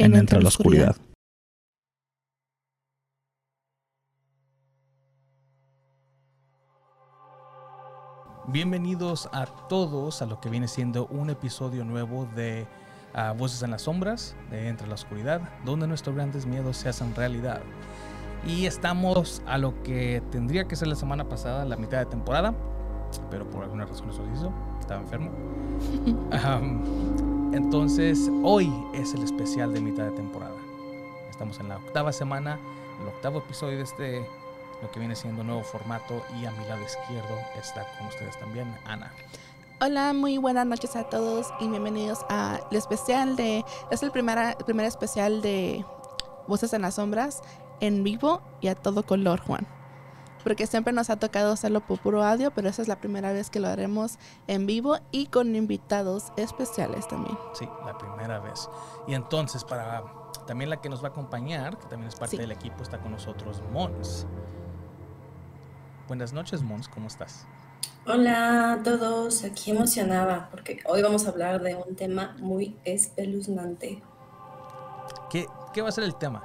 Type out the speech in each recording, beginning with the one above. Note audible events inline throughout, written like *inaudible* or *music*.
En Entre la Oscuridad. Bienvenidos a todos a lo que viene siendo un episodio nuevo de ah, Voces en las Sombras, de Entre la Oscuridad, donde nuestros grandes miedos se hacen realidad. Y estamos a lo que tendría que ser la semana pasada, la mitad de temporada, pero por alguna razón eso se hizo, estaba enfermo. *laughs* entonces, hoy es el especial de mitad de temporada. Estamos en la octava semana, el octavo episodio de este, lo que viene siendo nuevo formato, y a mi lado izquierdo está con ustedes también Ana. Hola, muy buenas noches a todos y bienvenidos al especial de... Es el, primera, el primer especial de Voces en las Sombras en vivo y a todo color, Juan. Porque siempre nos ha tocado hacerlo por puro audio, pero esa es la primera vez que lo haremos en vivo y con invitados especiales también. Sí, la primera vez. Y entonces, para también la que nos va a acompañar, que también es parte Sí. del equipo, está con nosotros Mons. Buenas noches, Mons, ¿cómo estás? Hola a todos, aquí emocionada porque hoy vamos a hablar de un tema muy espeluznante. ¿Qué, qué va a ser el tema?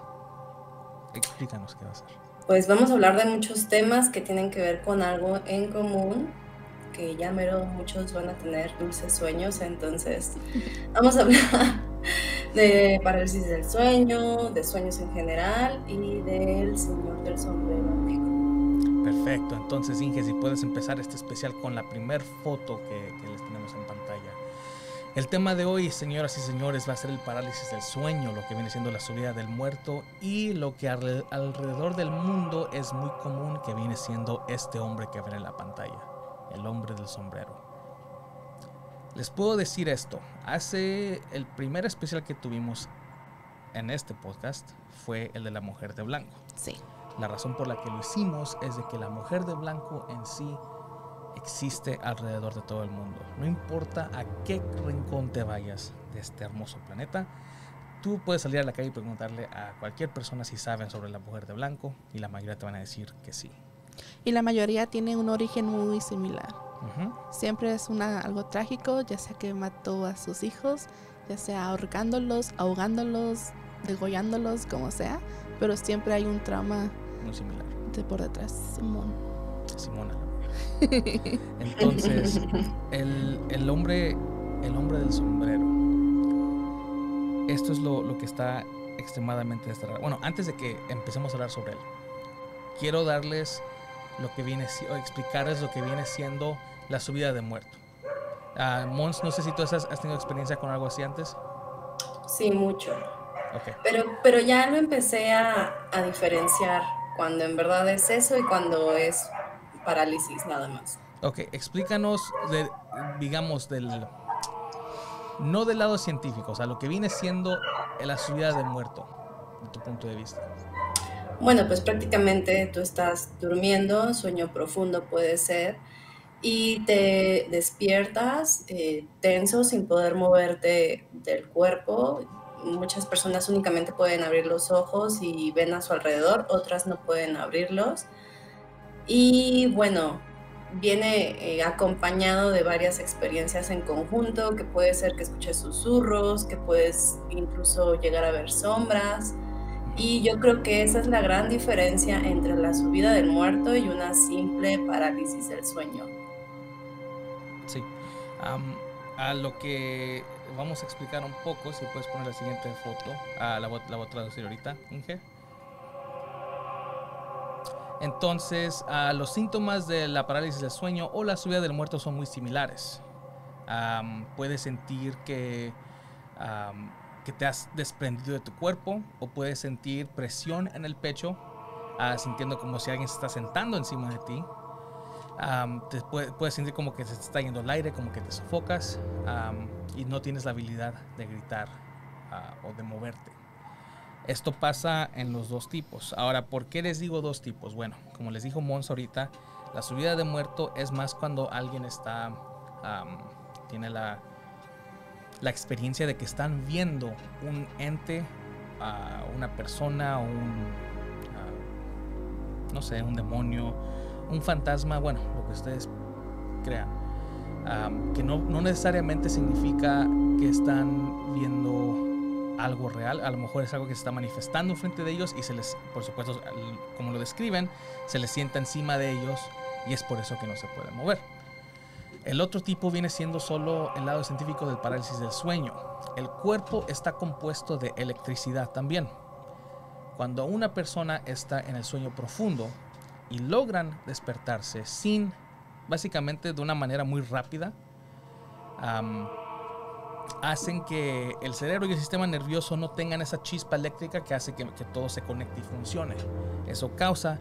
Explícanos qué va a ser. Pues vamos a hablar de muchos temas que tienen que ver con algo en común, que ya mero muchos van a tener dulces sueños, entonces *laughs* vamos a hablar de parálisis del sueño, de sueños en general y del señor del sombrero. Perfecto, entonces Inge, si puedes empezar este especial con la primer foto que, que El tema de hoy, señoras y señores, va a ser el parálisis del sueño, lo que viene siendo la subida del muerto y lo que alre- alrededor del mundo es muy común que viene siendo este hombre que ven en la pantalla, el hombre del sombrero. Les puedo decir esto, hace el primer especial que tuvimos en este podcast fue el de la mujer de blanco. Sí. La razón por la que lo hicimos es de que la mujer de blanco en sí existe alrededor de todo el mundo. No importa a qué rincón te vayas de este hermoso planeta, tú puedes salir a la calle y preguntarle a cualquier persona si saben sobre la mujer de blanco y la mayoría te van a decir que sí. Y la mayoría tiene un origen muy similar. Ujú. Siempre es una, algo trágico, ya sea que mató a sus hijos, ya sea ahorcándolos, ahogándolos, degollándolos, como sea, pero siempre hay un trauma Muy similar. de por detrás. Simón. Simona. Entonces, *laughs* el, el hombre, el hombre del sombrero. Esto es lo, lo que está extremadamente desterrado. Bueno, antes de que empecemos a hablar sobre él, quiero darles lo que viene, o explicarles lo que viene siendo la subida de muerto. Ah, Mons, no sé si tú has, has tenido experiencia con algo así antes. Sí, mucho. Ok. Pero, pero ya lo empecé a, a diferenciar cuando en verdad es eso y cuando es parálisis nada más. Ok, explícanos, de, digamos, del. No del lado científico, o sea, lo que viene siendo la subida de muerto, de tu punto de vista. Bueno, pues prácticamente tú estás durmiendo, sueño profundo puede ser, y te despiertas eh, tenso sin poder moverte del cuerpo. Muchas personas únicamente pueden abrir los ojos y ven a su alrededor, otras no pueden abrirlos. Y bueno, viene eh, acompañado de varias experiencias en conjunto, que puede ser que escuches susurros, que puedes incluso llegar a ver sombras. Y yo creo que esa es la gran diferencia entre la subida del muerto y una simple parálisis del sueño. Sí. A lo que vamos a explicar un poco, si puedes poner la siguiente foto, ah, la, voy- la voy a traducir ahorita, Inge. Entonces, ah, los síntomas de la parálisis del sueño o la subida del muerto son muy similares. Am, puedes sentir que, que te has desprendido de tu cuerpo o puedes sentir presión en el pecho, ah, sintiendo como si alguien se está sentando encima de ti. te puedes sentir como que se te está yendo el aire, como que te sofocas y no tienes la habilidad de gritar ah, o de moverte. Esto pasa en los dos tipos. Ahora, ¿por qué les digo dos tipos? Bueno, como les dijo Mons ahorita, la subida de muerto es más cuando alguien está, tiene la, la experiencia de que están viendo un ente, una persona, un, no sé, un demonio, un fantasma, bueno, lo que ustedes crean. que no, necesariamente significa que están viendo algo real, a lo mejor es algo que se está manifestando frente de ellos y se les, por supuesto, como lo describen, se les sienta encima de ellos y es por eso que no se puede mover. El otro tipo viene siendo solo el lado científico del parálisis del sueño. El cuerpo está compuesto de electricidad también. Cuando una persona está en el sueño profundo y logran despertarse sin, básicamente de una manera muy rápida, hacen que el cerebro y el sistema nervioso no tengan esa chispa eléctrica que hace que, todo se conecte y funcione. Eso causa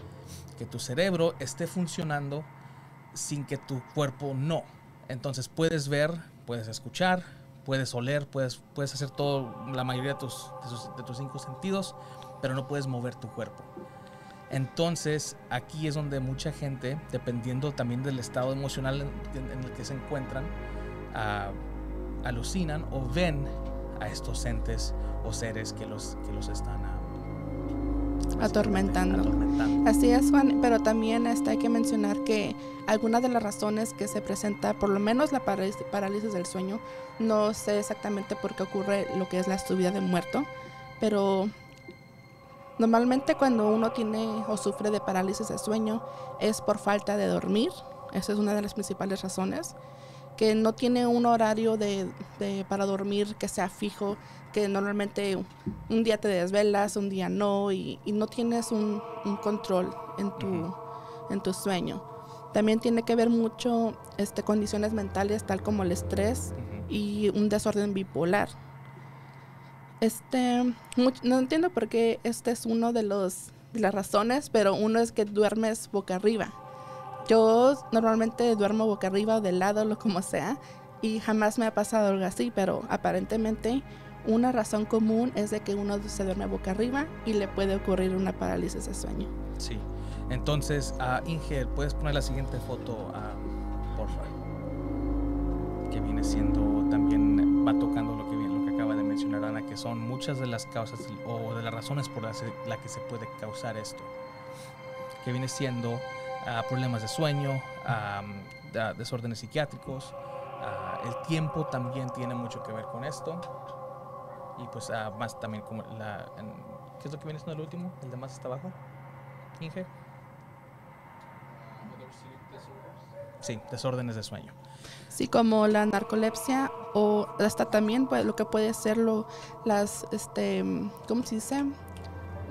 que tu cerebro esté funcionando sin que tu cuerpo no. Entonces puedes ver, puedes escuchar, puedes oler, puedes, puedes hacer todo, la mayoría de tus, de tus, cinco sentidos, pero no puedes mover tu cuerpo. Entonces aquí es donde mucha gente, dependiendo también del estado emocional en, el que se encuentran, ah, alucinan o ven a estos entes o seres que los, que los están atormentando. Así es, Juan, pero también este, hay que mencionar que algunas de las razones que se presenta, por lo menos la parálisis del sueño, no sé exactamente por qué ocurre lo que es la subida de muerto, pero normalmente cuando uno tiene o sufre de parálisis del sueño es por falta de dormir, esa es una de las principales razones que no tiene un horario de, para dormir que sea fijo, que normalmente un día te desvelas, un día no, y, no tienes un, control en tu, en tu sueño. También tiene que ver mucho este, condiciones mentales, tal como el estrés y un desorden bipolar. Este, no entiendo por qué este es uno de, los, de las razones, pero uno es que duermes boca arriba. Yo normalmente duermo boca arriba o de lado, lo como sea, y jamás me ha pasado algo así, pero aparentemente una razón común es de que uno se duerme boca arriba y le puede ocurrir una parálisis de sueño. Sí. Entonces, uh, ¿puedes poner la siguiente foto, uh, por favor? Que viene siendo también, va tocando lo que, lo que acaba de mencionar Ana, que son muchas de las causas o de las razones por las la que se puede causar esto. Que viene siendo uh, problemas de sueño, desórdenes psiquiátricos. el tiempo también tiene mucho que ver con esto y pues ah, más también como la... ¿Qué es lo que viene siendo el último? El de más hasta abajo. Inge. Sí, desórdenes de sueño. Sí, como la narcolepsia o hasta también pues, lo que puede ser las, este, ¿cómo se dice?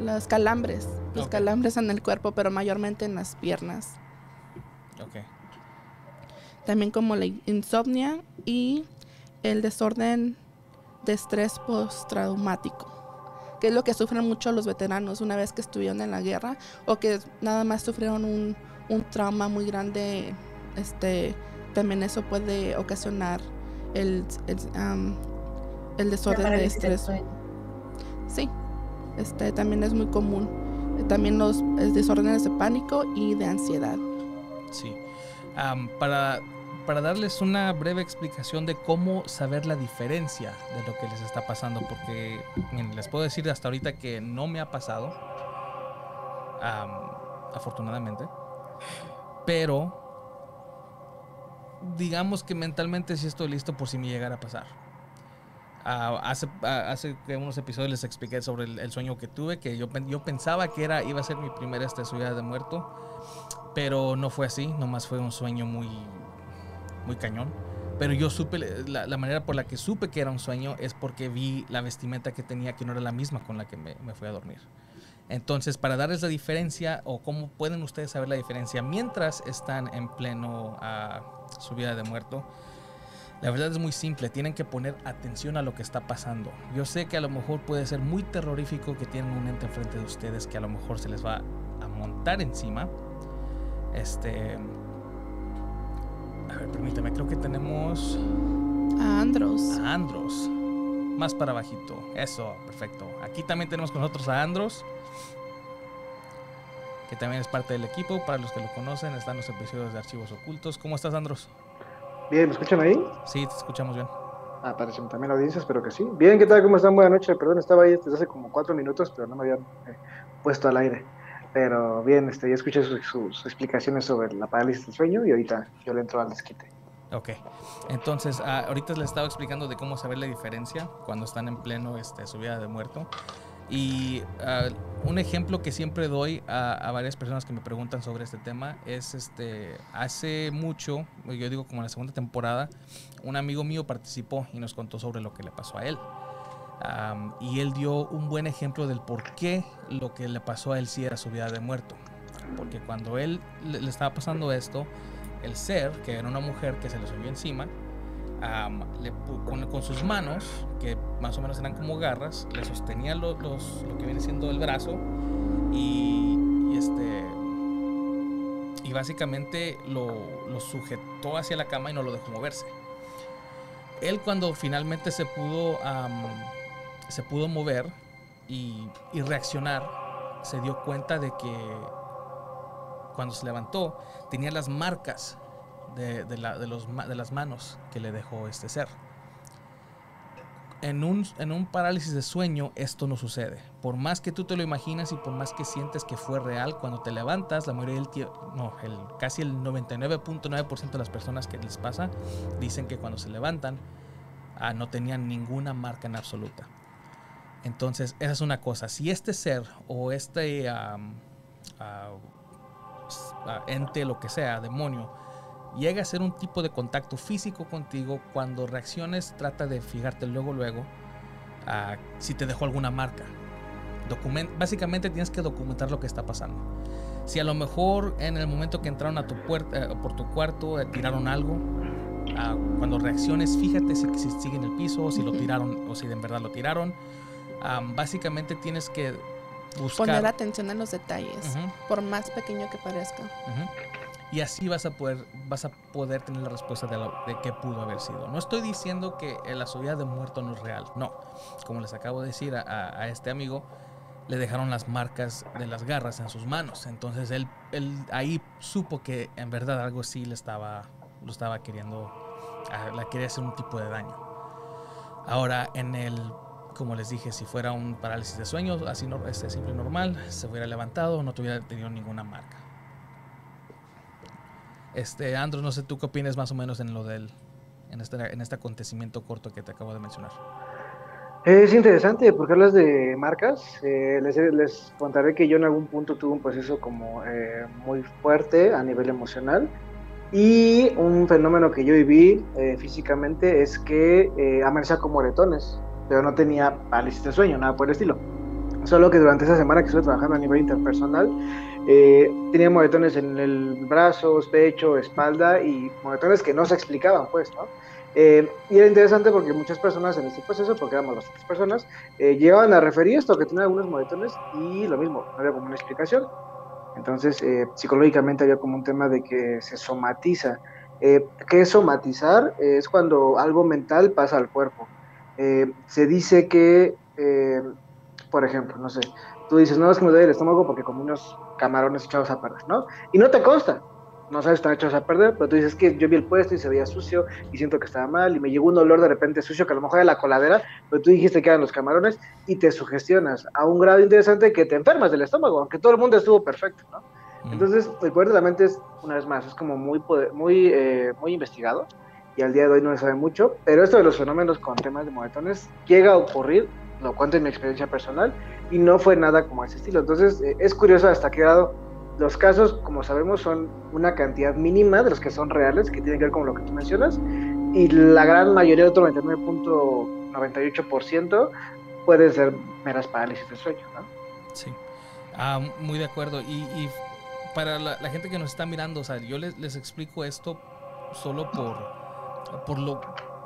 Los calambres, los calambres en el cuerpo, pero mayormente en las piernas. Ok. También como la insomnia y el desorden de estrés postraumático, que es lo que sufren mucho los veteranos una vez que estuvieron en la guerra o que nada más sufrieron un, un trauma muy grande. Este, también eso puede ocasionar el, el, desorden de estrés. Sí, este, también es muy común. También los desórdenes de pánico y de ansiedad. Sí. para para darles una breve explicación de cómo saber la diferencia de lo que les está pasando, porque les puedo decir hasta ahorita que no me ha pasado, afortunadamente, pero digamos que mentalmente sí estoy listo por si me llegara a pasar. Ah, hace, uh, hace unos episodios les expliqué sobre el, sueño que tuve, que yo, yo pensaba que era, iba a ser mi primera esta subida de muerto, pero no fue así, nomás fue un sueño muy muy cañón. Pero yo supe, la, la, manera por la que supe que era un sueño es porque vi la vestimenta que tenía que no era la misma con la que me, me fui a dormir. Entonces, para darles la diferencia o cómo pueden ustedes saber la diferencia mientras están en pleno uh, subida de muerto, la verdad es muy simple, tienen que poner atención a lo que está pasando. Yo sé que a lo mejor puede ser muy terrorífico que tienen un ente enfrente de ustedes que a lo mejor se les va a montar encima. Este, A ver, permítame, creo que tenemos A Andros. a Andros. Más para bajito. Eso, perfecto. Aquí también tenemos con nosotros a Andros. Que también es parte del equipo. Para los que lo conocen, están los episodios de Archivos Ocultos. ¿Cómo estás, Andros? Bien, ¿me escuchan ahí? Sí, te escuchamos bien. Ah, parece también la audiencia, espero que sí. Bien, ¿qué tal? ¿Cómo están? Buenas noches. Perdón, estaba ahí desde hace como cuatro minutos, pero no me habían eh, puesto al aire. Pero bien, este, ya escuché sus, sus explicaciones sobre la parálisis del sueño y ahorita yo le entro al desquite. Ok. Entonces, ah, ahorita les estaba explicando de cómo saber la diferencia cuando están en pleno este, subida de muerto. Y ah, un ejemplo que siempre doy a, a varias personas que me preguntan sobre este tema es este hace mucho, yo digo como en la segunda temporada, un amigo mío participó y nos contó sobre lo que le pasó a él. Am, y él dio un buen ejemplo del por qué lo que le pasó a él sí era subida de muerto. Porque cuando él le, le estaba pasando esto, el ser, que era una mujer que se le subió encima, am, le con, con sus manos, que más o menos eran como garras, le sostenía lo, los- lo que viene siendo el brazo y, este y básicamente lo, lo sujetó hacia la cama y no lo dejó moverse. Él cuando finalmente se pudo se pudo mover y, y reaccionar, se dio cuenta de que cuando se levantó tenía las marcas de, de la- de los de las manos que le dejó este ser. En un, en un parálisis de sueño esto no sucede. Por más que tú te lo imaginas y por más que sientes que fue real, cuando te levantas, la mayoría del tiempo, no, el, casi el 99.9% de las personas que les pasa dicen que cuando se levantan ah, no tenían ninguna marca en absoluta. Entonces, esa es una cosa. Si este ser o este ah, ah, ente, lo que sea, demonio, llega a ser un tipo de contacto físico contigo, cuando reacciones, trata de fijarte luego, luego, si te dejó alguna marca. Document básicamente tienes que documentar lo que está pasando. Si a lo mejor en el momento que entraron a tu puerta, eh, por tu cuarto, eh, tiraron algo, ah, cuando reacciones, fíjate si, si sigue en el piso, si lo tiraron o si en verdad lo tiraron. Am, básicamente tienes que buscar. Poner atención a los detalles, Ujú, por más pequeño que parezca. ujú. Y así vas a poder, vas a poder tener la respuesta de, lo- de qué pudo haber sido. No estoy diciendo que la subida de muerto no es real. No. Como les acabo de decir a, este amigo, le dejaron las marcas de las garras en sus manos. Entonces él, él ahí supo que en verdad algo sí le estaba, estaba queriendo, le quería hacer un tipo de daño. Ahora, en el, como les dije, si fuera un parálisis de sueño, así no, este simple normal, se hubiera levantado, no tuviera tenido ninguna marca. Este, no sé tú qué opinas más o menos en lo del, en este, en este acontecimiento corto que te acabo de mencionar. Es interesante porque hablas de marcas. Eh, les, les contaré que yo en algún punto tuve un proceso como eh, muy fuerte a nivel emocional. Y un fenómeno que yo viví eh, físicamente es que eh, amanecía con moretones, pero no tenía parálisis de sueño, nada por el estilo. Solo que durante esa semana que estuve trabajando a nivel interpersonal, eh, tenía moretones en el brazo, pecho, espalda y moretones que no se explicaban, pues, ¿no? Eh, y era interesante porque muchas personas en este proceso, porque éramos bastantes personas, eh, llegaban a referir esto, que tenían algunos moretones y lo mismo, no había como una explicación. Entonces, eh, psicológicamente había como un tema de que se somatiza. Eh, ¿Qué es somatizar? Es cuando algo mental pasa al cuerpo. Eh, se dice que, por ejemplo, no sé, tú dices, no, es que me duele el estómago porque comí unos camarones echados a perder, ¿no? Y no te consta, no sabes están echados a perder, pero tú dices que yo vi el puesto y se veía sucio y siento que estaba mal y me llegó un olor de repente sucio que a lo mejor era la coladera, pero tú dijiste que eran los camarones y te sugestionas a un grado interesante que te enfermas del estómago, aunque todo el mundo estuvo perfecto, ¿no? Mm. Entonces, el poder de la mente es, una vez más, es como muy, poder- muy, eh, muy investigado y al día de hoy no se sabe mucho, pero esto de los fenómenos con temas de moretones llega a ocurrir, lo cuento en mi experiencia personal, y no fue nada como ese estilo. Entonces, eh, es curioso hasta qué grado los casos, como sabemos, son una cantidad mínima de los que son reales, que tienen que ver con lo que tú mencionas, y la gran mayoría, otro 99.98%, pueden ser meras parálisis de sueño. Sí, Ah, muy de acuerdo. Y, y para la, la gente que nos está mirando, o sea, yo les, les explico esto solo por, por lo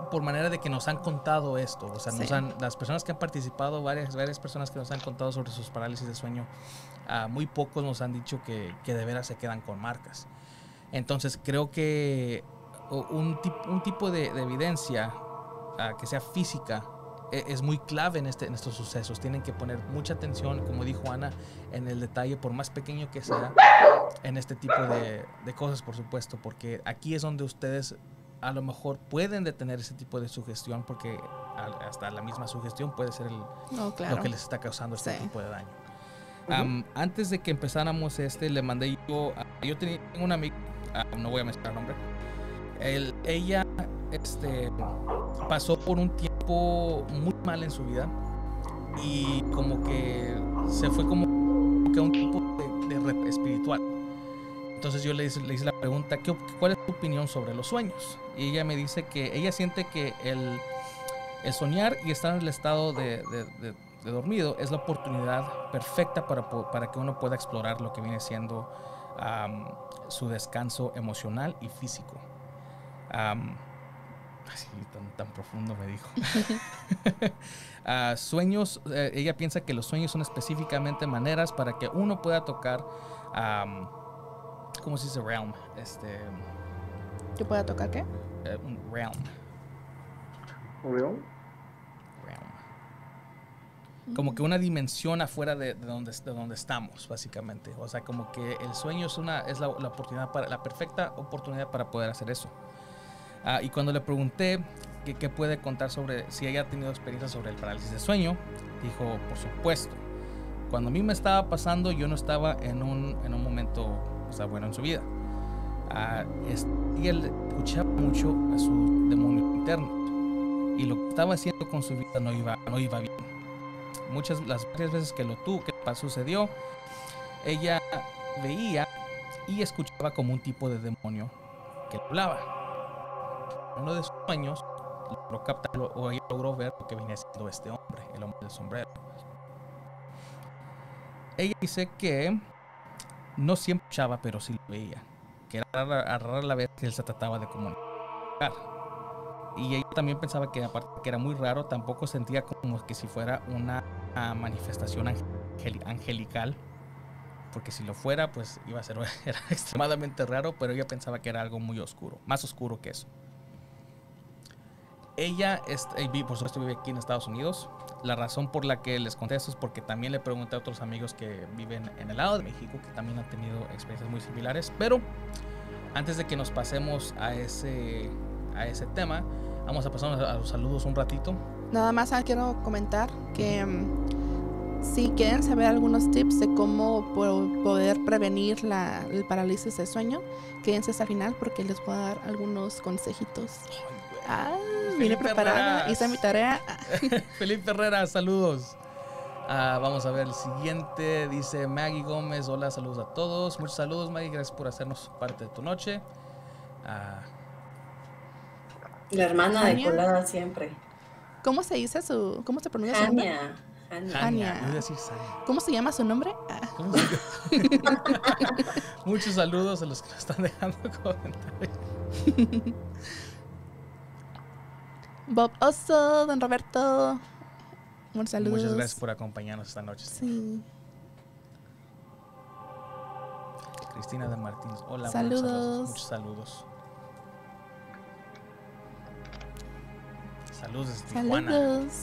por manera de que nos han contado esto. O sea, nos Sí. han, las personas que han participado, varias, varias personas que nos han contado sobre sus parálisis de sueño, ah, muy pocos nos han dicho que, que de veras se quedan con marcas. Entonces creo que un, un tipo de, evidencia ah, que sea física e, es muy clave en, este, en estos sucesos. Tienen que poner mucha atención, como dijo Ana, en el detalle, por más pequeño que sea, en este tipo de, de cosas, por supuesto, porque aquí es donde ustedes a lo mejor pueden detener ese tipo de sugestión, porque hasta la misma sugestión puede ser el, lo que les está causando este tipo de daño. antes de que empezáramos este, le mandé yo, yo tenía una amiga, no voy a mencionar el nombre, ella este, pasó por un tiempo muy mal en su vida y como que se fue como que a un tipo de, de espiritual. Entonces yo le hice, le hice la pregunta, ¿qué, ¿cuál es tu opinión sobre los sueños? Y ella me dice que ella siente que el, el soñar y estar en el estado de, de, de, dormido es la oportunidad perfecta para, para, que uno pueda explorar lo que viene siendo su descanso emocional y físico. así tan, tan, profundo me dijo. uh, *laughs* *laughs* sueños, eh, ella piensa que los sueños son específicamente maneras para que uno pueda tocar, um, ¿cómo se dice realm? Este, ¿Yo pueda tocar qué? Eh, un realm. ¿Realm? como que una dimensión afuera de, donde, de donde estamos, básicamente. O sea, como que el sueño es, una, es la, oportunidad para, la perfecta oportunidad para poder hacer eso. Ah, y cuando le pregunté qué puede contar sobre si ella ha tenido experiencia sobre el parálisis de sueño, dijo, por supuesto. Cuando a mí me estaba pasando, yo no estaba en un, en un momento, o sea, bueno en su vida. Ah, y él escuchaba mucho a su demonio interno. Y lo que estaba haciendo con su vida no iba, no iba bien muchas las varias veces que lo tuvo, que sucedió, ella veía y escuchaba como un tipo de demonio que hablaba. Uno de sus sueños lo capta o ella logró ver lo que venía siendo este hombre, el hombre del sombrero. Ella dice que no siempre escuchaba, pero sí lo veía. Que era rara la vez que él se trataba de comunicar y ella también pensaba que aparte que era muy raro, tampoco sentía como que si fuera una manifestación angelical, porque si lo fuera, pues iba a ser *laughs* era extremadamente raro, pero ella pensaba que era algo muy oscuro, más oscuro que eso. Ella, por supuesto, vive aquí en Estados Unidos. La razón por la que les contesto es porque también le pregunté a otros amigos que viven en el lado de México, que también han tenido experiencias muy similares. Pero antes de que nos pasemos a ese, a ese tema, Vamos a pasar a los saludos un ratito. Nada más ah, quiero comentar que mm, si quieren saber algunos tips de cómo poder prevenir la, el parálisis de sueño, quédense hasta el final porque les voy a dar algunos consejitos. Vine preparada, hice mi tarea. *laughs* Felipe Herrera, saludos. Ah, vamos a ver el siguiente. Dice Maggie Gómez. Hola, saludos a todos. Muchos saludos, Maggie. Gracias por hacernos parte de tu noche. Ah, la hermana de colada siempre. ¿Cómo se dice su. ¿Cómo se pronuncia su nombre? Ania. ¿Cómo se llama su nombre? *laughs* Muchos saludos a los que nos están dejando comentarios. *laughs* Bob Oso, don Roberto. Muchos saludos. Muchas gracias por acompañarnos esta noche. Sí. Cristina de Martínez. Hola, saludos. Muchos saludos. Saludos desde Tijuana. Saludos,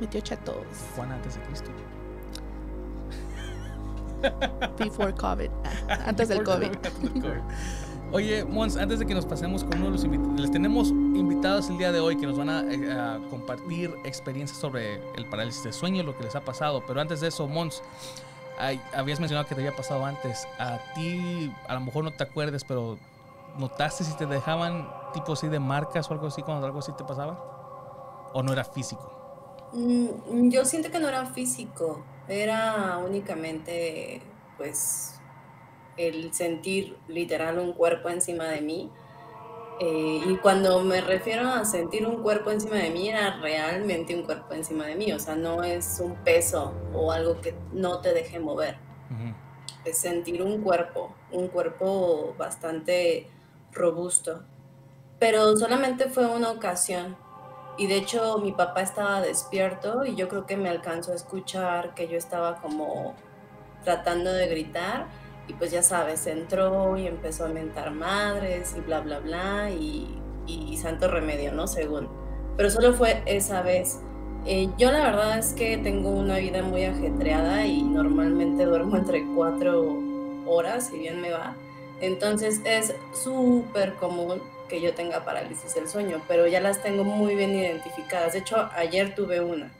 mi tío Chatos. Tijuana antes de Cristo. Before COVID. *laughs* Antes del COVID. *laughs* Oye, Mons, antes de que nos pasemos con uno de los invitados, les tenemos invitados el día de hoy que nos van a, eh, compartir experiencias sobre el parálisis de sueño, lo que les ha pasado. Pero antes de eso, Mons, habías mencionado que te había pasado antes. A ti, a lo mejor no te acuerdes, pero ¿notaste si te dejaban tipo así de marcas o algo así cuando algo así te pasaba? ¿O no era físico? Mm, yo siento que no era físico, era únicamente pues el sentir literal un cuerpo encima de mí. Eh, y cuando me refiero a sentir un cuerpo encima de mí, era realmente un cuerpo encima de mí, o sea, no es un peso o algo que no te deje mover. Es sentir un cuerpo, un cuerpo bastante robusto. Pero solamente fue una ocasión y de hecho mi papá estaba despierto y yo creo que me alcanzó a escuchar que yo estaba como tratando de gritar y pues ya sabes, entró y empezó a mentar madres y bla, bla, bla y y, santo remedio, ¿no? Según. Pero solo fue esa vez. Eh, yo la verdad es que tengo una vida muy ajetreada y normalmente duermo entre cuatro horas, si bien me va. Entonces es súper común que yo tenga parálisis del sueño, pero ya las tengo muy bien identificadas. De hecho, ayer tuve una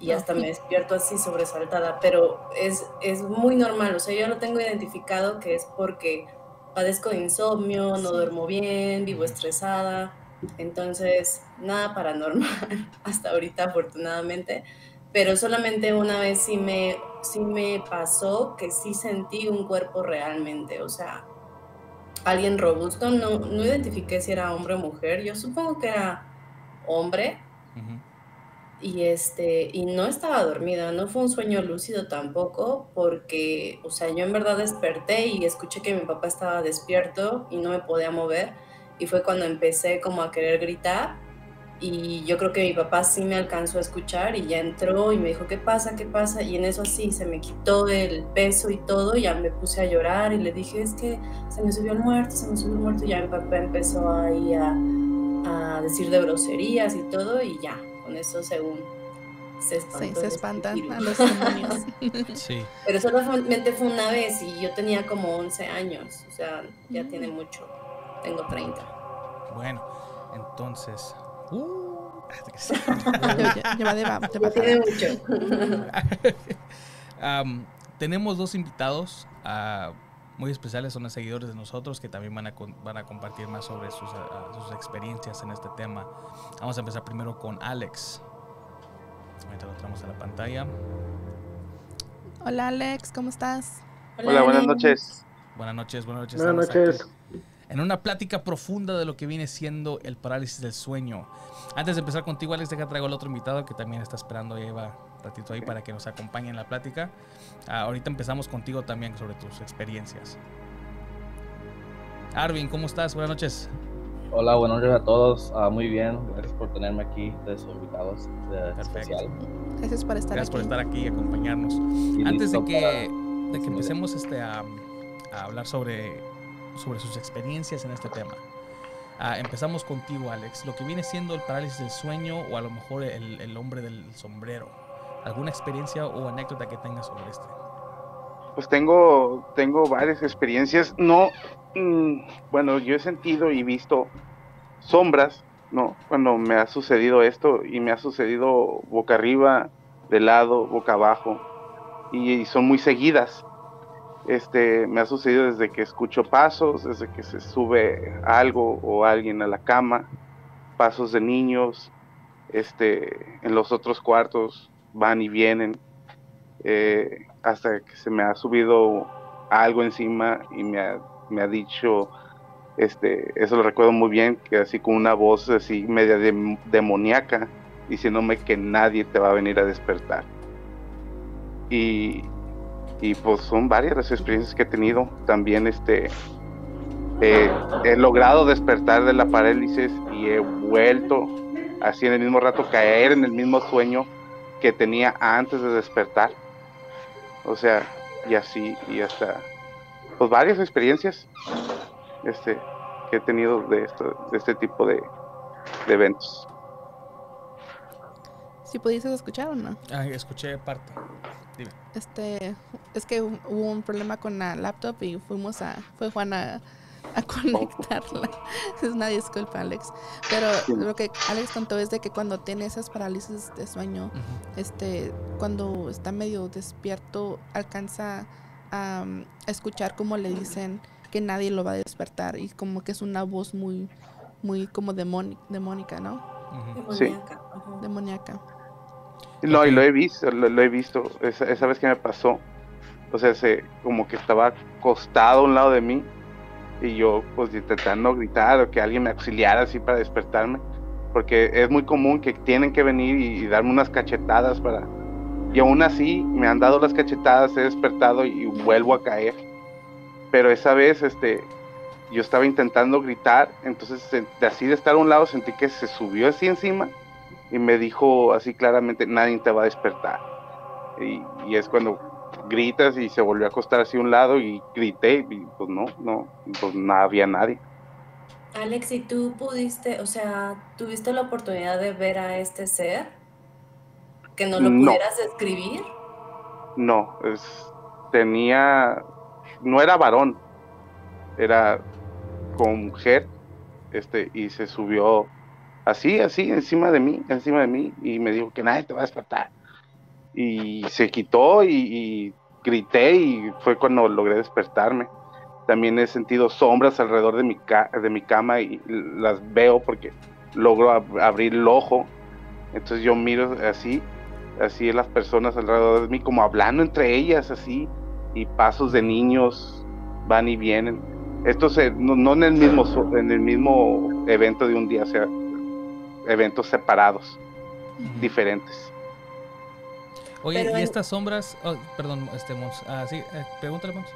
y hasta me despierto así sobresaltada, pero es, es muy normal, o sea, yo lo tengo identificado que es porque padezco de insomnio, no duermo bien, vivo estresada, entonces nada paranormal *laughs* hasta ahorita afortunadamente, pero solamente una vez sí me, sí me pasó que sí sentí un cuerpo realmente, o sea, alguien robusto, no, no identifiqué si era hombre o mujer, yo supongo que era hombre. Y este, y no estaba dormida, no fue un sueño lúcido tampoco, porque, o sea, yo en verdad desperté y escuché que mi papá estaba despierto y no me podía mover. Y fue cuando empecé como a querer gritar. Y yo creo que mi papá sí me alcanzó a escuchar y ya entró y me dijo, ¿qué pasa? ¿Qué pasa? Y en eso sí, se me quitó el peso y todo, y ya me puse a llorar y le dije, es que se me subió el muerto, se me subió el muerto. Y ya mi papá empezó ahí a, a decir de groserías y todo, y ya, con eso según se, sí, se espantan a los demonios. *laughs* sí. Pero solamente fue una vez y yo tenía como 11 años, o sea, ya tiene mucho, tengo 30. Bueno, entonces... Uh, *laughs* mucho. *laughs* um, tenemos dos invitados uh, muy especiales, son los seguidores de nosotros que también van a, van a compartir más sobre sus, uh, sus experiencias en este tema. Vamos a empezar primero con Alex. Ahorita lo traemos a la pantalla. Hola Alex, ¿cómo estás? Hola, buenas noches. Buenas noches, buenas noches. Buenas noches. En una plática profunda de lo que viene siendo el parálisis del sueño. Antes de empezar contigo, Alex, deja traigo al otro invitado que también está esperando, lleva un ratito ahí para que nos acompañe en la plática. Ah, ahorita empezamos contigo también sobre tus experiencias. Arvin, ¿cómo estás? Buenas noches. Hola, buenos días a todos. Ah, muy bien, gracias por tenerme aquí, de sus invitados especial. Gracias por estar gracias por estar aquí y acompañarnos. Antes de que, de que empecemos este, a, a, hablar sobre, sobre sus experiencias en este tema, ah, empezamos contigo, Alex. Lo que viene siendo el parálisis del sueño o a lo mejor el, el hombre del sombrero. ¿Alguna experiencia o anécdota que tengas sobre este? Pues tengo, tengo varias experiencias. No, Mm, bueno, yo he sentido y visto sombras, ¿no? Cuando me ha sucedido esto y me ha sucedido boca arriba, de lado, boca abajo y, son muy seguidas. Este, me ha sucedido desde que escucho pasos, desde que se sube algo o alguien a la cama, pasos de niños, este, en los otros cuartos van y vienen, eh, hasta que se me ha subido algo encima y me ha me ha dicho, este, eso lo recuerdo muy bien, que así con una voz así media demoníaca, diciéndome que nadie te va a venir a despertar. Y, y pues son varias las experiencias que he tenido. También este, eh, he logrado despertar de la parálisis y he vuelto así en el mismo rato caer en el mismo sueño que tenía antes de despertar. O sea, y así, y hasta pues varias experiencias este, que he tenido de, esto, de este tipo de, eventos. ¿Sí pudiste escuchar o no? Ah, escuché parte. Dime. Este, es que hubo un problema con la laptop y fuimos a, fue Juan a, conectarla. *laughs* es una disculpa, Alex. Pero lo que Alex contó es de que cuando tiene esas parálisis de sueño, este, cuando está medio despierto, alcanza a, escuchar como le dicen que nadie lo va a despertar y como que es una voz muy, muy como demónica, ¿no? Sí. Demoníaca. No, y lo he visto, lo, he visto, esa, vez que me pasó, o sea, se, como que estaba acostado a un lado de mí y yo pues intentando gritar o que alguien me auxiliara así para despertarme, porque es muy común que tienen que venir y darme unas cachetadas para, y aún así me han dado las cachetadas, he despertado y vuelvo a caer. Pero esa vez este, yo estaba intentando gritar, entonces de así de estar a un lado sentí que se subió así encima y me dijo así claramente, nadie te va a despertar. Y, es cuando gritas y se volvió a acostar así a un lado y grité y pues no, no, pues no había nadie. Alex, ¿y tú pudiste, o sea, tuviste la oportunidad de ver a este ser? ¿Que no lo No. pudieras describir? No, es, tenía, no era varón, era con mujer, este, y se subió así, así, encima de mí, encima de mí, y me dijo que nadie te va a despertar. Y se quitó y, y grité y fue cuando logré despertarme. También he sentido sombras alrededor de mi, ca- de mi cama y las veo porque logro ab- abrir el ojo. Entonces yo miro así, así las personas alrededor de mí, como hablando entre ellas, así, y pasos de niños van y vienen. Esto se, no, no en el mismo en el mismo evento de un día, o sea, eventos separados, diferentes. Oye, Pero y en- estas sombras, oh, perdón, este Mons, ah, sí, eh, pregúntale Mons.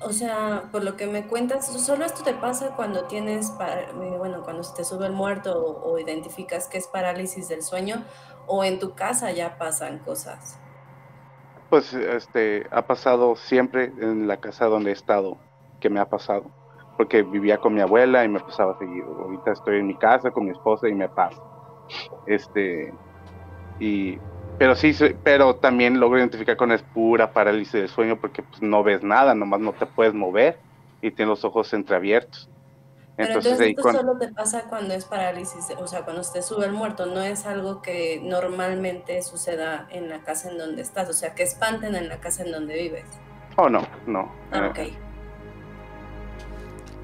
O sea, por lo que me cuentas, solo esto te pasa cuando tienes, eh, bueno, cuando se te sube el muerto o, o identificas que es parálisis del sueño, o en tu casa ya pasan cosas. Pues este ha pasado siempre en la casa donde he estado, que me ha pasado, porque vivía con mi abuela y me pasaba seguido. Ahorita estoy en mi casa con mi esposa y me pasa. Este y pero sí, pero también logro identificar con es pura parálisis del sueño porque pues, no ves nada, nomás no te puedes mover y tienes los ojos entreabiertos. Pero Entonces, esto solo te pasa cuando es parálisis, o sea, cuando te sube el muerto, no es algo que normalmente suceda en la casa en donde estás, o sea, que espanten en la casa en donde vives. Oh, no, no. Ah, eh, ok.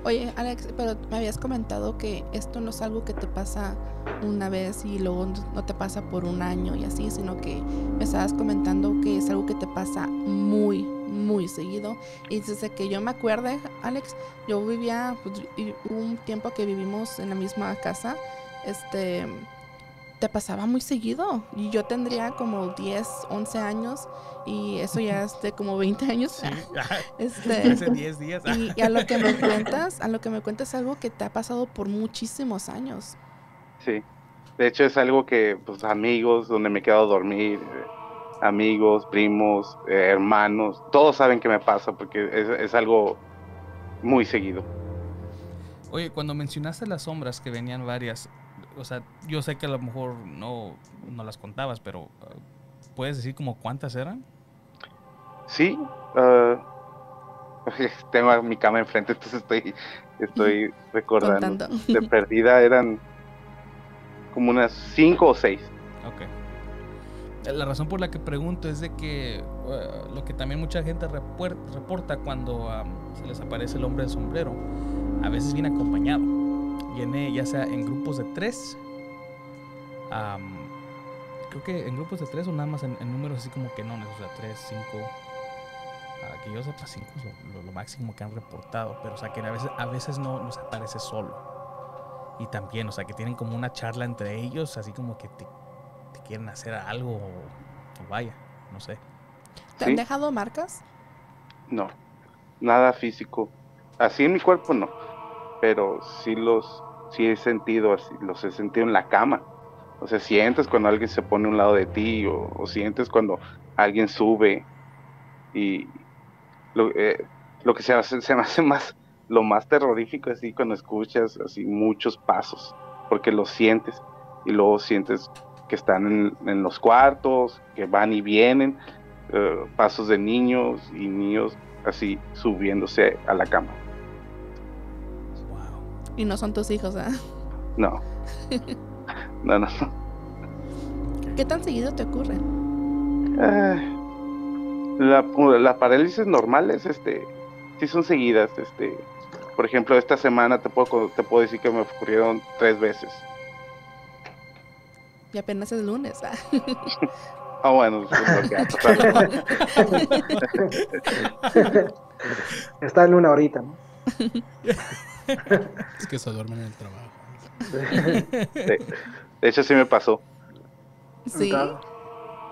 Oye, Alex, pero me habías comentado que esto no es algo que te pasa una vez y luego no te pasa por un año y así, sino que me estabas comentando que es algo que te pasa muy, muy seguido. Y desde que yo me acuerde, Alex, yo vivía, pues, un tiempo que vivimos en la misma casa, este, te pasaba muy seguido. Y yo tendría como 10, 11 años y eso ya es de como 20 años. Sí, *laughs* Este, *laughs* hace 10 días. y, y a lo que me cuentas, a lo que me cuentas es algo que te ha pasado por muchísimos años. Sí. De hecho es algo que, pues, amigos, donde me he quedado a dormir, eh, amigos, primos, eh, hermanos, todos saben que me pasa porque es, es algo muy seguido. Oye, cuando mencionaste las sombras que venían varias, o sea, yo sé que a lo mejor no, no las contabas, pero ah, ¿puedes decir como cuántas eran? Sí, ah, *laughs* tengo mi cama enfrente, entonces estoy, estoy *laughs* recordando. Contando. De perdida eran como unas cinco o seis. Ok. La razón por la que pregunto es de que eh, lo que también mucha gente reporta cuando am, se les aparece el hombre de sombrero, a veces viene acompañado. Viene ya sea en grupos de tres, am, creo que en grupos de tres o nada más en, en números así como que no, o sea, tres, cinco. ah, que yo sepa, cinco es lo, lo- lo máximo que han reportado, pero o sea que a veces, a veces no nos aparece solo. Y también, o sea, que tienen como una charla entre ellos, así como que te, te quieren hacer algo o, o vaya, no sé. ¿Te han ¿Sí? dejado marcas? No, nada físico. Así en mi cuerpo no, pero sí los, sí he sentido así, los he sentido en la cama. O sea, sientes cuando alguien se pone a un lado de ti o, sientes cuando alguien sube y lo, eh, lo que se, hace, se me hace más, lo más terrorífico así cuando escuchas así muchos pasos, porque los sientes y luego sientes que están en, en los cuartos, que van y vienen, eh, pasos de niños y niños así subiéndose a la cama. Y no son tus hijos, ¿ah? *laughs* No. No, no. ¿Qué tan seguido te ocurre? Eh, la, la parálisis normales, este, sí son seguidas, este. Por ejemplo, esta semana te puedo, te puedo decir que me ocurrieron tres veces. Y apenas es lunes, ¿ah? Ah, bueno. *laughs* Está en una horita, ¿no? *laughs* *laughs* Es que se duermen en el trabajo. De, de hecho, sí me pasó. Sí.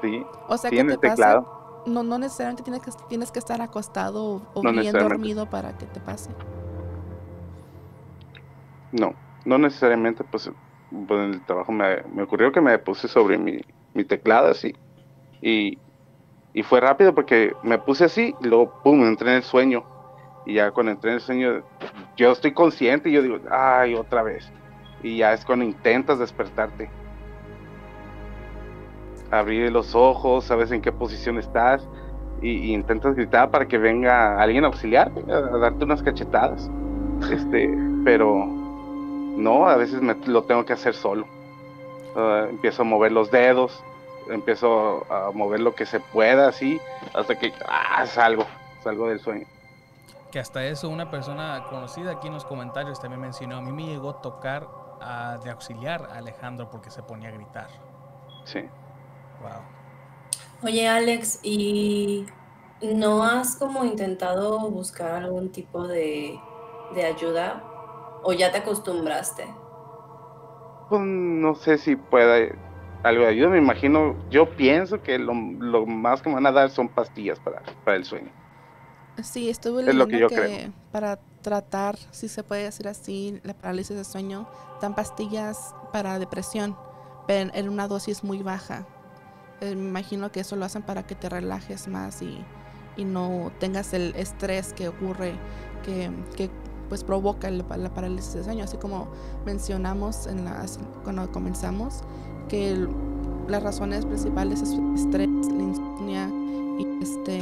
Sí, O sea sí, que en te el pasa. teclado. No, no necesariamente tienes que, tienes que estar acostado o, No bien dormido para que te pase. No, no necesariamente, pues, pues, en el trabajo me, me ocurrió que me puse sobre mi, mi teclado así. Y, y fue rápido porque me puse así y luego, pum, entré en el sueño. Y ya cuando entré en el sueño, yo estoy consciente y yo digo, ay, otra vez. Y ya es cuando intentas despertarte. Abrir los ojos, sabes en qué posición estás y, intentas gritar para que venga alguien a auxiliarte, a, darte unas cachetadas. Este, pero no, a veces me, lo tengo que hacer solo. Ah, empiezo a mover los dedos, empiezo a mover lo que se pueda así, hasta que ah, salgo, salgo del sueño. Que hasta eso una persona conocida aquí en los comentarios también mencionó, a mí me llegó a tocar de auxiliar a Alejandro porque se ponía a gritar. Sí. Wow. Oye Alex, ¿y no has como intentado buscar algún tipo de, de ayuda o ya te acostumbraste? Pues no sé si pueda algo de ayuda, me imagino, yo pienso que lo, más que me van a dar son pastillas para, para el sueño. Sí, estuve leyendo que, para tratar, si se puede decir así, la parálisis de sueño, dan pastillas para depresión, pero en una dosis muy baja. Eh, me imagino que eso lo hacen para que te relajes más y, y no tengas el estrés que ocurre, que, que pues provoca la parálisis de sueño. Así como mencionamos en las, cuando comenzamos, que las razones principales es estrés, la insomnia y este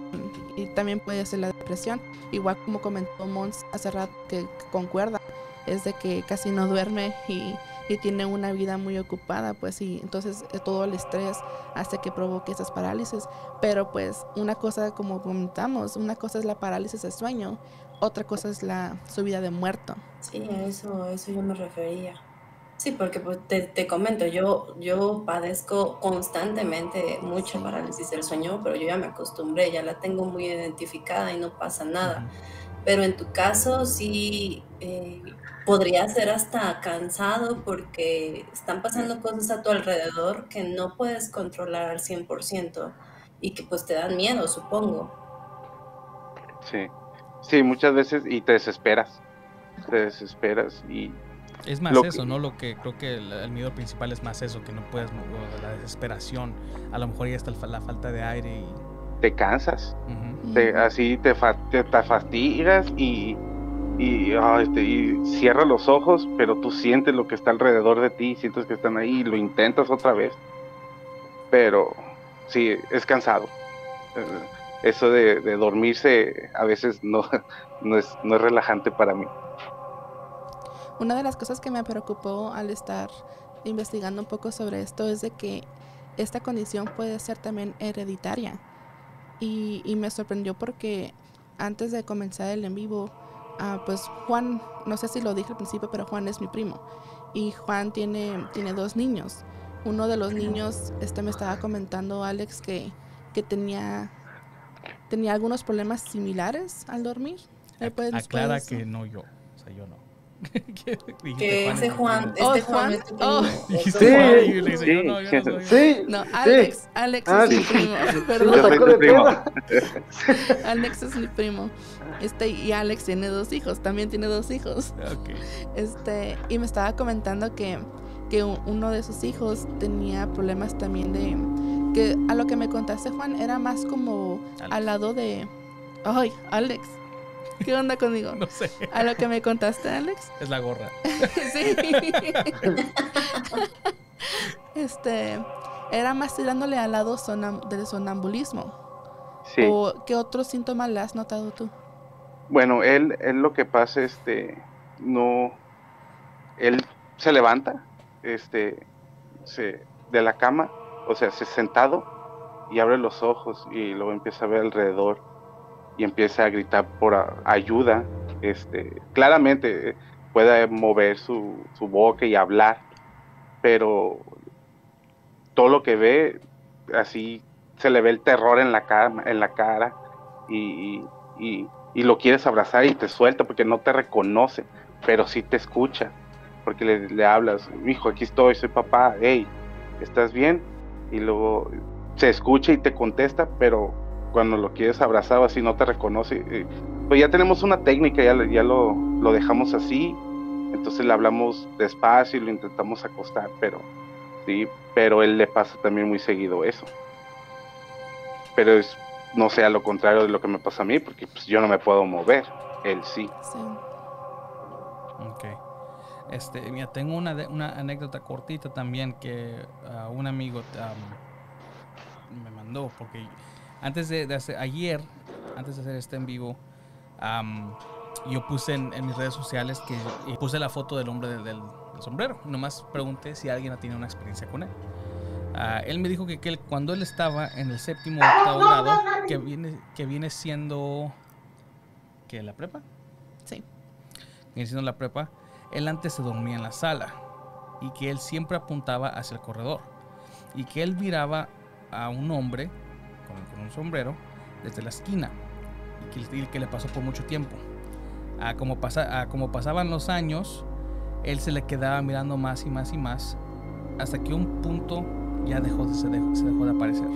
también puede ser la depresión. Igual como comentó Mons hace rato que, concuerda, es de que casi no duerme y, y, tiene una vida muy ocupada, pues y entonces eh, todo el estrés hace que provoque esas parálisis. Pero pues una cosa, como comentamos, una cosa es la parálisis de sueño, otra cosa es la subida de muerto. Sí, a eso, a eso yo me refería. Sí, porque pues, te, comento, yo, yo padezco constantemente mucha parálisis del sueño, pero yo ya me acostumbré, ya la tengo muy identificada y no pasa nada. Pero en tu caso sí eh, podría ser hasta cansado porque están pasando cosas a tu alrededor que no puedes controlar al 100% y que pues te dan miedo, supongo. Sí, sí, muchas veces y te desesperas, te desesperas y es más eso, ¿no? Lo que creo que el, miedo principal es más eso, que no puedes, la desesperación, a lo mejor ya está la falta de aire y... Te cansas, así te, te, fastigas y, y, este, y cierras los ojos, pero tú sientes lo que está alrededor de ti, sientes que están ahí y lo intentas otra vez. Pero sí, es cansado. Eh, eso de, de dormirse a veces no, *laughs* no, es, no es relajante para mí. Una de las cosas que me preocupó al estar investigando un poco sobre esto es de que esta condición puede ser también hereditaria. Y, me sorprendió porque antes de comenzar el en vivo, ah, pues Juan, no sé si lo dije al principio, pero Juan es mi primo. Y Juan tiene, tiene dos niños. Uno de los niños, este me estaba comentando Alex que, que tenía, tenía algunos problemas similares al dormir. Aclara que no yo, o sea, yo no. *laughs* que ese Juan, oh, este Juan, este oh. sí, no, Alex, Alex ah, es mi primo, perdón. *laughs* Alex es mi primo. Este, y Alex tiene dos hijos, también tiene dos hijos. Este, y me estaba comentando que, que uno de sus hijos tenía problemas también de que a lo que me contaste Juan era más como al lado de ay, Alex ¿Qué onda conmigo? No sé. A lo que me contaste, Alex. Es la gorra. *laughs* sí. este, era más tirándole al lado del sonambulismo. Sí. ¿O qué otros síntomas le has notado tú? Bueno, él, él lo que pasa, este, no, él se levanta, este, se, de la cama, o sea, se sentado y abre los ojos y luego empieza a ver alrededor y empieza a gritar por ayuda. Este, claramente puede mover su, boca y hablar, pero todo lo que ve, así se le ve el terror en la cara, en la cara y, lo quieres abrazar y te suelta porque no te reconoce, pero sí te escucha, porque le hablas, hijo, aquí estoy, soy papá, hey, ¿estás bien? Y luego se escucha y te contesta, pero cuando lo quieres abrazar así no te reconoce. Eh, pues ya tenemos una técnica, ya, ya lo, lo, dejamos así, entonces le hablamos despacio y lo intentamos acostar, pero sí, pero él le pasa también muy seguido eso. Pero es, no sea lo contrario de lo que me pasa a mí, porque pues, yo no me puedo mover. él sí. Sí. Ok. Este, mira, tengo una, de- una anécdota cortita también que ah, un amigo am, me mandó, porque antes de, de hacer, ayer, antes de hacer este en vivo, am, yo puse en, en mis redes sociales que y puse la foto del hombre del, del- del sombrero. Nomás pregunté si alguien ha tenido una experiencia con él. Ah, él me dijo que, que él- cuando él estaba en el séptimo octavo grado, que viene, que viene siendo que la prepa, Sí. viene siendo la prepa, él antes se dormía en la sala y que él siempre apuntaba hacia el corredor y que él miraba a un hombre con, un sombrero desde la esquina y que, le pasó por mucho tiempo. A como, pasa, a como pasaban los años, él se le quedaba mirando más y más y más hasta que un punto ya dejó de, se, dejó, de aparecer.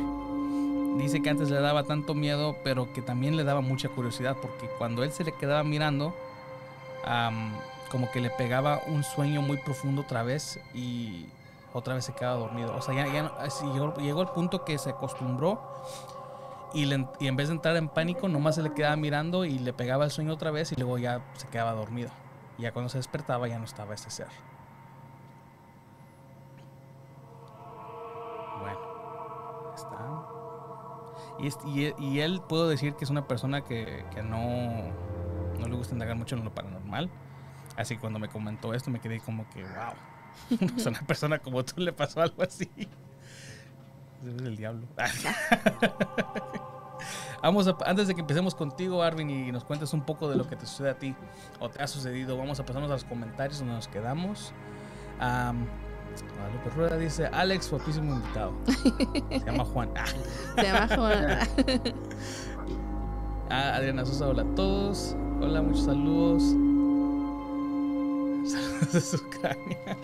Dice que antes le daba tanto miedo, pero que también le daba mucha curiosidad, porque cuando él se le quedaba mirando, como que le pegaba un sueño muy profundo otra vez y otra vez se quedaba dormido. O sea, ya, ya llegó, llegó punto que se acostumbró y, le- y en vez de entrar en pánico, nomás se le quedaba mirando y le pegaba el sueño otra vez y luego ya se quedaba dormido. Y ya cuando se despertaba ya no estaba ese ser. Bueno, está. Y, es- y e- y él puedo decir que es una persona que, que no, no le gusta indagar mucho en lo paranormal. Así que cuando me comentó esto me quedé como que, wow. *laughs* Es una persona como tú le pasó algo así. El diablo. *laughs* Vamos a, antes de que empecemos contigo, Arvin, y nos cuentes un poco de lo que te sucede a ti o te ha sucedido, vamos a pasarnos a los comentarios donde nos quedamos. Am, Guadalupe Rueda dice, Alex, guapísimo invitado. Se llama Juan. *laughs* Se llama Juan. Ah, Adriana Sosa, hola a todos. Hola, muchos saludos. *laughs* De Ucrania.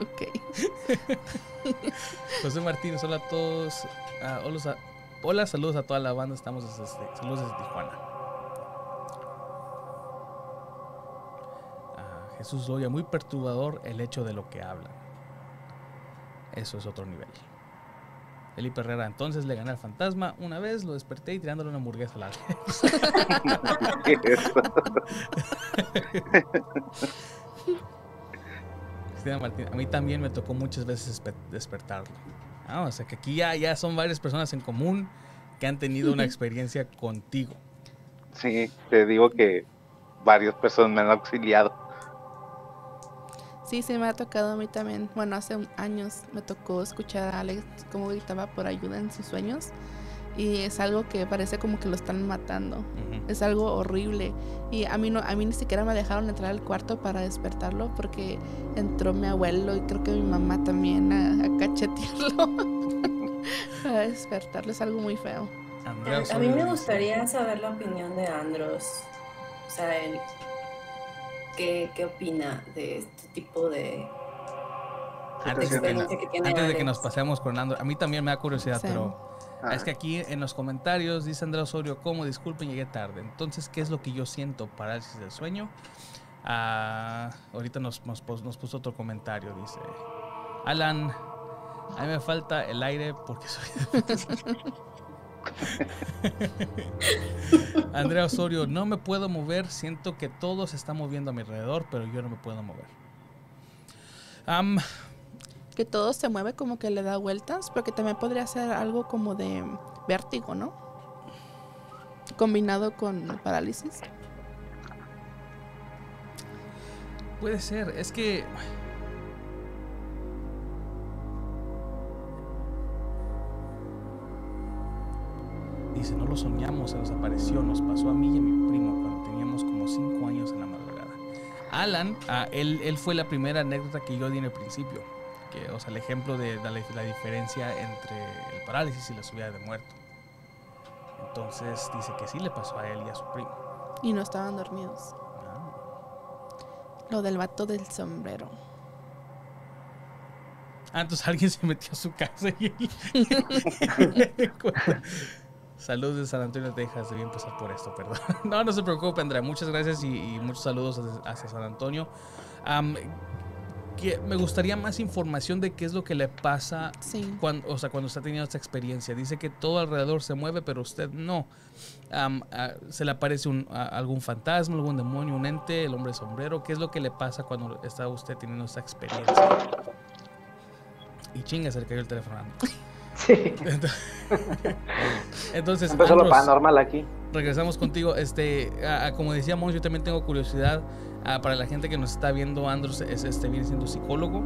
ok. *laughs* José Martínez, hola a todos. Ah, hola, hola, saludos a toda la banda. Estamos desde, saludos desde Tijuana. Ah, Jesús Loya, muy perturbador el hecho de lo que hablan. Eso es otro nivel. Felipe Herrera, entonces le gané al fantasma una vez, lo desperté y tirándole una hamburguesa a la Eso. Cristina Martínez, a mí también me tocó muchas veces espe- despertarlo. Ah, o sea que aquí ya, ya son varias personas en común que han tenido una *laughs* experiencia contigo. Sí, te digo que varias personas me han auxiliado. Sí, sí, me ha tocado a mí también. Bueno, hace años me tocó escuchar a Alex cómo gritaba por ayuda en sus sueños. Y es algo que parece como que lo están matando. Ujú. Es algo horrible. Y a mí, no, a mí ni siquiera me dejaron entrar al cuarto para despertarlo porque entró mi abuelo y creo que mi mamá también a, a cachetearlo. *laughs* para despertarlo. Es algo muy feo. A, a mí me gustaría saber la opinión de Andros. O sea, él, ¿qué, ¿qué opina de este tipo de Antes de que, experiencia que tiene antes de que nos pasemos con Andro, a mí también me da curiosidad, Sí. pero Ah, es que aquí en los comentarios dice Andrea Osorio, ¿cómo? Disculpen, llegué tarde. Entonces, ¿qué es lo que yo siento? Parálisis del sueño. Ah, ahorita nos, nos, nos puso otro comentario, dice Alan, a mí me falta el aire porque soy *laughs* *laughs* Andrea Osorio, no me puedo mover, siento que todo se está moviendo a mi alrededor, pero yo no me puedo mover. Que todo se mueve como que le da vueltas, porque también podría ser algo como de vértigo, ¿no? Combinado con parálisis. Puede ser, es que. Dice, no lo soñamos, se nos apareció, nos pasó a mí y a mi primo cuando teníamos como 5 años en la madrugada. Alan, ah, él, él fue la primera anécdota que yo di en el principio. Que, o sea, el ejemplo de la, la diferencia entre el parálisis y la subida de muerto. Entonces dice que sí le pasó a él y a su primo. Y no estaban dormidos. Ah. Lo del vato del sombrero. Ah, entonces alguien se metió a su casa y... *laughs* Saludos de San Antonio, Texas. Debí empezar por esto, perdón. *laughs* No, no se preocupe, Andrea. Muchas gracias y, y muchos saludos hacia, hacia San Antonio. Am, que me gustaría más información de qué es lo que le pasa Sí. cuando, o sea, cuando está teniendo esta experiencia. Dice que todo alrededor se mueve, pero usted no. Am, a- ¿Se le aparece un, a- algún fantasma, algún demonio, un ente, el hombre sombrero? ¿Qué es lo que le pasa cuando está usted teniendo esta experiencia? Y chinga, se le cayó el teléfono. *laughs* Sí. *laughs* Entonces, Empezó lo Andros, paranormal aquí. regresamos contigo. Este, a- a- como decíamos, yo también tengo curiosidad. para la gente que nos está viendo, Andros es, este, viene siendo psicólogo.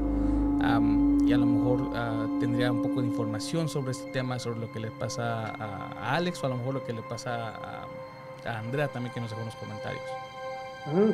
y a lo mejor ah, tendría un poco de información sobre este tema, sobre lo que le pasa a, Alex o a lo mejor lo que le pasa a, Andrea también que nos dejó en los comentarios.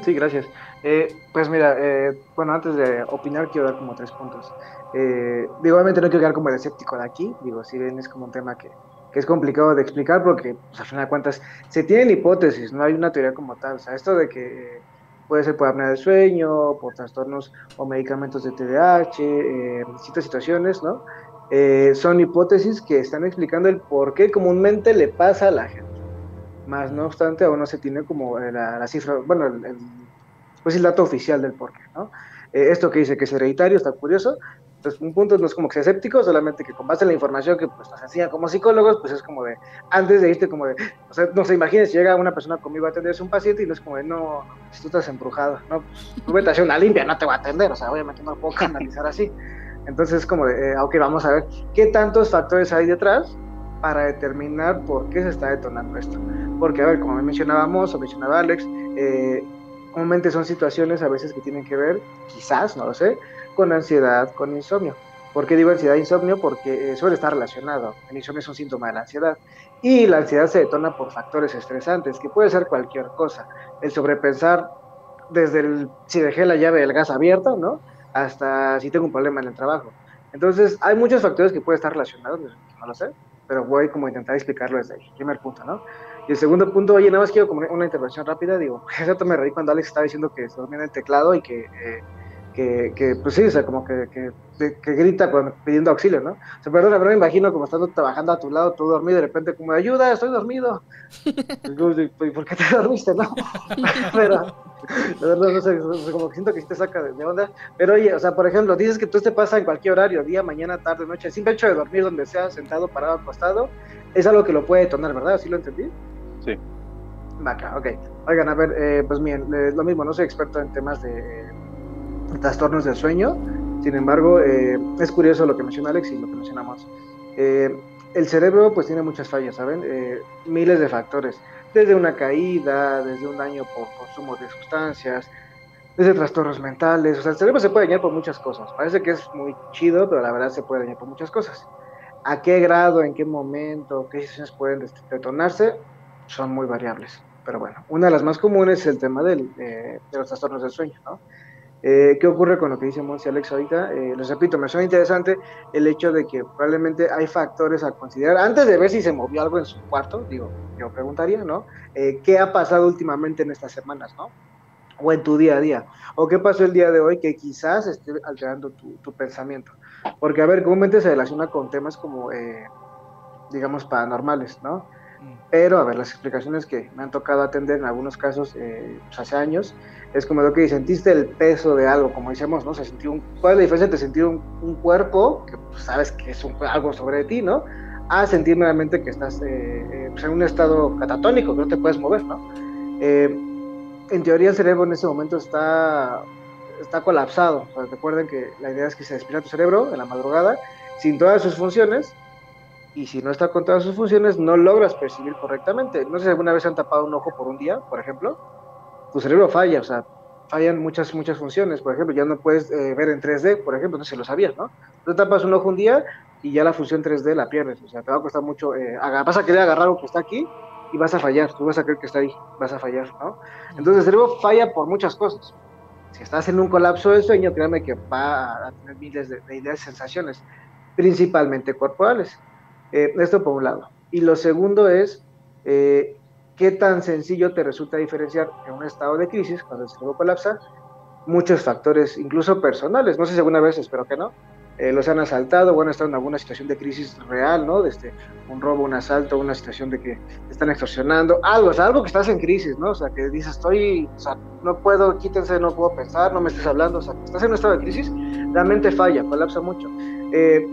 Sí, gracias. Eh, pues mira, eh, bueno, antes de opinar quiero dar como tres puntos. Eh, digo, obviamente no quiero quedar como el escéptico de aquí, digo, si bien es como un tema que, que es complicado de explicar porque, pues, al final de cuentas, se tienen hipótesis, no hay una teoría como tal. O sea, esto de que puede ser por apnea del sueño, por trastornos o medicamentos de TDAH, eh, distintas situaciones, ¿no? Eh, son hipótesis que están explicando el por qué comúnmente le pasa a la gente. Más no obstante, aún no se tiene como eh, la, cifra, bueno, pues el dato oficial del porqué, ¿no? Eh, esto que dice que es hereditario está curioso. Entonces, un punto no es como que sea escéptico, solamente que con base en la información que pues, nos enseñan como psicólogos, pues es como de, antes de irte como de, o sea, no se imagines, llega una persona conmigo a atenderse un paciente y no es como de, no, si tú estás embrujado, no, pues tú vete a hacer una limpia, no te va a atender, o sea, obviamente no puedo canalizar así. Entonces, es como de, eh, ok, vamos a ver qué tantos factores hay detrás para determinar por qué se está detonando esto. Porque, a ver, como mencionábamos, o mencionaba Alex, eh, comúnmente son situaciones a veces que tienen que ver, quizás, no lo sé, con ansiedad, con insomnio. ¿Por qué digo ansiedad e insomnio? Porque eh, suele estar relacionado. El insomnio es un síntoma de la ansiedad. Y la ansiedad se detona por factores estresantes, que puede ser cualquier cosa. El sobrepensar desde el si dejé la llave del gas abierta, ¿no? Hasta si tengo un problema en el trabajo. Entonces, hay muchos factores que pueden estar relacionados, no lo sé, pero voy como a intentar explicarlo desde el primer punto, ¿no? Y el segundo punto, oye, nada más quiero como una intervención rápida, digo, *laughs* exacto me reí cuando Alex estaba diciendo que se dormía en el teclado y que, eh, que, que, pues sí, o sea, como que, que, que grita cuando, pidiendo auxilio, ¿no? O sea, perdón, pero me imagino como estando trabajando a tu lado, tú dormido, de repente como, ayuda, estoy dormido. ¿Y por qué te *laughs* dormiste, no? *laughs* pero, la verdad, no sé, como que siento que sí te saca de, onda. Pero oye, o sea, por ejemplo, dices que tú te pasa en cualquier horario, día, mañana, tarde, noche, el simple hecho de dormir donde sea, sentado, parado, acostado, es algo que lo puede detonar, ¿verdad? ¿Así lo entendí? Sí. Vaca, ok. Oigan, a ver, eh, pues bien, eh, lo mismo, no soy experto en temas de, trastornos del sueño, sin embargo, eh, es curioso lo que menciona Alex y lo que mencionamos. Eh, el cerebro pues tiene muchas fallas, ¿saben? Eh, miles de factores, desde una caída, desde un daño por consumo de sustancias, desde trastornos mentales, o sea, el cerebro se puede dañar por muchas cosas. Parece que es muy chido, pero la verdad se puede dañar por muchas cosas. ¿A qué grado, en qué momento, qué situaciones pueden detonarse? Son muy variables. Pero bueno, una de las más comunes es el tema del, eh, de los trastornos del sueño, ¿no? Eh, ¿Qué ocurre con lo que dice Monsi Alex ahorita? Eh, les repito, me suena interesante el hecho de que probablemente hay factores a considerar. Antes de ver si se movió algo en su cuarto, digo, yo preguntaría, ¿no? Eh, ¿Qué ha pasado últimamente en estas semanas, ¿no? O en tu día a día. ¿O qué pasó el día de hoy que quizás esté alterando tu, tu pensamiento? Porque, a ver, comúnmente se relaciona con temas como, eh, digamos, paranormales, ¿no? Pero, a ver, las explicaciones que me han tocado atender en algunos casos eh, pues hace años, es como lo que sentiste el peso de algo, como decíamos, ¿no? Se sintió un, ¿Cuál es la diferencia entre sentir un, cuerpo, que pues, sabes que es un, algo sobre ti, ¿no? A sentir realmente que estás eh, eh, pues en un estado catatónico, que no te puedes mover, ¿no? Eh, en teoría el cerebro en ese momento está, está colapsado. O recuerden que la idea es que se despierta tu cerebro en la madrugada sin todas sus funciones y si no está con todas sus funciones no logras percibir correctamente. No sé si alguna vez han tapado un ojo por un día, por ejemplo. Tu cerebro falla, o sea, fallan muchas, muchas funciones. Por ejemplo, ya no puedes eh, ver en 3D, por ejemplo, no sé si lo sabías, ¿no? Tú tapas un ojo un día y ya la función 3D la pierdes. O sea, te va a costar mucho. Eh, vas a querer agarrar algo que está aquí y vas a fallar. Tú vas a creer que está ahí, vas a fallar, ¿no? Entonces el cerebro falla por muchas cosas. Si estás en un colapso del sueño, créame que va a tener miles de, de ideas sensaciones, principalmente corporales. Eh, esto por un lado. Y lo segundo es eh, qué tan sencillo te resulta diferenciar en un estado de crisis, cuando el cerebro colapsa, muchos factores, incluso personales. No sé si alguna vez, espero que no, eh, los han asaltado, bueno, están en alguna situación de crisis real, ¿no? Desde un robo, un asalto, una situación de que están extorsionando, algo, o sea, algo que estás en crisis, ¿no? O sea, que dices, estoy, o sea, no puedo, quítense, no puedo pensar, no me estés hablando, o sea, que estás en un estado de crisis, la mente falla, colapsa mucho. Eh,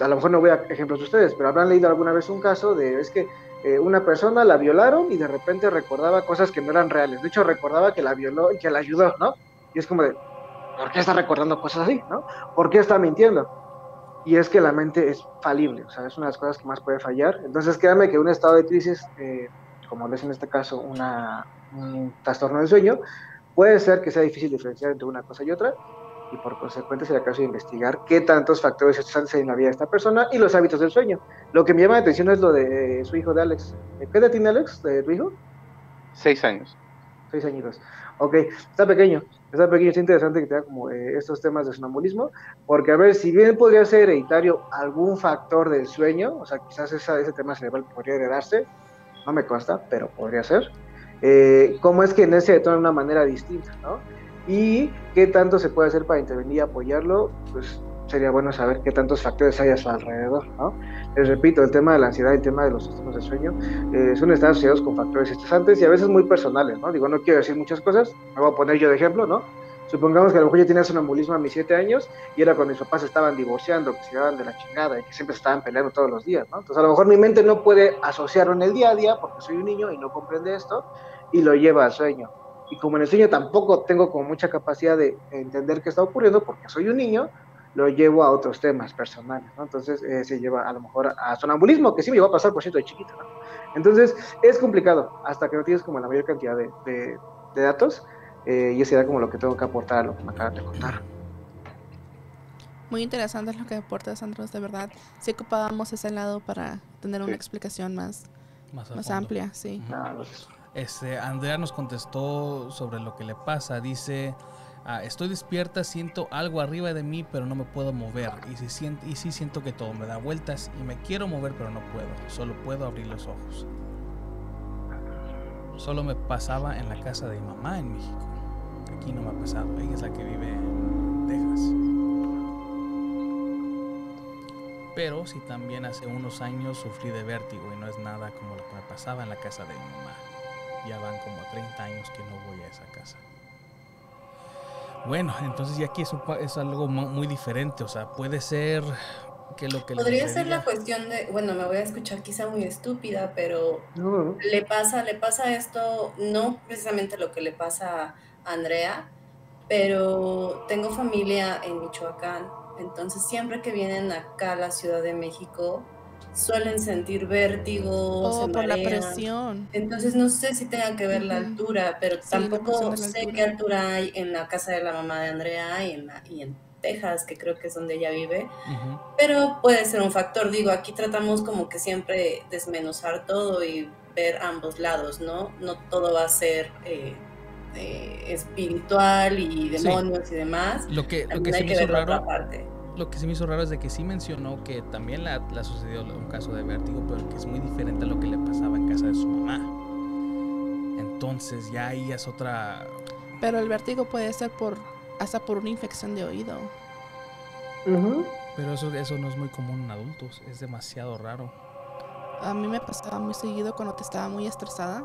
a lo mejor no voy a ejemplos de ustedes, pero habrán leído alguna vez un caso de, es que eh, una persona la violaron y de repente recordaba cosas que no eran reales. De hecho, recordaba que la violó y que la ayudó, ¿no? Y es como de, ¿por qué está recordando cosas así, no? ¿Por qué está mintiendo? Y es que la mente es falible, o sea, es una de las cosas que más puede fallar. Entonces, créanme que un estado de crisis, eh, como es en este caso un trastorno del sueño, puede ser que sea difícil diferenciar entre una cosa y otra, y por consecuente será caso de investigar qué tantos factores están en la vida de esta persona y los hábitos del sueño. Lo que me llama la atención es lo de su hijo de Alex. ¿Qué edad tiene Alex, de tu hijo? Seis años. Seis añitos. Ok, está pequeño, está pequeño, es interesante que tenga como eh, estos temas de sonambulismo, porque a ver, si bien podría ser hereditario algún factor del sueño, o sea, quizás ese tema cerebral podría heredarse, no me consta, pero podría ser, eh, cómo es que en ese detona de una manera distinta, ¿no? Y qué tanto se puede hacer para intervenir y apoyarlo, pues sería bueno saber qué tantos factores hay a su alrededor, ¿no? Les repito, el tema de la ansiedad, el tema de los sistemas de sueño, eh, son estados asociados con factores estresantes y a veces muy personales, ¿no? Digo, no quiero decir muchas cosas, me voy a poner yo de ejemplo, ¿no? Supongamos que a lo mejor yo tenía sonambulismo a mis siete años y era cuando mis papás estaban divorciando, que se llevaban de la chingada y que siempre estaban peleando todos los días, ¿no? Entonces a lo mejor mi mente no puede asociarlo en el día a día porque soy un niño y no comprende esto y lo lleva al sueño y como en el sueño tampoco tengo como mucha capacidad de entender qué está ocurriendo porque soy un niño, lo llevo a otros temas personales, ¿no? Entonces eh, se lleva a lo mejor a sonambulismo, que sí me llevó a pasar por cierto de chiquito, ¿no? Entonces es complicado hasta que no tienes como la mayor cantidad de, de, datos eh, y ese era como lo que tengo que aportar a lo que me acaban de contar. Muy interesante lo que aportas, Andros, de verdad. Sí ocupábamos ese lado para tener una explicación más, más, amplia, sí. Este, Andrea nos contestó sobre lo que le pasa. Dice, ah, estoy despierta, siento algo arriba de mí, pero no me puedo mover. Y, sí siento que todo me da vueltas y me quiero mover, pero no puedo. Solo puedo abrir los ojos. Solo me pasaba en la casa de mi mamá en México. Aquí no me ha pasado. Ella es la que vive en Texas. Pero sí también hace unos años sufrí de vértigo y no es nada como lo que me pasaba en la casa de mi mamá ya van como 30 años que no voy a esa casa. Bueno, entonces ya aquí es, es algo muy diferente, o sea, puede ser que lo que... Podría ser la cuestión de, bueno, me voy a escuchar quizá muy estúpida, pero le pasa, le pasa esto, no precisamente lo que le pasa a Andrea, pero tengo familia en Michoacán, entonces siempre que vienen acá a la Ciudad de México, suelen sentir vértigo, oh, por la presión. Entonces no sé si tenga que ver la altura, pero tampoco sé qué altura hay en la casa de la mamá de Andrea y en, y en Texas, que creo que es donde ella vive. Pero puede ser un factor. Digo, aquí tratamos como que siempre desmenuzar todo y ver ambos lados, ¿no? No todo va a ser eh, eh, espiritual y demonios y demás. Lo que, lo que hay que ver la otra parte lo que se me hizo raro es de que sí mencionó que también le ha sucedido un caso de vértigo, pero que es muy diferente a lo que le pasaba en casa de su mamá. Entonces ya ahí es otra... Pero el vértigo puede ser por hasta por una infección de oído. Pero eso, eso no es muy común en adultos, es demasiado raro. A mí me pasaba muy seguido cuando te estaba muy estresada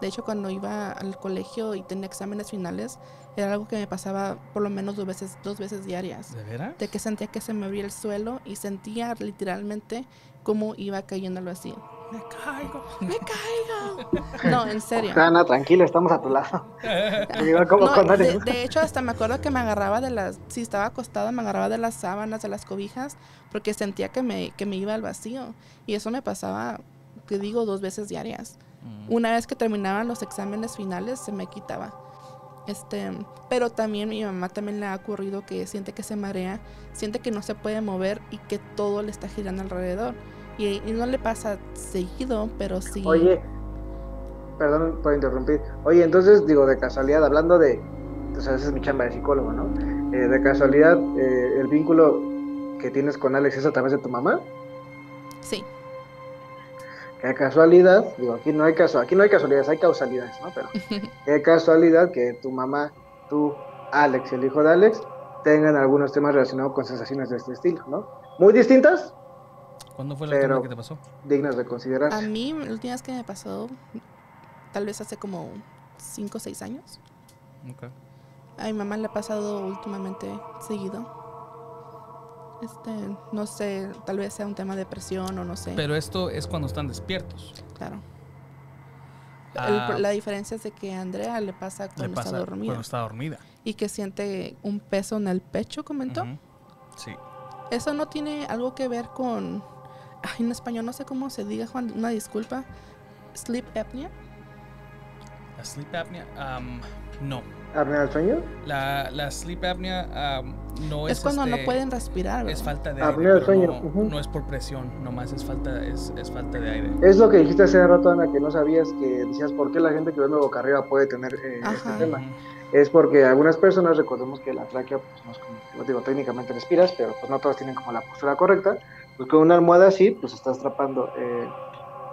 de hecho, cuando iba al colegio y tenía exámenes finales, era algo que me pasaba por lo menos dos veces, dos veces diarias. ¿De veras? De que sentía que se me abría el suelo y sentía literalmente cómo iba cayendo al vacío. Me caigo, me *laughs* caigo. No, en serio. Ana, tranquila, estamos a tu lado. *laughs* de, hecho, hasta me acuerdo que me agarraba de las, si estaba acostada, me agarraba de las sábanas, de las cobijas, porque sentía que me, que me iba al vacío. Y eso me pasaba, te digo, dos veces diarias. Una vez que terminaban los exámenes finales se me quitaba. Este, pero también mi mamá también le ha ocurrido que siente que se marea, siente que no se puede mover y que todo le está girando alrededor. Y, no le pasa seguido, pero sí. Oye, perdón por interrumpir. Oye, entonces digo, de casualidad, hablando de, entonces esa es mi chamba de psicólogo, ¿no? Eh, de casualidad, eh, el vínculo que tienes con Alex es a través de tu mamá. Sí. Qué casualidad, digo, aquí no hay caso, aquí no hay casualidades, hay causalidades, ¿no? Pero *laughs* qué casualidad que tu mamá, tú, Alex, el hijo de Alex, tengan algunos temas relacionados con sensaciones de este estilo, ¿no? Muy distintas. ¿Cuándo fue la última Pero- que te pasó? Dignas de considerar. A mí, la última vez que me pasó, tal vez hace como 5 o 6 años. Ok. A mi mamá le ha pasado últimamente seguido. Este, no sé, tal vez sea un tema de depresión o no sé. Pero esto es cuando están despiertos. claro. El- Ah, la diferencia es de que a Andrea le pasa le cuando pasa está dormida cuando está dormida. y que siente un peso en el pecho, comentó. Sí. Eso no tiene algo que ver con. Ay, en español no sé cómo se diga, Juan, una disculpa. Sleep apnea. Sleep apnea, am, no. ¿Apnea del sueño? La, la sleep apnea am, no es. es cuando no este, pueden respirar. Es falta de Apnea aire. del sueño, no, es por presión, nomás es falta, es, es falta de aire. Es lo que dijiste hace rato, Ana, que no sabías, que decías por qué la gente que duerme boca arriba puede tener eh, este tema. Es porque algunas personas, recordemos que la tráquea, pues no es como, yo digo, técnicamente respiras, pero pues no todas tienen como la postura correcta. Pues con una almohada así, pues estás atrapando eh,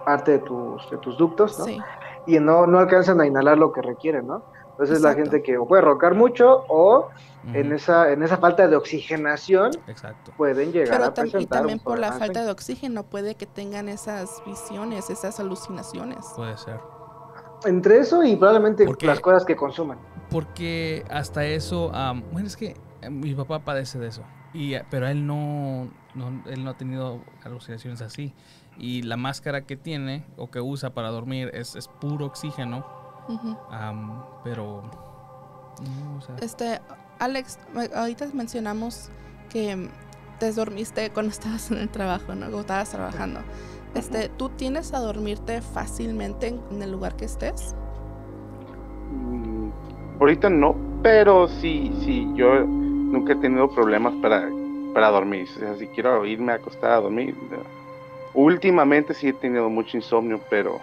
parte de tus, de tus ductos, ¿no? Sí, Y no, no alcanzan a inhalar lo que requieren, ¿no? Entonces la gente que o puede roncar mucho o en, esa, en esa falta de oxigenación Exacto. pueden llegar pero a tam- y presentar también un por la falta de oxígeno puede que tengan esas visiones, esas alucinaciones. Puede ser. Entre eso y probablemente Porque- las cosas que consuman. Porque hasta eso, am, bueno, es que eh, mi papá padece de eso. Y, eh, pero él no, no, él no ha tenido alucinaciones así. Y la máscara que tiene o que usa para dormir es, es puro oxígeno. Am, pero... no, o sea, Este, Alex, ahorita mencionamos que te dormiste cuando *laughs* estabas en el trabajo, ¿no? Cuando estabas trabajando. Este, ¿tú tienes a dormirte fácilmente en, el lugar que estés? Mm, ahorita no, pero sí, sí, yo nunca he tenido problemas para, para dormir. O sea, si quiero irme a acostar a dormir. Últimamente sí he tenido mucho insomnio, pero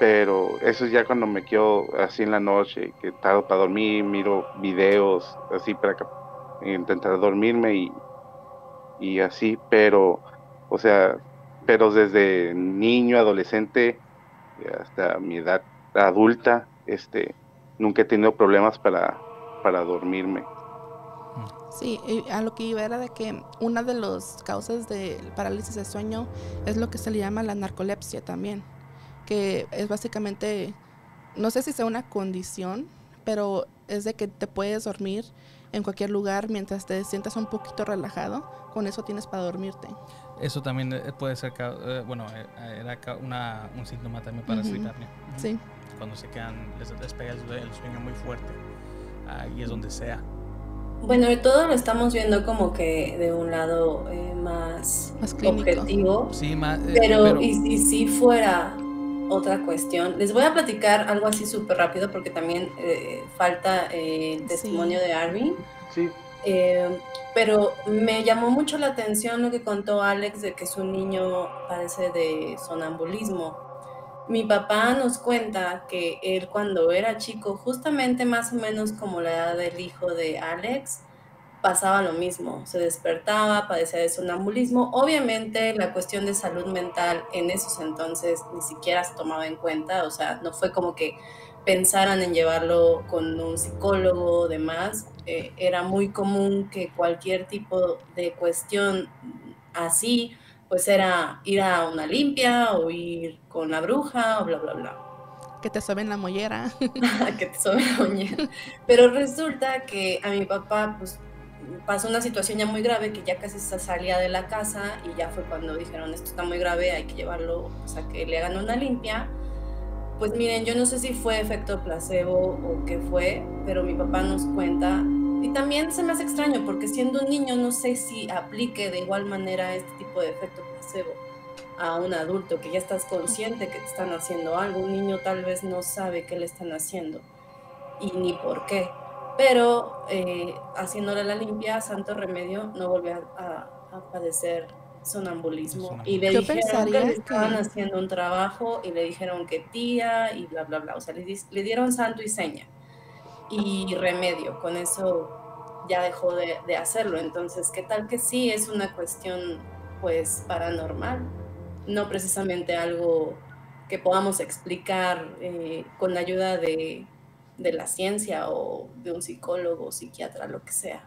pero eso es ya cuando me quedo así en la noche, que tardo para dormir, miro videos así para intentar dormirme y, y así, pero, o sea, pero desde niño, adolescente, hasta mi edad adulta, este, nunca he tenido problemas para, para dormirme. Sí, a lo que iba era de que una de las causas de parálisis de sueño es lo que se le llama la narcolepsia también, que es básicamente, no sé si sea una condición, pero es de que te puedes dormir en cualquier lugar mientras te sientas un poquito relajado, con eso tienes para dormirte. eso también eh, puede ser, eh, bueno, eh, era una, un síntoma también para Ujú. sleep apnea. Ujú. Sí, Cuando se quedan, les, les pega el, el sueño muy fuerte. Ahí es donde sea. Bueno, todo lo estamos viendo como que de un lado eh, más más objetivo, Sí, ma- eh, pero, y, y si fuera otra cuestión, les voy a platicar algo así súper rápido porque también eh, falta eh, el testimonio de Arvin. Sí, Eh, pero me llamó mucho la atención lo que contó Alex de que su niño padece de sonambulismo. Mi papá nos cuenta que él cuando era chico, justamente más o menos como la edad del hijo de Alex, pasaba lo mismo, se despertaba, padecía de sonambulismo. Obviamente la cuestión de salud mental en esos entonces ni siquiera se tomaba en cuenta, o sea, no fue como que pensaran en llevarlo con un psicólogo o demás. Eh, era muy común que cualquier tipo de cuestión así, pues era ir a una limpia o ir con la bruja o bla, bla, bla. Que te soben la mollera. *laughs* que te sobe la uña. Pero resulta que a mi papá, pues pasó una situación ya muy grave que ya casi se salía de la casa y ya fue cuando dijeron esto está muy grave, hay que llevarlo, o sea, que le hagan una limpia. Pues miren, yo no sé si fue efecto placebo o qué fue, pero mi papá nos cuenta y también se me hace extraño porque siendo un niño no sé si aplique de igual manera este tipo de efecto placebo a un adulto que ya estás consciente que te están haciendo algo. Un niño tal vez no sabe qué le están haciendo y ni por qué. Pero eh, haciéndole la limpia, santo remedio, no volvió a, a- a padecer sonambulismo. Y le Yo dijeron que le estaban que- haciendo un trabajo y le dijeron que tía y bla, bla, bla. O sea, le, le dieron santo y seña y remedio. Con eso ya dejó de, de hacerlo. Entonces, ¿qué tal que sí es una cuestión, pues, paranormal? No precisamente algo que podamos explicar eh, con la ayuda de, de la ciencia o de un psicólogo, psiquiatra, lo que sea.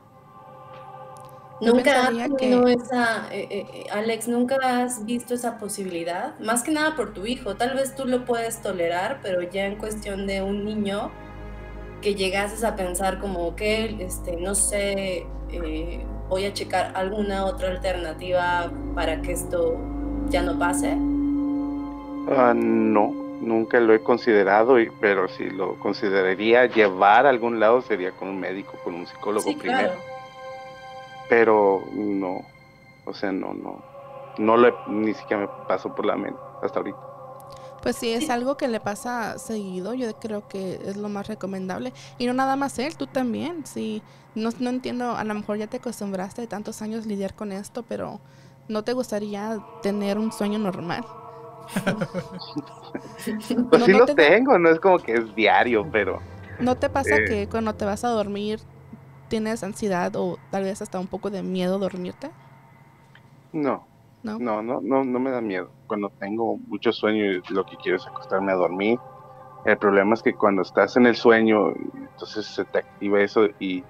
Nunca has que... esa, eh, eh, eh, Alex, nunca has visto esa posibilidad, más que nada por tu hijo. Tal vez tú lo puedes tolerar, pero ya en cuestión de un niño que llegases a pensar como que, este, no sé, voy a checar alguna otra alternativa para que esto ya no pase. Ah, no, nunca lo he considerado, pero si lo consideraría llevar a algún lado sería con un médico, con un psicólogo primero pero no, o sea, no, no, no le, ni siquiera me pasó por la mente hasta ahorita. Pues sí, es algo que le pasa seguido, yo creo que es lo más recomendable. Y no nada más él, tú también, sí. No, no entiendo, a lo mejor ya te acostumbraste de tantos años lidiar con esto, pero ¿no te gustaría tener un sueño normal? *laughs* pues sí lo tengo, no es como que es diario, pero... ¿No te pasa eh, que cuando te vas a dormir tienes ansiedad o tal vez hasta un poco de miedo dormirte? No. No, no, no, no, me da miedo. Cuando tengo mucho sueño y lo que quiero es acostarme a dormir. El problema es que cuando estás en el sueño, entonces se te activa eso y,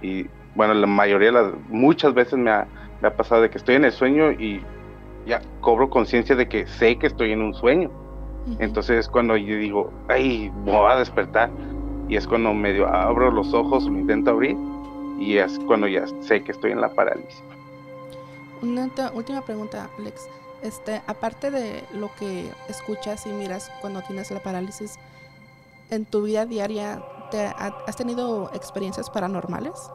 y bueno, la mayoría, las, muchas veces me ha, me ha pasado de que estoy en el sueño y ya cobro conciencia de que sé que estoy en un sueño. Entonces cuando yo digo, ay, voy a despertar. Y es cuando medio abro los ojos, lo intento abrir y es cuando ya sé que estoy en la parálisis. Una última pregunta, Alex. Este, aparte de lo que escuchas y miras cuando tienes la parálisis, en tu vida diaria, te, ¿has tenido experiencias paranormales?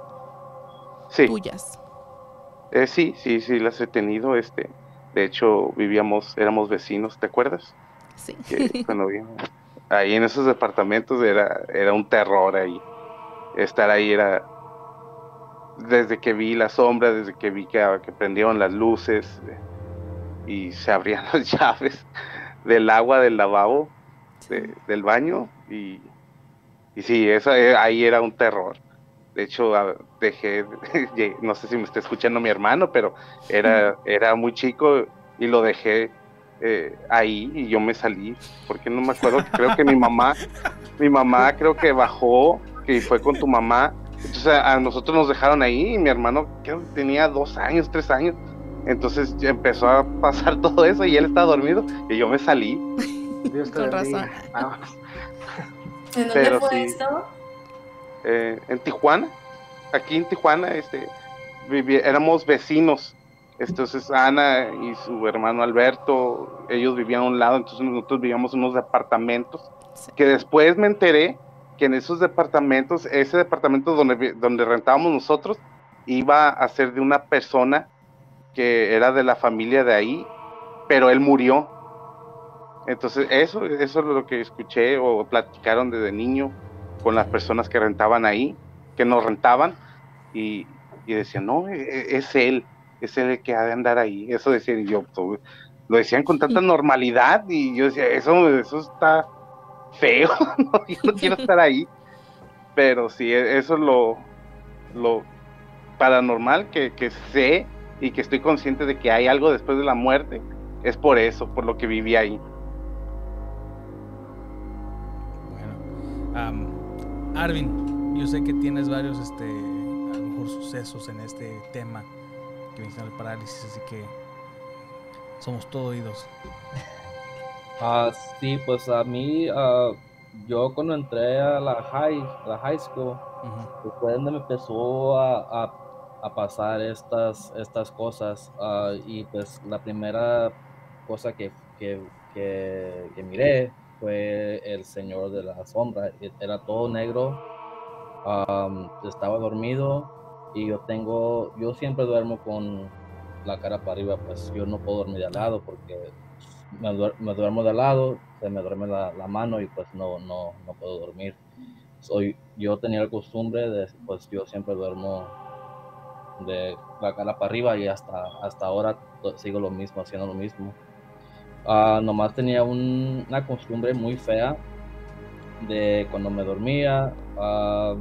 Sí. Tuyas. Eh, sí, sí, sí, las he tenido. Este, de hecho, vivíamos, éramos vecinos, ¿te acuerdas? Sí. *laughs* cuando vivíamos ahí en esos departamentos era, era un terror ahí. Estar ahí era desde que vi la sombra, desde que vi que, que prendieron las luces eh, y se abrían *laughs* las llaves del agua del lavabo, del baño, y, y sí, eso, eh, ahí era un terror. De hecho, dejé, *laughs* no sé si me está escuchando mi hermano, pero era, era muy chico y lo dejé eh, ahí y yo me salí, porque no me acuerdo, creo que mi mamá, *laughs* mi mamá creo que bajó, que fue con tu mamá entonces a nosotros nos dejaron ahí y mi hermano que tenía dos años, tres años. Entonces empezó a pasar *laughs* todo eso y él estaba dormido y yo me salí. Con razón. Ah. ¿En dónde fue esto? Eh, en Tijuana. Aquí en Tijuana, este, éramos vecinos. Entonces Ana y su hermano Alberto, ellos vivían a un lado, entonces nosotros vivíamos en unos departamentos. Que después me enteré que en esos departamentos, ese departamento donde, donde rentábamos nosotros, iba a ser de una persona que era de la familia de ahí, pero él murió. Entonces, eso, eso es lo que escuché o platicaron desde niño con las personas que rentaban ahí, que nos rentaban, y, y decían, no, e, e, es él, es él el que ha de andar ahí. Eso decían, yo, pues, lo decían con tanta normalidad, y yo decía, eso, eso está feo, *laughs* yo no quiero estar ahí. Pero sí, e, eso es lo, lo paranormal que, sé y que estoy consciente de que hay algo después de la muerte. Es por eso, por lo que viví ahí. Bueno, Arvin, yo sé que tienes varios, este, a lo mejor sucesos en este tema que viene el parálisis, así que somos todo oídos. *laughs* Ah, sí, pues a mí, uh, yo cuando entré a la high, la high school, pues fue donde me empezó a, a, pasar estas, estas cosas. Ah, y pues la primera cosa que, que, que, miré fue el Señor de la Sombra. E, era todo negro, estaba dormido y yo tengo, yo siempre duermo con la cara para arriba, pues yo no puedo dormir de al lado porque me, duermo de lado, se me duerme la, mano y pues no, no, no puedo dormir. Soy, yo tenía la costumbre de, pues yo siempre duermo de la cara para arriba y hasta, hasta ahora sigo lo mismo, haciendo lo mismo. Uh, nomás tenía una costumbre muy fea de cuando me dormía, uh,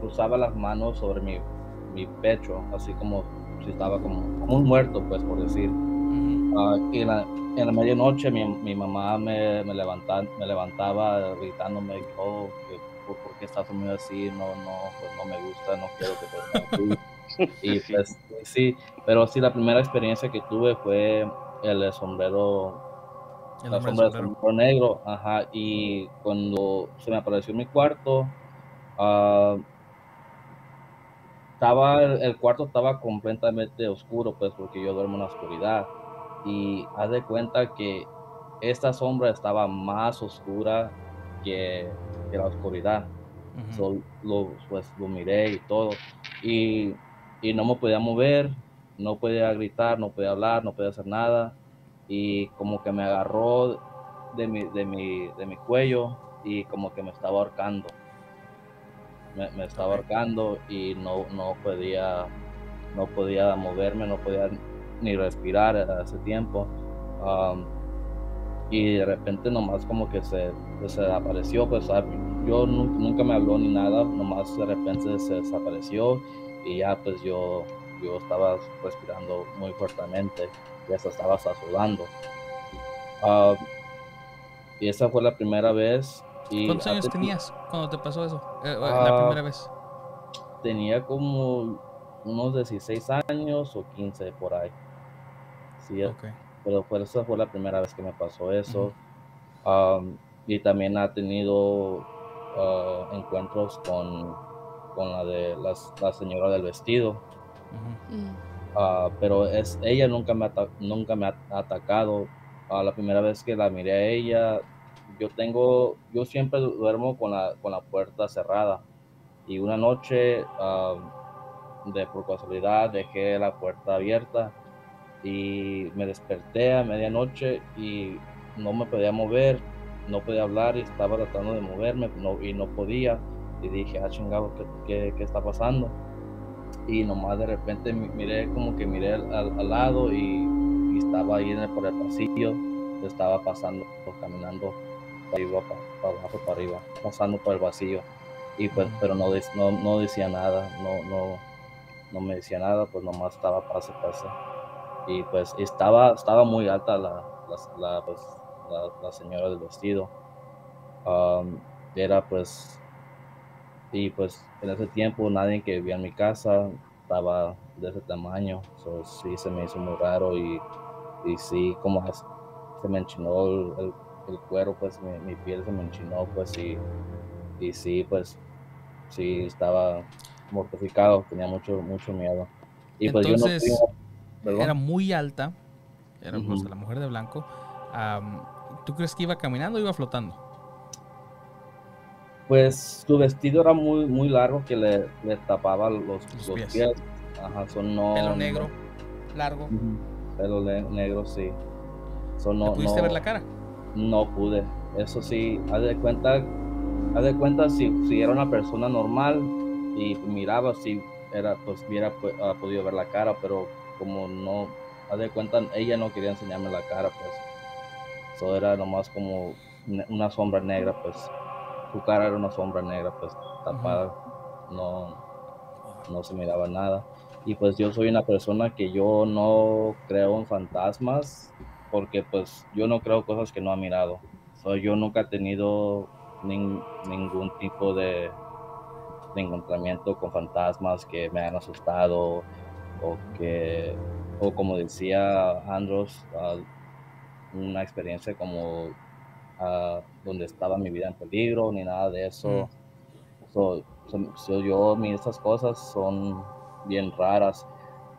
cruzaba las manos sobre mi, mi, pecho, así como si estaba como, como un muerto, pues por decir. Ah, y en la, en la medianoche mi, mi mamá me, me, levanta, me levantaba gritándome, oh, ¿por, qué estás dormido así? No, no, pues no me gusta, no quiero que te *laughs* y pues sí, pero sí, la primera experiencia que tuve fue el sombrero, el la sombra sombrero negro, ajá, y cuando se me apareció en mi cuarto, uh, estaba, el cuarto estaba completamente oscuro, pues porque yo duermo en la oscuridad. Y haz de cuenta que esta sombra estaba más oscura que, que la oscuridad. lo, pues lo miré y todo. Y, y, no me podía mover, no podía gritar, no podía hablar, no podía hacer nada. Y como que me agarró de mi, de mi, de mi cuello y como que me estaba ahorcando me, estaba ahorcando y no, no podía no podía moverme, no podía ni respirar a ese tiempo. y de repente nomás como que se, se desapareció, pues yo nunca me habló ni nada, nomás de repente se desapareció y ya pues yo, yo estaba respirando muy fuertemente y hasta estaba sudando. y esa fue la primera vez ¿Cuántos años tenías cuando te pasó eso? Eh, la ah, primera vez. Tenía como unos 16 años o 15 por ahí. Sí, pero por eso fue la primera vez que me pasó eso. y también ha tenido encuentros con, con, la de la señora del vestido. Ah, pero es ella nunca me, nunca me ha atacado. la primera vez que la miré a ella, yo tengo, yo siempre duermo con la, con la puerta cerrada y una noche de por casualidad dejé la puerta abierta y me desperté a medianoche y no me podía mover, no podía hablar y estaba tratando de moverme y no podía y dije, ah chingado, ¿qué, qué, está pasando? Y nomás de repente miré como que miré al, lado y, estaba ahí por el pasillo, estaba pasando, caminando arriba, para, abajo, para arriba, pasando por el vacío. Y pues, pero no, no, no decía nada, no, no, no me decía nada, pues nomás estaba pase, pase. Y pues estaba, estaba muy alta la, la, pues, la, señora del vestido. era pues, y pues en ese tiempo nadie que vivía en mi casa estaba de ese tamaño. So, sí, se me hizo muy raro y, y sí, como se me enchinó el, el cuero, pues mi, piel se me enchinó, pues y, y sí, pues sí, estaba mortificado, tenía mucho, mucho miedo. Y pues yo no era muy alta, era pues, la mujer de blanco. ¿Tú crees que iba caminando o iba flotando? Pues su vestido era muy, muy largo que le, le tapaba los, pies. Ajá, son no, Pelo negro, largo. Pelo negro, sí. pudiste ver la cara? no pude. Eso sí, haz de cuenta, haz de cuenta si, si era una persona normal y miraba si era, pues hubiera ah, podido ver la cara, pero como no, haz de cuenta, ella no quería enseñarme la cara, pues. Eso era nomás como una sombra negra, pues. Su cara era una sombra negra, pues, tapada. No, no se miraba nada. Y pues yo soy una persona que yo no creo en fantasmas porque pues yo no creo cosas que no ha mirado. yo nunca he tenido ningún tipo de, encontramiento con fantasmas que me han asustado o que, o como decía Andros, ah, una experiencia como uh, donde estaba mi vida en peligro ni nada de eso. Mm. yo, esas cosas son bien raras.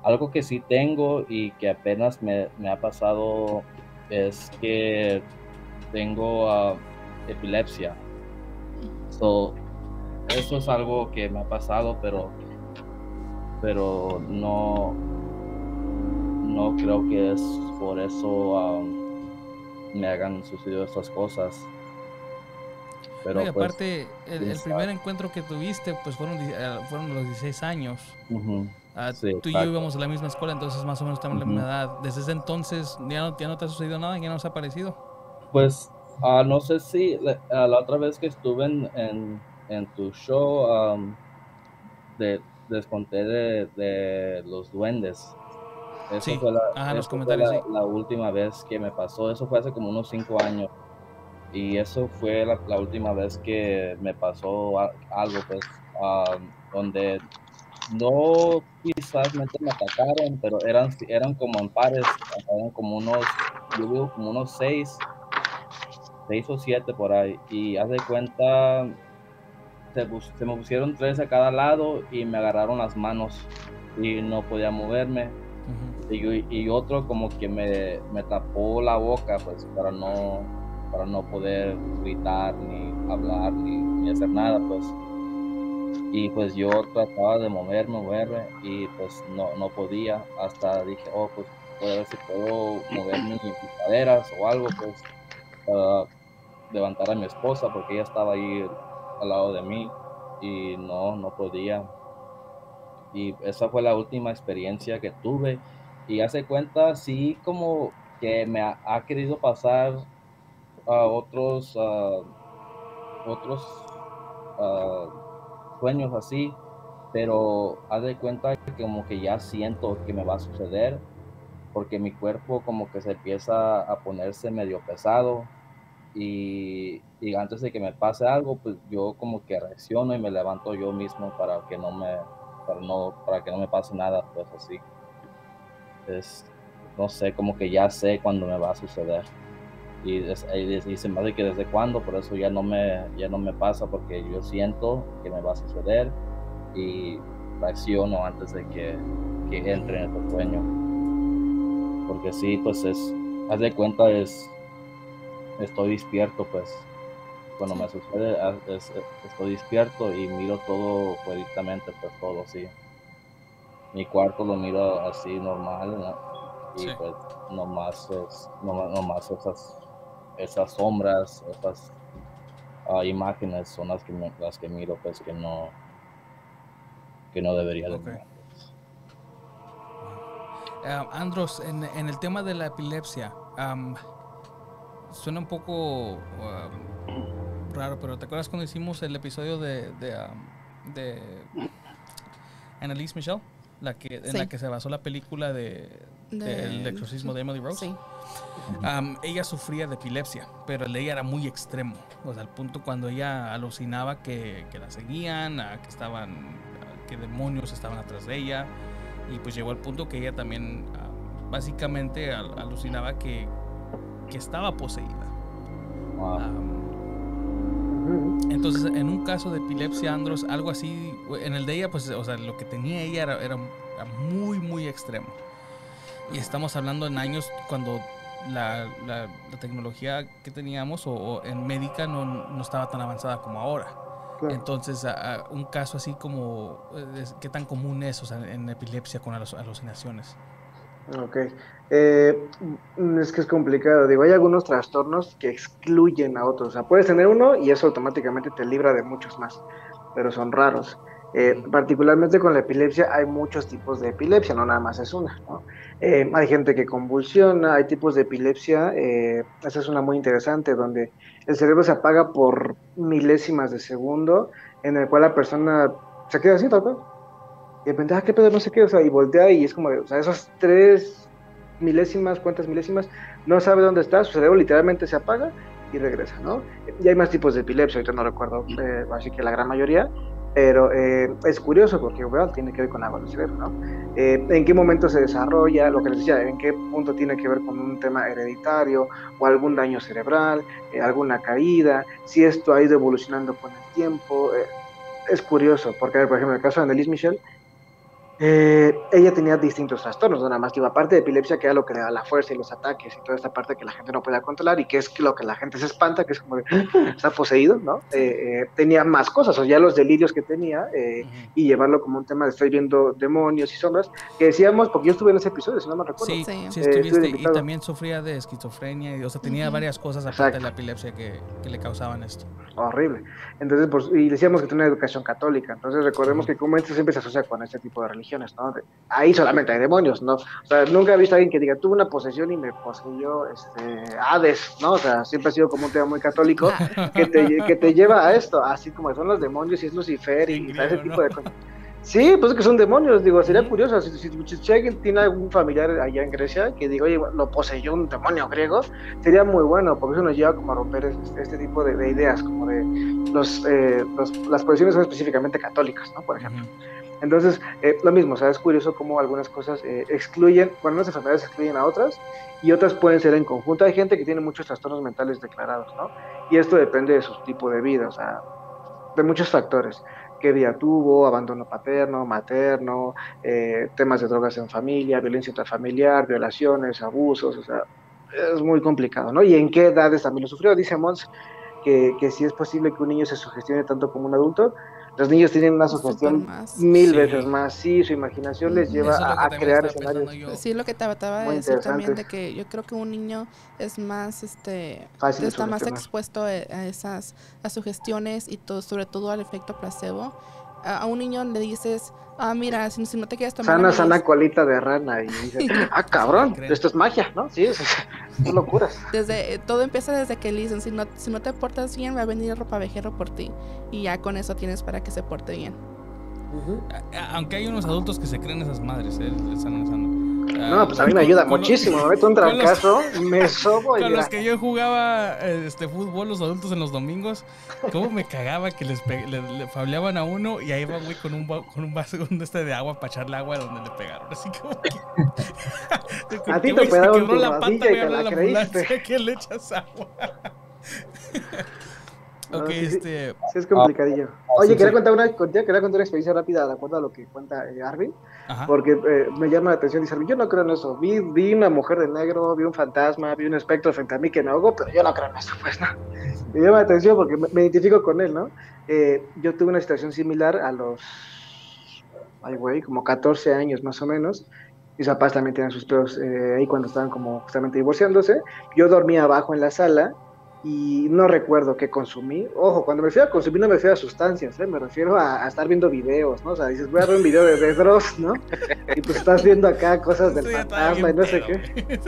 Algo que sí tengo y que apenas me, ha pasado es que tengo ah, epilepsia. So, eso es algo que me ha pasado, pero, pero no, no creo que es por eso ah, me hagan sucedido estas cosas. Pero pues, aparte, el, primer encuentro que tuviste, pues fueron, eh, fueron los 16 años. Ah, tú y yo íbamos a la misma escuela, entonces más o menos estamos en la misma edad. Desde ese entonces, ¿ya no, ya no te ha sucedido nada? ¿Ya no se ha aparecido? Pues ah, no sé si la, otra vez que estuve en, en, tu show, de, les conté de, de, los duendes. Eso fue, la, la, última vez que me pasó. Eso fue hace como unos cinco años. Y eso fue la, última vez que me pasó algo, pues, donde no quizás me atacaron, pero eran, eran como en pares, eran como unos, yo digo como unos seis, seis o siete por ahí. Y haz de cuenta, se, se me pusieron tres a cada lado y me agarraron las manos y no podía moverme y, otro como que me, me, tapó la boca pues para no para no poder gritar ni hablar ni, hacer nada pues. Y pues yo trataba de moverme moverme y pues no, no podía. Hasta dije oh pues puedo ver si puedo moverme mis caderas o algo pues para levantar a mi esposa porque ella estaba ahí al lado de mí y no no podía y esa fue la última experiencia que tuve. Y hace cuenta, sí, como que me ha, querido pasar a otros, otros sueños así, pero hace cuenta que como que ya siento que me va a suceder, porque mi cuerpo como que se empieza a ponerse medio pesado y, y, antes de que me pase algo, pues yo como que reacciono y me levanto yo mismo para que no me, para no, para que no me pase nada, pues así es, no sé, como que ya sé cuándo me va a suceder. Y, dice más de que desde cuándo, por eso ya no, me, ya no me pasa, porque yo siento que me va a suceder y reacciono antes de que, que entre en el sueño. Porque sí, pues es, haz de cuenta, es, estoy despierto, pues cuando me sucede, estoy despierto y miro todo directamente, pues todo, sí mi cuarto lo miro así normal, ¿no? Y pues nomás, es, nomás, esas, esas sombras, esas uh, imágenes son las que, las que miro, pues que no, que no debería de okay. Uh, Andros, en, en, el tema de la epilepsia, um, suena un poco um, raro, pero ¿te acuerdas cuando hicimos el episodio de, de, um, de Annalise Michelle? la que, en la que se basó la película de, del exorcismo de Emily Rose. ella sufría de epilepsia, pero el de ella era muy extremo. O sea, al punto cuando ella alucinaba que, que la seguían, que estaban, que demonios estaban atrás de ella. Y pues llegó al punto que ella también básicamente alucinaba que, que estaba poseída. Entonces, en un caso de epilepsia andros, algo así, en el de ella, pues, o sea, lo que tenía ella era, era, muy, muy extremo. Y estamos hablando en años cuando la, la, tecnología que teníamos o, en médica no, no, estaba tan avanzada como ahora. Entonces, un caso así como, ¿qué tan común es o sea, en epilepsia con alucinaciones? Ok. Eh, es que es complicado. Digo, hay algunos trastornos que excluyen a otros. O sea, puedes tener uno y eso automáticamente te libra de muchos más, pero son raros. Eh, particularmente con la epilepsia hay muchos tipos de epilepsia, no nada más es una. Eh, hay gente que convulsiona, hay tipos de epilepsia, esa es una muy interesante, donde el cerebro se apaga por milésimas de segundo, en el cual la persona se queda así, tal y de repente, ah, qué pedo, no sé qué, o sea, y voltea y es como, o sea, esos tres milésimas, cuántas milésimas, no sabe dónde está, su cerebro literalmente se apaga y regresa, ¿no? Y hay más tipos de epilepsia, ahorita no recuerdo, eh, así que la gran mayoría, pero eh, es curioso porque, bueno, tiene que ver con algo del cerebro, ¿no? Eh, ¿En qué momento se desarrolla? Lo que les decía, ¿en qué punto tiene que ver con un tema hereditario o algún daño cerebral, alguna caída? Si esto ha ido evolucionando con el tiempo. es curioso, porque, por ejemplo, en el caso de Annelise Michel, eh, ella tenía distintos trastornos, nada más que iba parte de epilepsia, que era lo que le da la fuerza y los ataques y toda esta parte que la gente no puede controlar y que es lo que la gente se espanta, que es como *laughs* está poseído, ¿no? Eh, eh, tenía más cosas, o ya los delirios que tenía y llevarlo como un tema de estoy viendo demonios y sombras, que decíamos, porque yo estuve en ese episodio, si no me recuerdo. Sí, sí, estuviste, y también sufría de esquizofrenia, y, o sea, tenía varias cosas aparte de la epilepsia que, que, le causaban esto. Horrible. Entonces, pues, y decíamos que tenía una educación católica, entonces recordemos que como esto siempre se asocia con este tipo de religión Ahí solamente hay demonios, ¿no? O sea, nunca he visto a alguien que diga, tuve una posesión y me poseyó este, Hades, ¿no? O sea, siempre ha sido como un tema muy católico *laughs* que te, que te lleva a esto, así como son los demonios y es Lucifer y, ese tipo de cosas. Sí, pues es que son demonios, digo, sería curioso, si, si, alguien tiene algún familiar allá en Grecia que diga, oye, lo poseyó un demonio griego, sería muy bueno, porque eso nos lleva como a romper este, este tipo de, ideas, como de los, eh, las posiciones son específicamente católicas, ¿no? Por ejemplo. Entonces, eh, lo mismo, o sea, es curioso cómo algunas cosas eh, excluyen, bueno, unas enfermedades excluyen a otras y otras pueden ser en conjunto. Hay gente que tiene muchos trastornos mentales declarados, ¿no? Y esto depende de su tipo de vida, o sea, de muchos factores qué día tuvo, abandono paterno, materno, eh, temas de drogas en familia, violencia intrafamiliar, violaciones, abusos, o sea, es muy complicado, ¿no? Y en qué edades también lo sufrió. Dice Mons que, que si es posible que un niño se sugestione tanto como un adulto, los niños tienen una sugestión mil veces más, sí, su imaginación les lleva a, crear escenarios. Sí, lo que te trataba de decir también, de que yo creo que un niño es más, este, está más expuesto a esas a sugestiones y todo, sobre todo al efecto placebo. A un niño le dices, ah, mira, si, no te quieres tomar. Sana, sana colita de rana. Y *laughs* dice, ah, cabrón, esto es magia, ¿no? Sí, es, es locuras. Desde, todo empieza desde que le dicen, si no, si no te portas bien, va a venir el ropa vejero por ti. Y ya con eso tienes para que se porte bien. Aunque hay unos adultos que se creen esas madres, ¿eh? están no, pues a mí me ayuda muchísimo. Me meto un trancazo, *laughs* me sobo y. Con los que yo jugaba este fútbol, los adultos en los domingos, cómo me cagaba que les le, fableaban a uno y ahí va, güey, con un, con un vaso *laughs* este de agua para echarle agua donde le pegaron. Así como que. *laughs* a ti te pegaron la pata, y te la, la creíste. que le echas agua. Ok, este. Sí, es complicadillo. Oye, quería, Contar una, quería contar una experiencia rápida de acuerdo a lo que cuenta eh, Arvin, porque eh, me llama la atención. Dice, yo no creo en eso. Vi, vi una mujer de negro, vi un fantasma, vi un espectro frente a mí que me ahogó, pero yo no creo en eso, *laughs* pues no. Me llama la atención porque me, identifico con él, ¿no? Eh, yo tuve una situación similar a los, ay, güey, como 14 años más o menos. Mis papás también tenían sus pedos ahí cuando estaban como justamente divorciándose. Yo dormía abajo en la sala y no recuerdo qué consumí. Ojo, cuando me refiero a consumir no me refiero a sustancias, ¿eh? me refiero a, estar viendo videos, ¿no? O sea, dices, voy a ver un video de, de Dross, ¿no? Y pues estás viendo acá cosas del fantasma y no sé qué.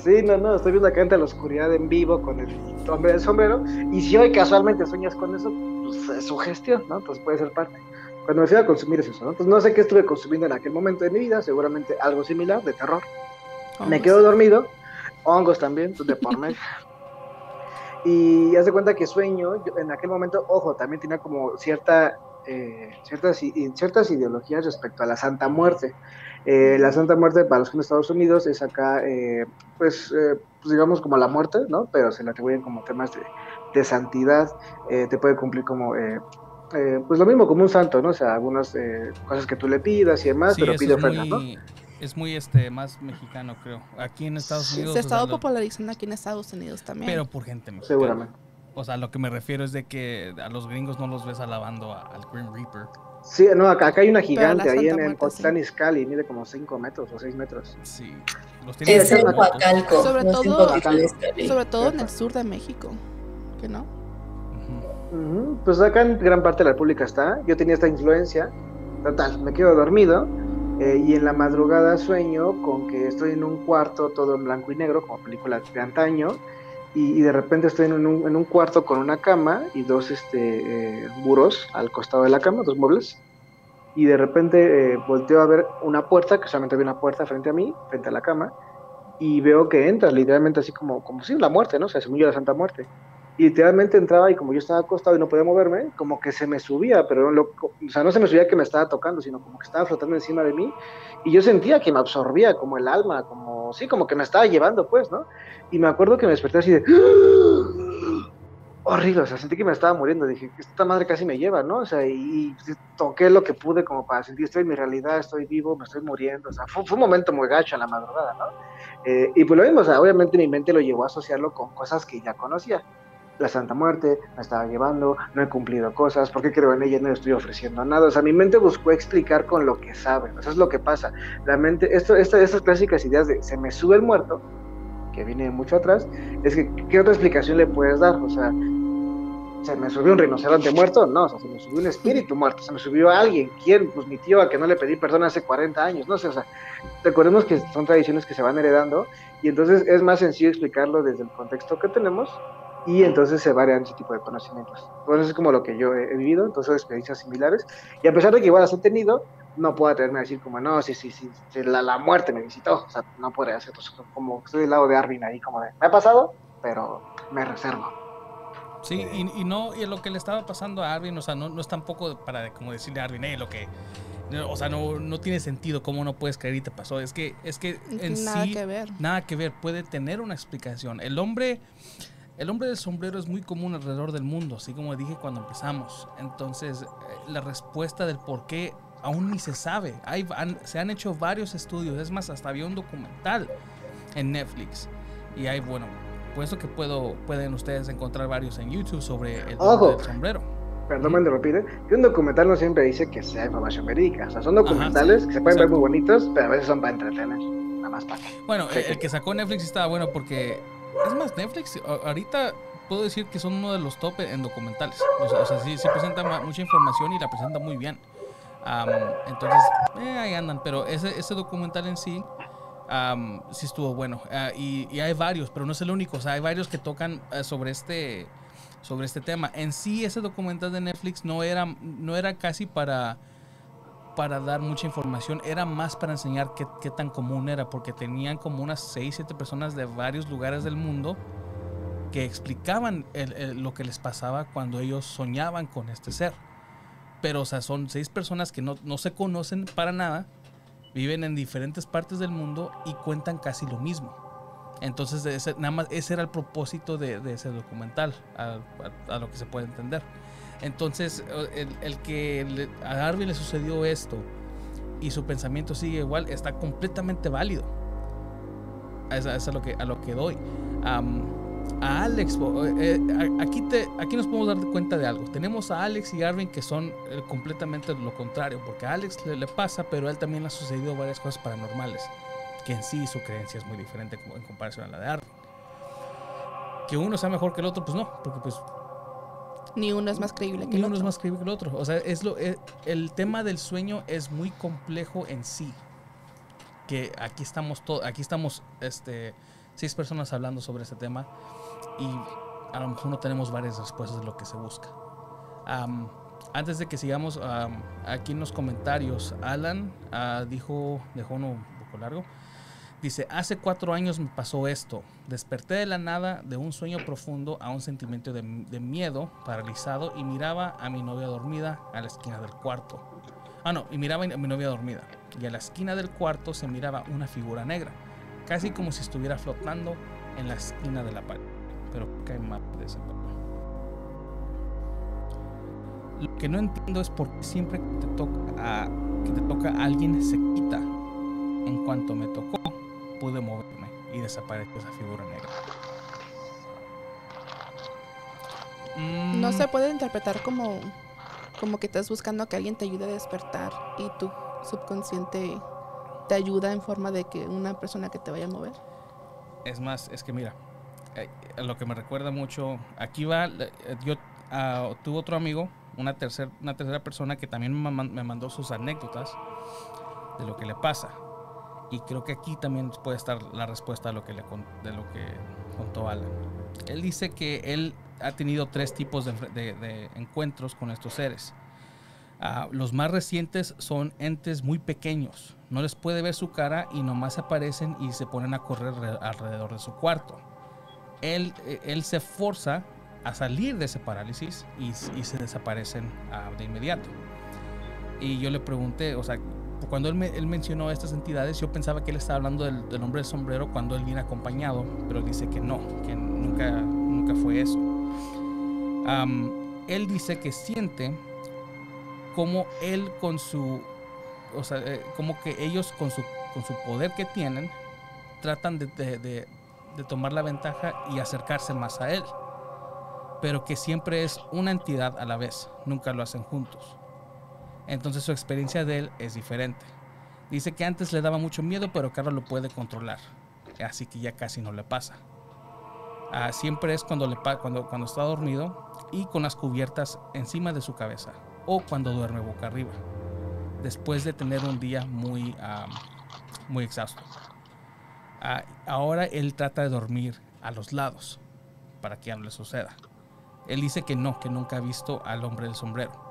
sí, no, no, estoy viendo acá entre la oscuridad en vivo con el hombre del sombrero. Y si hoy casualmente sueñas con eso, pues es su gestión, ¿no? Pues puede ser parte. Cuando me refiero a consumir es eso, ¿no? Pues no sé qué estuve consumiendo en aquel momento de mi vida, seguramente algo similar, de terror. Me quedo dormido, hongos también, pues, de por medio. *laughs* Y hace cuenta que sueño, en aquel momento, ojo, también tenía como cierta, eh, ciertas, ciertas ideologías respecto a la Santa Muerte. Eh, la Santa Muerte para los que en Estados Unidos es acá, eh, pues, pues, digamos como la muerte, ¿no? Pero se le atribuyen como temas de, de santidad, te puede cumplir como, pues lo mismo como un santo, ¿no? O sea, algunas cosas que tú le pidas y demás, pero pide ofrendas, ¿no? Es muy este más mexicano, creo. Aquí en Estados Unidos. Se ha estado popularizando aquí en Estados Unidos también. Pero por gente mexicana. Seguramente. O sea, lo que me refiero es de que a los gringos no los ves alabando al Green Reaper. Sí, no, acá, hay una gigante ahí en, en Iscali, mide como 5 metros o 6 metros. Sí. Los tiene es el Huacalco. Sobre todo, sobre todo en el sur de México, ¿que no? Pues acá en gran parte de la República está. Yo tenía esta influencia. Total, me quedo dormido eh, y en la madrugada sueño con que estoy en un cuarto todo en blanco y negro, como película de antaño, y, de repente estoy en un, en un, cuarto con una cama y dos este, eh, muros al costado de la cama, dos muebles. Y de repente eh, volteo a ver una puerta, que solamente había una puerta frente a mí, frente a la cama, y veo que entra, literalmente así como, como si la muerte, ¿no? O sea, se murió la Santa Muerte. Y literalmente entraba y como yo estaba acostado y no podía moverme, como que se me subía, pero o sea, no se me subía que me estaba tocando, sino como que estaba flotando encima de mí y yo sentía que me absorbía como el alma, como, sí, como que me estaba llevando, pues, ¿no? Y me acuerdo que me desperté así de... Horrible, o sea, sentí que me estaba muriendo, dije, esta madre casi me lleva, ¿no? O sea, y, toqué lo que pude como para sentir, estoy en mi realidad, estoy vivo, me estoy muriendo, o sea, fue, un momento muy gacho en la madrugada, ¿no? Eh, y pues lo mismo, o sea, obviamente mi mente lo llevó a asociarlo con cosas que ya conocía la Santa Muerte me estaba llevando, no he cumplido cosas, ¿por qué creo en ella no estoy ofreciendo nada? O sea, mi mente buscó explicar con lo que sabe, eso es lo que pasa. La mente, esto, estas clásicas ideas de se me sube el muerto, que viene mucho atrás, es que, ¿qué otra explicación le puedes dar? O sea, ¿se me subió un rinoceronte muerto? No, o sea, se me subió un espíritu muerto, se me subió alguien, ¿quién? Pues mi tío a que no le pedí perdón hace 40 años, no sé, o sea, recordemos que son tradiciones que se van heredando y entonces es más sencillo explicarlo desde el contexto que tenemos y entonces se varian ese tipo de conocimientos. Bueno, eso es como lo que yo he, vivido, entonces experiencias similares, y a pesar de que igual las he tenido, no puedo atreverme a decir como, no, sí, sí, sí, la, la, muerte me visitó, o sea, no podría hacerlo, como estoy del lado de Arvin ahí, como de, me ha pasado, pero me reservo. Sí, y, y, no, y lo que le estaba pasando a Arvin, o sea, no, no es tampoco para como decirle a Arvin, hey, lo que o sea, no, no tiene sentido cómo no puedes creer y te pasó. Es que, es que en nada sí, que ver. nada que ver, puede tener una explicación. El hombre, el hombre del sombrero es muy común alrededor del mundo, así como dije cuando empezamos. Entonces, eh, la respuesta del por qué aún ni se sabe. Hay, se han hecho varios estudios, es más, hasta había un documental en Netflix. Y hay, bueno, por eso que puedo, pueden ustedes encontrar varios en YouTube sobre el hombre del sombrero perdón me interrumpir, que un documental no siempre dice que sea información verídica. O sea, son documentales que se pueden ver muy bonitos, pero a veces son para entretener. Nada más para Bueno, el, que sacó Netflix estaba bueno porque. Es más, Netflix ahorita puedo decir que son uno de los top en documentales. O sea, sí, sí presenta mucha información y la presenta muy bien. entonces, eh, ahí andan. Pero ese, ese documental en sí. sí estuvo bueno. Ah, y, y, hay varios, pero no es el único. O sea, hay varios que tocan eh, sobre este sobre este tema. En sí, ese documental de Netflix no era, no era casi para, para dar mucha información, era más para enseñar qué, qué tan común era, porque tenían como unas 6, 7 personas de varios lugares del mundo que explicaban lo que les pasaba cuando ellos soñaban con este ser. Pero, o sea, son seis personas que no, no se conocen para nada, viven en diferentes partes del mundo y cuentan casi lo mismo. Entonces, ese, nada más ese era el propósito de, ese documental, a, lo que se puede entender. Entonces, el, que a Darwin le sucedió esto y su pensamiento sigue igual, está completamente válido. Es, es a, lo que, a lo que doy. a Alex, eh, eh, aquí, te, aquí nos podemos dar cuenta de algo. Tenemos a Alex y Arvin que son eh, completamente lo contrario, porque a Alex le, le pasa, pero a él también le ha sucedido varias cosas paranormales que en sí su creencia es muy diferente en comparación a la de Arvin. Que uno sea mejor que el otro, pues no, porque pues... Ni uno es más creíble que el otro. Ni uno es más creíble que el otro. O sea, es lo, eh, el tema del sueño es muy complejo en sí. Que aquí estamos, todos aquí estamos este, seis personas hablando sobre este tema y a lo mejor no tenemos varias respuestas de lo que se busca. antes de que sigamos, aquí en los comentarios, Alan uh, dijo, dejó uno un poco largo. Dice, hace cuatro años me pasó esto. Desperté de la nada de un sueño profundo a un sentimiento de, miedo, paralizado, y miraba a mi novia dormida a la esquina del cuarto. Ah, no, y miraba a mi novia dormida. Y a la esquina del cuarto se miraba una figura negra, casi como si estuviera flotando en la esquina de la pared. Pero cae mal de ese Lo que no entiendo es por qué siempre que te toca que te toca a alguien se quita. En cuanto me tocó, pude moverme y desapareció esa figura negra. No se mm. puede interpretar como, como que estás buscando a que alguien te ayude a despertar y tu subconsciente te ayuda en forma de que una persona que te vaya a mover. Es más, es que mira, eh, lo que me recuerda mucho, aquí va, eh, yo uh, tuve otro amigo, una, tercer, una tercera persona que también me mandó sus anécdotas de lo que le pasa. Y creo que aquí también puede estar la respuesta a lo que le, de lo que contó Alan. Él dice que él ha tenido tres tipos de, encuentros con estos seres. Ah, los más recientes son entes muy pequeños. No les puede ver su cara y nomás aparecen y se ponen a correr alrededor de su cuarto. Él, eh, él se forza a salir de ese parálisis y, se desaparecen ah, de inmediato. Y yo le pregunté, o sea, cuando él, él, mencionó estas entidades, yo pensaba que él estaba hablando del, hombre del sombrero cuando él viene acompañado, pero dice que no, que nunca, nunca fue eso. él dice que siente como él con su, o sea, eh, como que ellos con su, con su poder que tienen, tratan de, de, de, de tomar la ventaja y acercarse más a él, pero que siempre es una entidad a la vez, nunca lo hacen juntos. Entonces su experiencia de él es diferente. Dice que antes le daba mucho miedo, pero que ahora lo puede controlar. Así que ya casi no le pasa. Ah, siempre es cuando, le, cuando, cuando está dormido y con las cubiertas encima de su cabeza o cuando duerme boca arriba, después de tener un día muy, muy exhausto. Ah, ahora él trata de dormir a los lados, para que ya no le suceda. Él dice que no, que nunca ha visto al hombre del sombrero.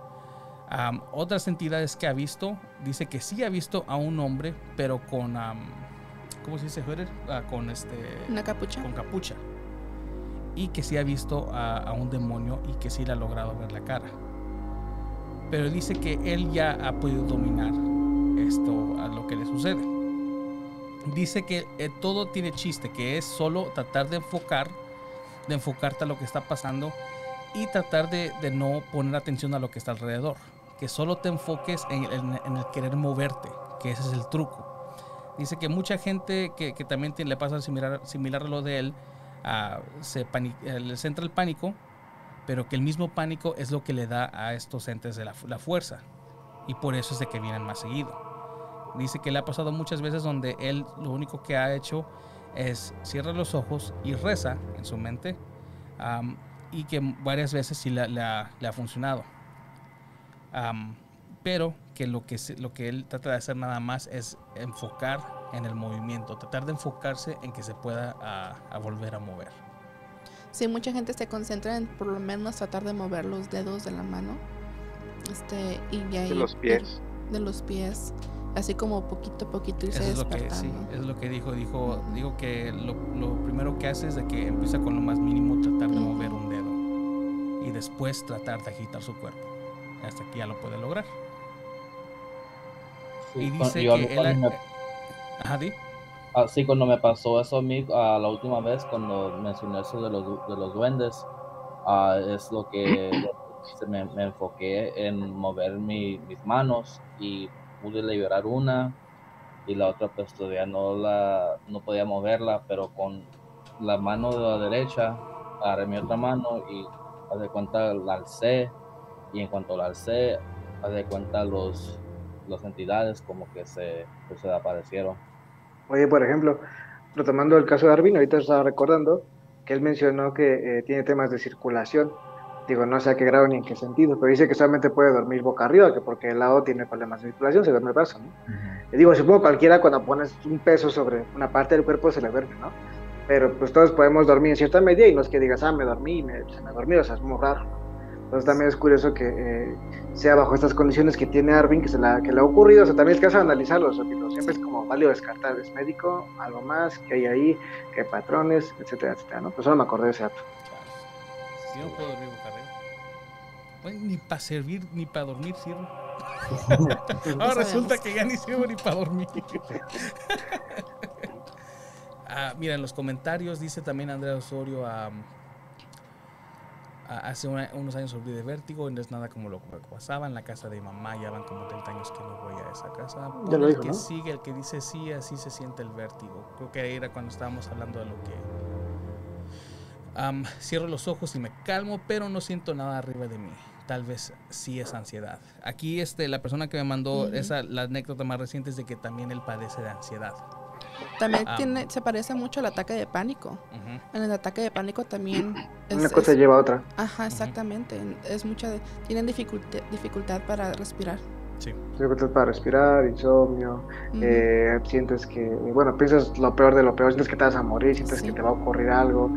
Otras entidades que ha visto, dice que sí ha visto a un hombre, pero con, ¿cómo se dice, ah, con este... Una capucha. Con capucha. Y que sí ha visto a, a un demonio y que sí le ha logrado ver la cara. Pero dice que él ya ha podido dominar esto a lo que le sucede. Dice que eh, todo tiene chiste, que es solo tratar de enfocar, de enfocarte a lo que está pasando y tratar de, no poner atención a lo que está alrededor. Que solo te enfoques en, el querer moverte, que ese es el truco. Dice que mucha gente que, también le pasa similar, similar a lo de él, ah, se eh, les el pánico, pero que el mismo pánico es lo que le da a estos entes de la, la fuerza. Y por eso es de que vienen más seguido. Dice que le ha pasado muchas veces donde él lo único que ha hecho es cierra los ojos y reza en su mente y que varias veces sí le, ha, funcionado. Pero que lo, que lo que él trata de hacer nada más es enfocar en el movimiento, tratar de enfocarse en que se pueda a, volver a mover. Sí, mucha gente se concentra en por lo menos tratar de mover los dedos de la mano. Este, y de los pies. De los pies así como poquito a poquito y se es lo que sí, es lo que dijo dijo digo que lo, primero que hace es de que empieza con lo más mínimo tratar de mover un dedo y después tratar de agitar su cuerpo hasta que ya lo puede lograr. Y dice que él Ajá, Así cuando me pasó eso a mí a la última vez cuando mencioné eso de los, de los duendes ah, es lo que *coughs* me, me, enfoqué en mover mis manos y pude liberar una y la otra pues todavía no la no podía moverla, pero con la mano de la derecha agarré mi otra mano y de cuenta la alcé y en cuanto la alcé haz de cuenta los las entidades como que se, pues, se aparecieron. Oye, por ejemplo, retomando el caso de Arvin, ahorita estaba recordando que él mencionó que eh, tiene temas de circulación Digo, no sé a qué grado ni en qué sentido, pero dice que solamente puede dormir boca arriba, que porque el lado tiene problemas de circulación, se duerme el brazo, ¿no? Y digo, supongo cualquiera cuando pones un peso sobre una parte del cuerpo se le duerme, ¿no? Pero pues todos podemos dormir en cierta medida y no es que digas, ah, me dormí, me, se me dormí, o sea, es muy raro. Entonces también es curioso que eh, sea bajo estas condiciones que tiene Arvin, que, se la, que le ha ocurrido, o sea, también es que hace analizarlo, siempre es como válido descartar, es médico, algo más, que hay ahí, que hay patrones, etcétera, etcétera, ¿no? Pues solo me acordé de ese dato. Si no puedo dormir boca ni para servir ni para dormir sirve. *laughs* Ahora resulta que ya ni sirvo ni para dormir. *laughs* ah, mira, en los comentarios dice también Andrea Osorio hace unos años sobre de vértigo y no es nada como lo que pasaba en la casa de mamá. Ya van como 30 años que no voy a esa casa. el que sigue, el que dice sí, así se siente el vértigo. Creo que era cuando estábamos hablando de lo que cierro los ojos y me calmo, pero no siento nada arriba de mí. Tal vez sí es ansiedad. Aquí este, la persona que me mandó esa, la anécdota más reciente es de que también él padece de ansiedad. También tiene, se parece mucho al ataque de pánico. En el ataque de pánico también... Una cosa lleva a otra. Ajá, exactamente. Es mucha... tienen dificultad, dificultad para respirar. Sí. Dificultad para respirar, insomnio, eh, sientes que, bueno, piensas lo peor de lo peor, sientes que te vas a morir, sientes que te va a ocurrir algo.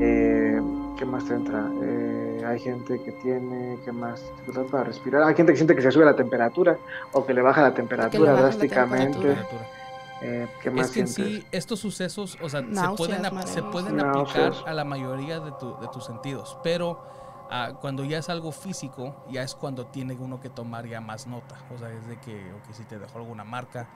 Eh, ¿Qué más te entra? Eh, hay gente que tiene, ¿qué más? Dificultad para respirar. Hay gente que siente que se sube la temperatura o que le baja la temperatura drásticamente. ¿Qué más es que en sí, estos sucesos, o sea, se pueden, se pueden aplicar a la mayoría de, tu, de tus sentidos, pero Ah, cuando ya es algo físico, ya es cuando tiene uno que tomar ya más nota. O sea, es de que, si te dejó alguna marca,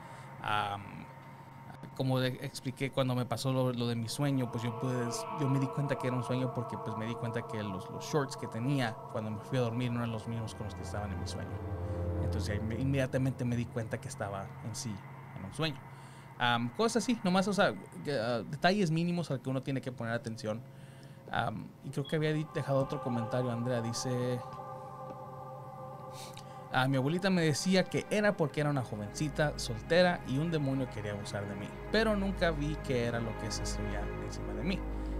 como expliqué cuando me pasó lo, de mi sueño, pues yo pues, yo me di cuenta que era un sueño porque pues me di cuenta que los, los, shorts que tenía cuando me fui a dormir no eran los mismos con los que estaban en mi sueño. Entonces inmediatamente me di cuenta que estaba en sí en un sueño. Cosas así, nomás, o sea, ah, detalles mínimos al que uno tiene que poner atención y creo que había dejado otro comentario, Andrea. Dice, a mi abuelita me decía que era porque era una jovencita soltera y un demonio quería abusar de mí, pero nunca vi que era lo que se subía encima de mí.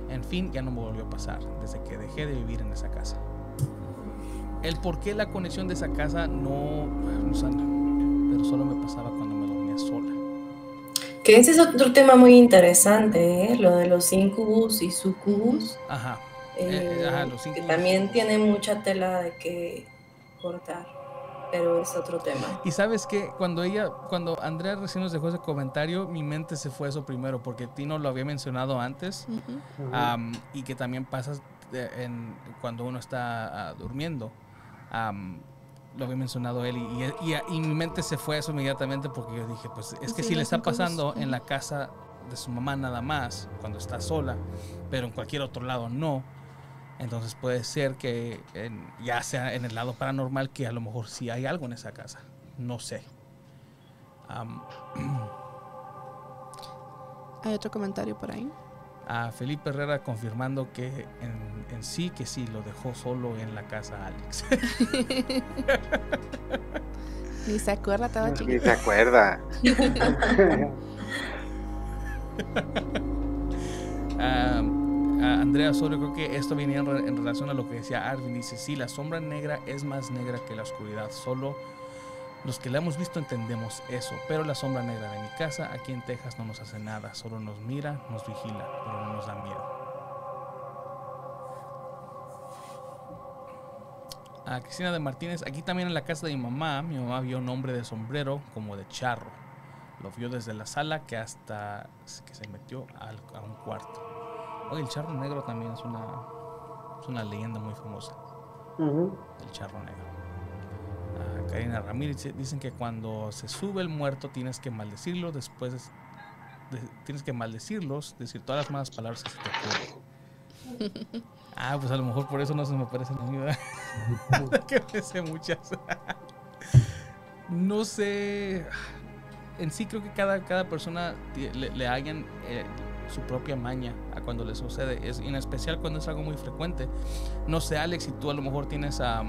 En fin, ya no me volvió a pasar desde que dejé de vivir en esa casa. El por qué la conexión de esa casa no, no pero solo me pasaba cuando me dormía sola. Que ese es otro tema muy interesante, ¿eh? lo de los incubus y sucubus. Ajá. eh, que también tiene mucha tela de que cortar pero es otro tema. Y sabes que cuando ella, cuando Andrea recién nos dejó ese comentario, mi mente se fue eso primero, porque Tino lo había mencionado antes, y que también pasa en, cuando uno está ah, durmiendo. Lo había mencionado él y, y, mi mente se fue eso inmediatamente porque yo dije, pues es que si le está pasando en la casa de su mamá nada más, cuando está sola, pero en cualquier otro lado no, entonces puede ser que ya sea en el lado paranormal que a lo mejor sí hay algo en esa casa. No sé. *clears throat* ¿Hay otro comentario por ahí? A Felipe Herrera confirmando que en, sí, que sí, lo dejó solo en la casa Alex. *laughs* Ni se acuerda, estaba chiquito. Ni se acuerda. *laughs* Andrea Osorio, creo que esto venía en, relación a lo que decía Arvin. Dice, sí, la sombra negra es más negra que la oscuridad. Solo los que la hemos visto entendemos eso. Pero la sombra negra de mi casa, aquí en Texas, no nos hace nada. Solo nos mira, nos vigila, pero no nos da miedo. A Cristina de Martínez, aquí también en la casa de mi mamá, mi mamá vio un hombre de sombrero como de charro. Lo vio desde la sala que hasta que se metió a un cuarto. Oye, el charro negro también es una, es una leyenda muy famosa. El charro negro. Karina Ramírez dicen que cuando se sube el muerto tienes que maldecirlo, después tienes que maldecirlos, decir todas las malas palabras que se te ocurren. *laughs* ah, pues a lo mejor por eso no se me aparecen a mí, *laughs* *laughs* que me sé muchas. no sé. En sí creo que cada, cada persona le, hayan eh, su propia maña a cuando le sucede, es, en especial cuando es algo muy frecuente. No sé, Alex, si tú a lo mejor tienes, a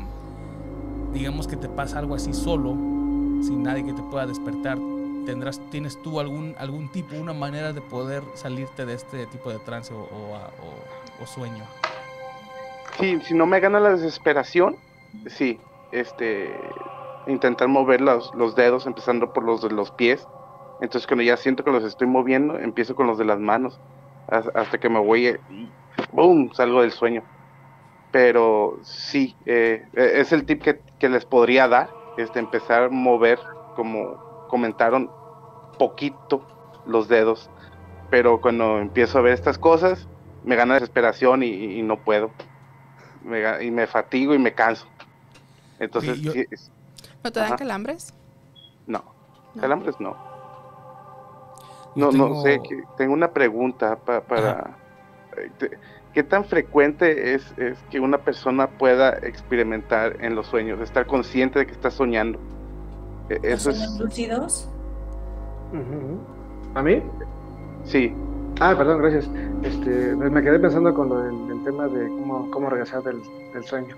digamos que te pasa algo así solo, sin nadie que te pueda despertar, tendrás, ¿tienes tú algún, algún tipo, una manera de poder salirte de este tipo de trance o, sueño? Sí, si no me gana la desesperación, sí, este, intentar mover los, los dedos, empezando por los de los pies, entonces cuando ya siento que los estoy moviendo, empiezo con los de las manos, hasta que me voy y ¡boom! salgo del sueño. Pero sí, eh, e, es el tip que, les podría dar, este, empezar a mover, como comentaron, poquito los dedos. Pero cuando empiezo a ver estas cosas, me gana desesperación y, no puedo. y me fatigo y me canso. Entonces, ¿No te dan calambres? No, calambres no. No, no sé, tengo una pregunta para... Eh, ¿Qué tan frecuente es, es, que una persona pueda experimentar en los sueños, estar consciente de que está soñando? E, ¿Eso es... lúcidos? ¿A mí? Sí. Ah, perdón, gracias. Este, me quedé pensando con el, tema de cómo, cómo regresar del, del sueño.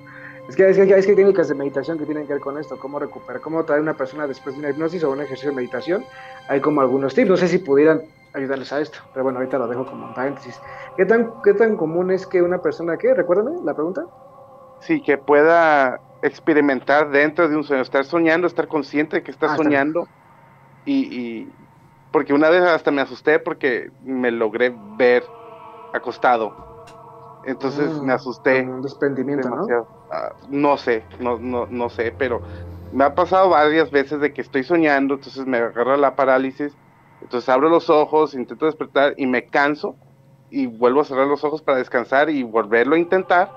Es que, es, que, hay técnicas de meditación que tienen que ver con esto, cómo recuperar, cómo traer a una persona después de una hipnosis o un ejercicio de meditación. Hay como algunos tips, no sé si pudieran ayudarles a esto, pero bueno, ahorita lo dejo como un paréntesis. ¿Qué tan, qué tan común es que una persona, ¿qué? Recuérdame la pregunta. Sí, que pueda experimentar dentro de un sueño, estar soñando, estar consciente de que está ah, soñando y, porque una vez hasta me asusté porque me logré ver acostado entonces me mm, asusté. Un desprendimiento, ¿no? Ah, no sé, no, no, no sé, pero me ha pasado varias veces de que estoy soñando, entonces me agarra la parálisis, entonces abro los ojos, intento despertar y me canso y vuelvo a cerrar los ojos para descansar y volverlo a intentar,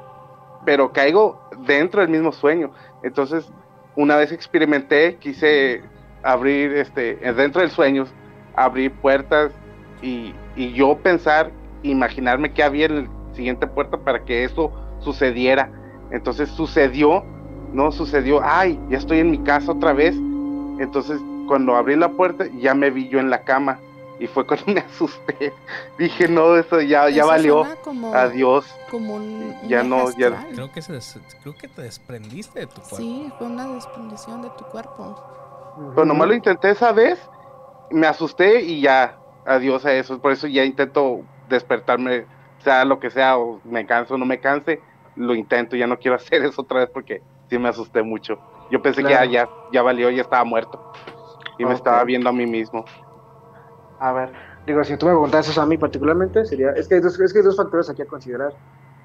pero caigo dentro del mismo sueño. Entonces, una vez experimenté, quise abrir, este, dentro del sueño, abrir puertas y, y yo pensar, imaginarme que había en el siguiente puerta para que eso sucediera. Entonces sucedió, ¿no? Sucedió, ay, ya estoy en mi casa otra vez. Entonces cuando abrí la puerta ya me vi yo en la cama y fue cuando *laughs* me asusté. Dije, no, eso ya, ya valió. Adiós. Como un, ya no, ya. Creo que, se creo que te desprendiste de tu cuerpo. Sí, fue una desprendición de tu cuerpo. Pero nomás lo intenté esa vez, me asusté y ya, adiós a eso. Por eso ya intento despertarme sea lo que sea, o me canso o no me canse, lo intento, ya no quiero *laughs* hacer eso otra vez porque sí me asusté mucho. Yo pensé que ya, ya, valió, ya estaba muerto. Y me estaba viendo a mí mismo. A ver, digo, si tú me preguntas eso a mí particularmente, sería, es que hay dos, es que hay dos factores aquí a considerar.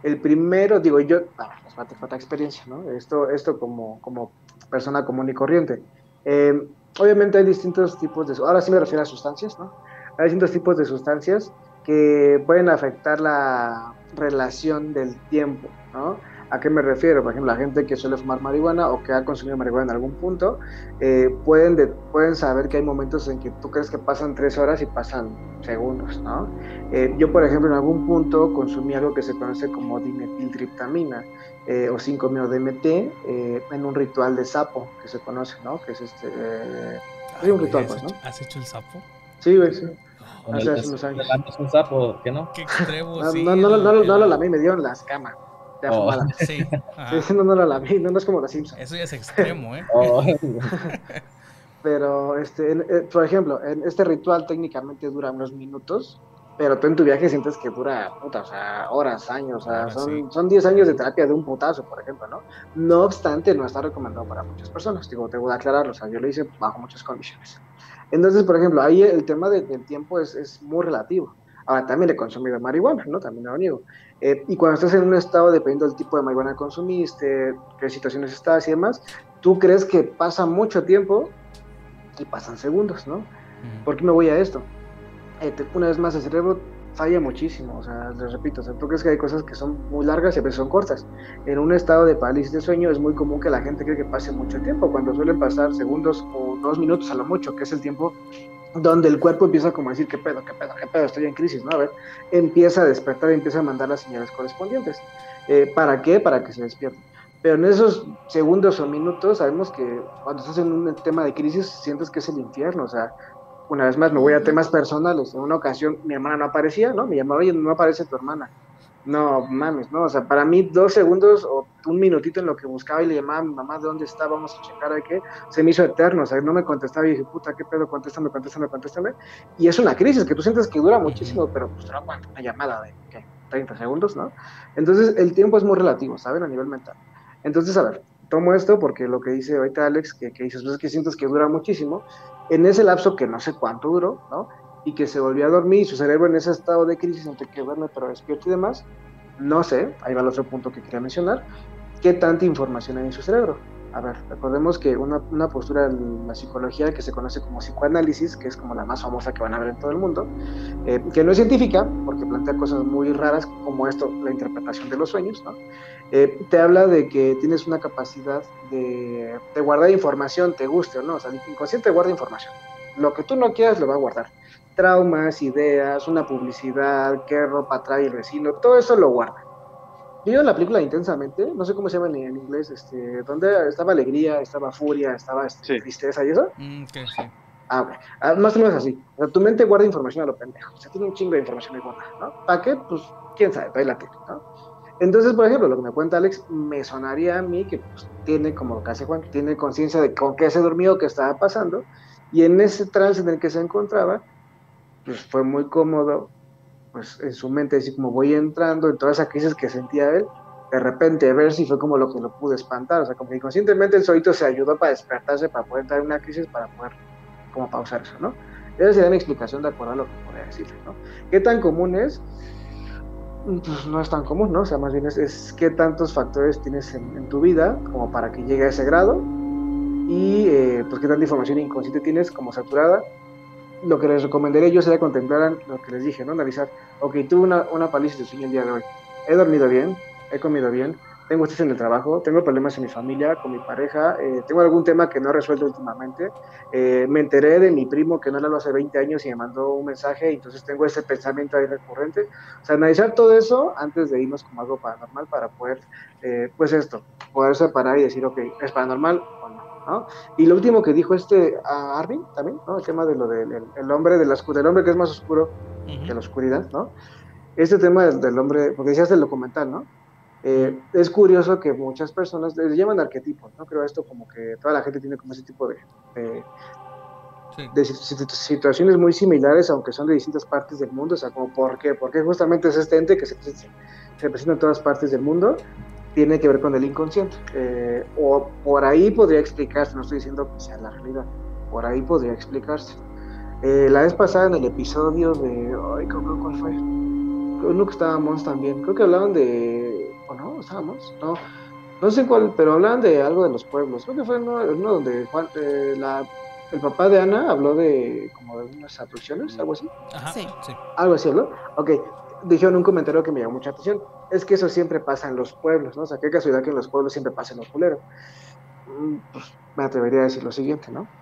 El primero, digo, yo, ah, les falta, experiencia, ¿no? Esto, esto como, como persona común y corriente. Eh, obviamente hay distintos tipos de, ahora sí me refiero a sustancias, ¿no? Hay distintos tipos de sustancias que pueden afectar la relación del tiempo, ¿no? ¿A qué me refiero? Por ejemplo, la gente que suele fumar marihuana o que ha consumido marihuana en algún punto, eh, pueden, pueden saber que hay momentos en que tú crees que pasan tres horas y pasan segundos, ¿no? Eh, yo, por ejemplo, en algún punto consumí algo que se conoce como dimetiltriptamina eh, o 5-MeO-DMT en un ritual de sapo que se conoce, ¿no? Que es este... Ay, un ritual, pues, ¿no? ¿Has hecho el sapo? Sí, güey, sí. Hace, hace unos años. un sapo, ¿qué no? Qué extremo, no, sí. No, no, no, no, lo lamí, me dio en las camas. Oh. Sí. *laughs* Sí, no, no la lamí, no, no es como la Simpson. Eso ya es extremo, ¿eh? Oh. *laughs* pero, este, en, eh, por ejemplo, en este ritual técnicamente dura unos minutos, pero tú en tu viaje sientes que dura, puta, o sea, horas, años, o sea, son, sí. son 10 años de terapia de un putazo, por ejemplo, ¿no? No obstante, no está recomendado para muchas personas, digo, te voy a aclararlo, o sea, yo lo hice bajo muchas condiciones. Entonces, por ejemplo, ahí el tema de- del tiempo es, es muy relativo. Ahora, también he consumido marihuana, ¿no? También no lo niego. Eh, y cuando estás en un estado, dependiendo del tipo de marihuana que consumiste, qué situaciones estás y demás, tú crees que pasa mucho tiempo y pasan segundos, ¿no? ¿Por qué me voy a esto? Eh, te- una vez más, el cerebro falla muchísimo, o sea, les repito, o sea, tú crees que hay cosas que son muy largas y a veces son cortas. En un estado de parálisis de sueño es muy común que la gente cree que pase mucho tiempo, cuando suelen pasar segundos o dos minutos a lo mucho, que es el tiempo donde el cuerpo empieza como a decir, ¿qué pedo, qué pedo, qué pedo? Estoy en crisis, ¿no? A ver, empieza a despertar y empieza a mandar las señales correspondientes. Eh, ¿Para qué? Para que se despierte. Pero en esos segundos o minutos sabemos que cuando estás en un tema de crisis sientes que es el infierno, o sea, una vez más me voy a temas personales. En una ocasión mi hermana no aparecía, ¿no? Me llamaba, oye, no aparece tu hermana. No mames, ¿no? O sea, para mí dos segundos o un minutito en lo que buscaba y le llamaba a mi mamá de dónde está, vamos a checar de qué, se me hizo eterno, o sea, no me contestaba y dije, puta, qué pedo, contéstame, contéstame, contéstame. Y es una crisis que tú sientes que dura muchísimo, pero pues dura cuánto, una llamada de, ¿qué? 30 segundos, ¿no? Entonces el tiempo es muy relativo, ¿saben? A nivel mental. Entonces, a ver, tomo esto porque lo que dice ahorita Alex, que, que dices, pues es que sientes que dura muchísimo, en ese lapso que no sé cuánto duró, ¿no? Y que se volvió a dormir y su cerebro en ese estado de crisis entre que duerme pero despierto y demás, no sé, ahí va el otro punto que quería mencionar, qué tanta información hay en su cerebro. A ver, recordemos que una, una postura en la psicología que se conoce como psicoanálisis, que es como la más famosa que van a ver en todo el mundo, eh, que no es científica, porque plantea cosas muy raras como esto, la interpretación de los sueños, ¿no? Eh, te habla de que tienes una capacidad de, de, guardar información, te guste o no, o sea, el inconsciente guarda información. Lo que tú no quieras lo va a guardar. Traumas, ideas, una publicidad, qué ropa trae el vecino, todo eso lo guarda. ¿Vieron la película intensamente? No sé cómo se llama en, en inglés, este, donde estaba alegría, estaba furia, estaba este, Sí. tristeza y eso. Mm, que sí. Ah, ok. Ah, más o menos así. O sea, tu mente guarda información a lo pendejo. O sea, tiene un chingo de información ahí guardada, ¿no? ¿Para qué? Pues, quién sabe, pero ahí la tiene, ¿no? Entonces, por ejemplo, lo que me cuenta Alex, me sonaría a mí que pues, tiene, como lo que hace Juan, tiene conciencia de con qué se durmió, qué estaba pasando, y en ese trance en el que se encontraba, pues fue muy cómodo, pues en su mente, así como voy entrando en todas esas crisis que sentía él, de repente ver si fue como lo que lo pudo espantar, o sea, como que inconscientemente el solito se ayudó para despertarse, para poder entrar en una crisis, para poder como pausar eso, ¿no? Esa sería mi explicación de acuerdo a lo que podría decirle, ¿no? ¿Qué tan común es? Pues no es tan común, ¿no? O sea, más bien es, es qué tantos factores tienes en, en, tu vida como para que llegue a ese grado y eh, pues qué tanta información inconsciente tienes como saturada. Lo que les recomendaría yo sería contemplar lo que les dije, ¿no? Analizar, ok, tuve una, una paliza de sueño el día de hoy, he dormido bien, he comido bien, tengo estrés en el trabajo, tengo problemas en mi familia, con mi pareja, eh, tengo algún tema que no he resuelto últimamente, eh, me enteré de mi primo que no hablo hace 20 años y me mandó un mensaje, entonces tengo ese pensamiento ahí recurrente. O sea, analizar todo eso antes de irnos como algo paranormal para poder, eh, pues esto, poder separar y decir, ok, ¿es paranormal o no? ¿No? Y lo último que dijo este uh, Arvin también, ¿no? El tema de lo del el, el hombre, de la, del hombre que es más oscuro uh -huh. que la oscuridad, ¿no? Este tema del, del hombre, porque decías del documental, ¿no? Eh, es curioso que muchas personas le llaman arquetipos, ¿no? Creo esto como que toda la gente tiene como ese tipo de, de, sí. de, situaciones muy similares, aunque son de distintas partes del mundo, o sea, como ¿por qué? Porque justamente es este ente que se, se, se presenta en todas partes del mundo, tiene que ver con el inconsciente. Eh, o por ahí podría explicarse, no estoy diciendo que sea la realidad, por ahí podría explicarse. Eh, la vez pasada en el episodio de, ay, ¿cuál fue? Uno que estábamos también, creo que hablaban de ¿no? Estábamos, no, no sé cuál, pero hablaban de algo de los pueblos. Creo que fue uno, uno donde Juan, eh, la, el papá de Ana habló de como de unas abducciones, algo así. Ajá, Sí. sí. Algo así, ¿no? Ok, dijeron un comentario que me llamó mucha atención. Es que eso siempre pasa en los pueblos, ¿no? O sea, qué casualidad que en los pueblos siempre pasa en los culeros. Mm, Pues me atrevería a decir lo siguiente, ¿no?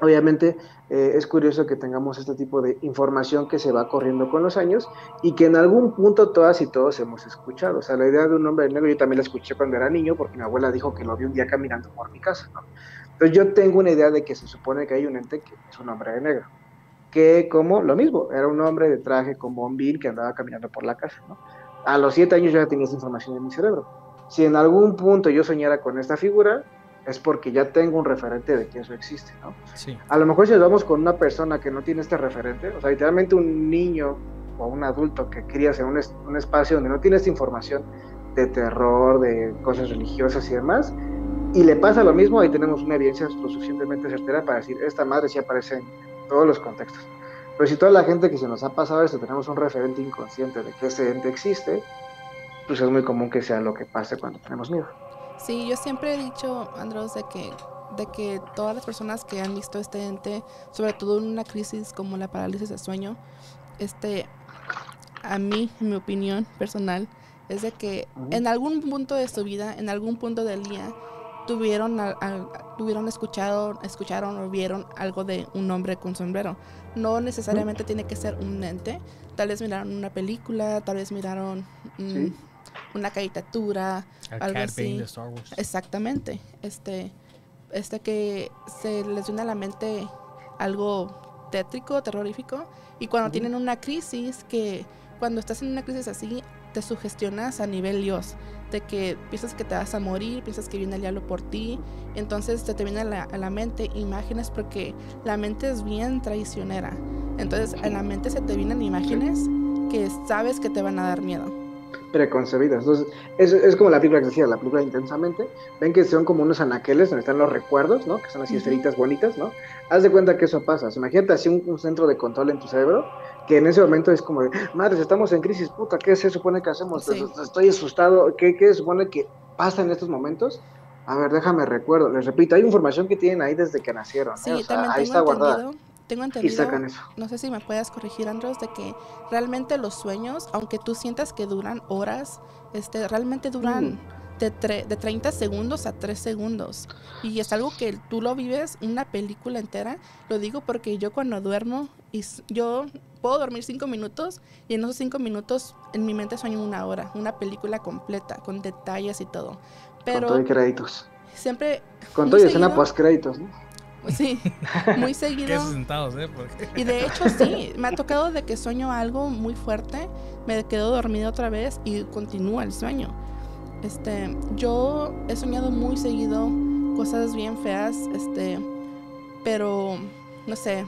Obviamente eh, es curioso que tengamos este tipo de información que se va corriendo con los años y que en algún punto todas y todos hemos escuchado. O sea, la idea de un hombre negro yo también la escuché cuando era niño porque mi abuela dijo que lo vi un día caminando por mi casa, ¿no? Entonces yo tengo una idea de que se supone que hay un ente que es un hombre negro que como lo mismo, era un hombre de traje con bombín que andaba caminando por la casa. ¿no? A los siete años yo ya tenía esa información en mi cerebro. Si en algún punto yo soñara con esta figura, es porque ya tengo un referente de que eso existe. ¿no? Sí. A lo mejor si nos vamos con una persona que no tiene este referente, o sea, literalmente un niño o un adulto que crías en un, es- un espacio donde no tiene esta información de terror, de cosas religiosas y demás, y le pasa lo mismo, ahí tenemos una evidencia lo suficientemente certera para decir, esta madre sí aparece en todos los contextos. Pero si toda la gente que se nos ha pasado esto tenemos un referente inconsciente de que ese ente existe, pues es muy común que sea lo que pase cuando tenemos miedo. Sí, yo siempre he dicho, Andros, de que, de que todas las personas que han visto este ente, sobre todo en una crisis como la parálisis del sueño, este, a mí, en mi opinión personal, es de que en algún punto de su vida, en algún punto del día, tuvieron, al- al- tuvieron escuchado, escucharon o vieron algo de un hombre con sombrero. No necesariamente tiene que ser un ente. Tal vez miraron una película, tal vez miraron mm, Sí. una caricatura, Al Algo Cat así. Bane de Star Wars. Exactamente. Este, este que se les viene a la mente algo tétrico, terrorífico. Y cuando tienen una crisis, que cuando estás en una crisis así, te sugestionas a nivel Dios. De que piensas que te vas a morir, piensas que viene el diablo por ti. Entonces te, te viene a la, a la mente imágenes porque la mente es bien traicionera. Entonces en la mente se te vienen imágenes que sabes que te van a dar miedo. preconcebidas. Entonces, es, es como la película que decía, la película intensamente. Ven que son como unos anaqueles donde están los recuerdos, ¿no? Que son así esferitas bonitas, ¿no? Haz de cuenta que eso pasa. Imagínate así un, un centro de control en tu cerebro, que en ese momento es como de, madres, estamos en crisis, puta, ¿qué se supone que hacemos? Sí. Estoy asustado, ¿qué, ¿qué se supone que pasa en estos momentos? A ver, déjame recuerdo. Les repito, hay información que tienen ahí desde que nacieron. ¿eh? Sí, O sea, también ahí tengo está guardada. entendido, tengo Y entendido, sacan eso. no sé si me puedas corregir, Andros, de que realmente los sueños, aunque tú sientas que duran horas, este, realmente duran Mm. de, tre- de 30 segundos a 3 segundos. Y es algo que tú lo vives una película entera. Lo digo porque yo cuando duermo, y yo puedo dormir 5 minutos y en esos 5 minutos en mi mente sueño una hora, una película completa, con detalles y todo. Con Pero todo y créditos. siempre, Con todo y escena post créditos, ¿no? *laughs* sí, muy *laughs* ¿Qué seguido. sentados, eh? Porque... Y de hecho sí, me ha tocado de que sueño algo muy fuerte, me quedo dormido otra vez y continúa el sueño. Este, yo he soñado muy seguido cosas bien feas, este, pero no sé,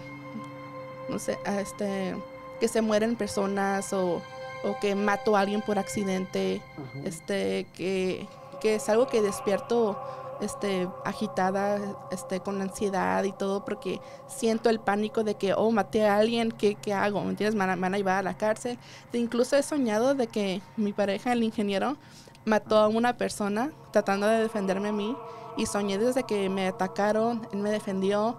no sé, este, que se mueren personas o, o que mato a alguien por accidente, este, que, que es algo que despierto este, agitada, este, con ansiedad y todo, porque siento el pánico de que, oh, maté a alguien, ¿qué, qué hago? ¿Me entiendes? Me van, a- llevar a la cárcel. Incluso he soñado de que mi pareja, el ingeniero, mató a una persona tratando de defenderme a mí y soñé desde que me atacaron, él me defendió,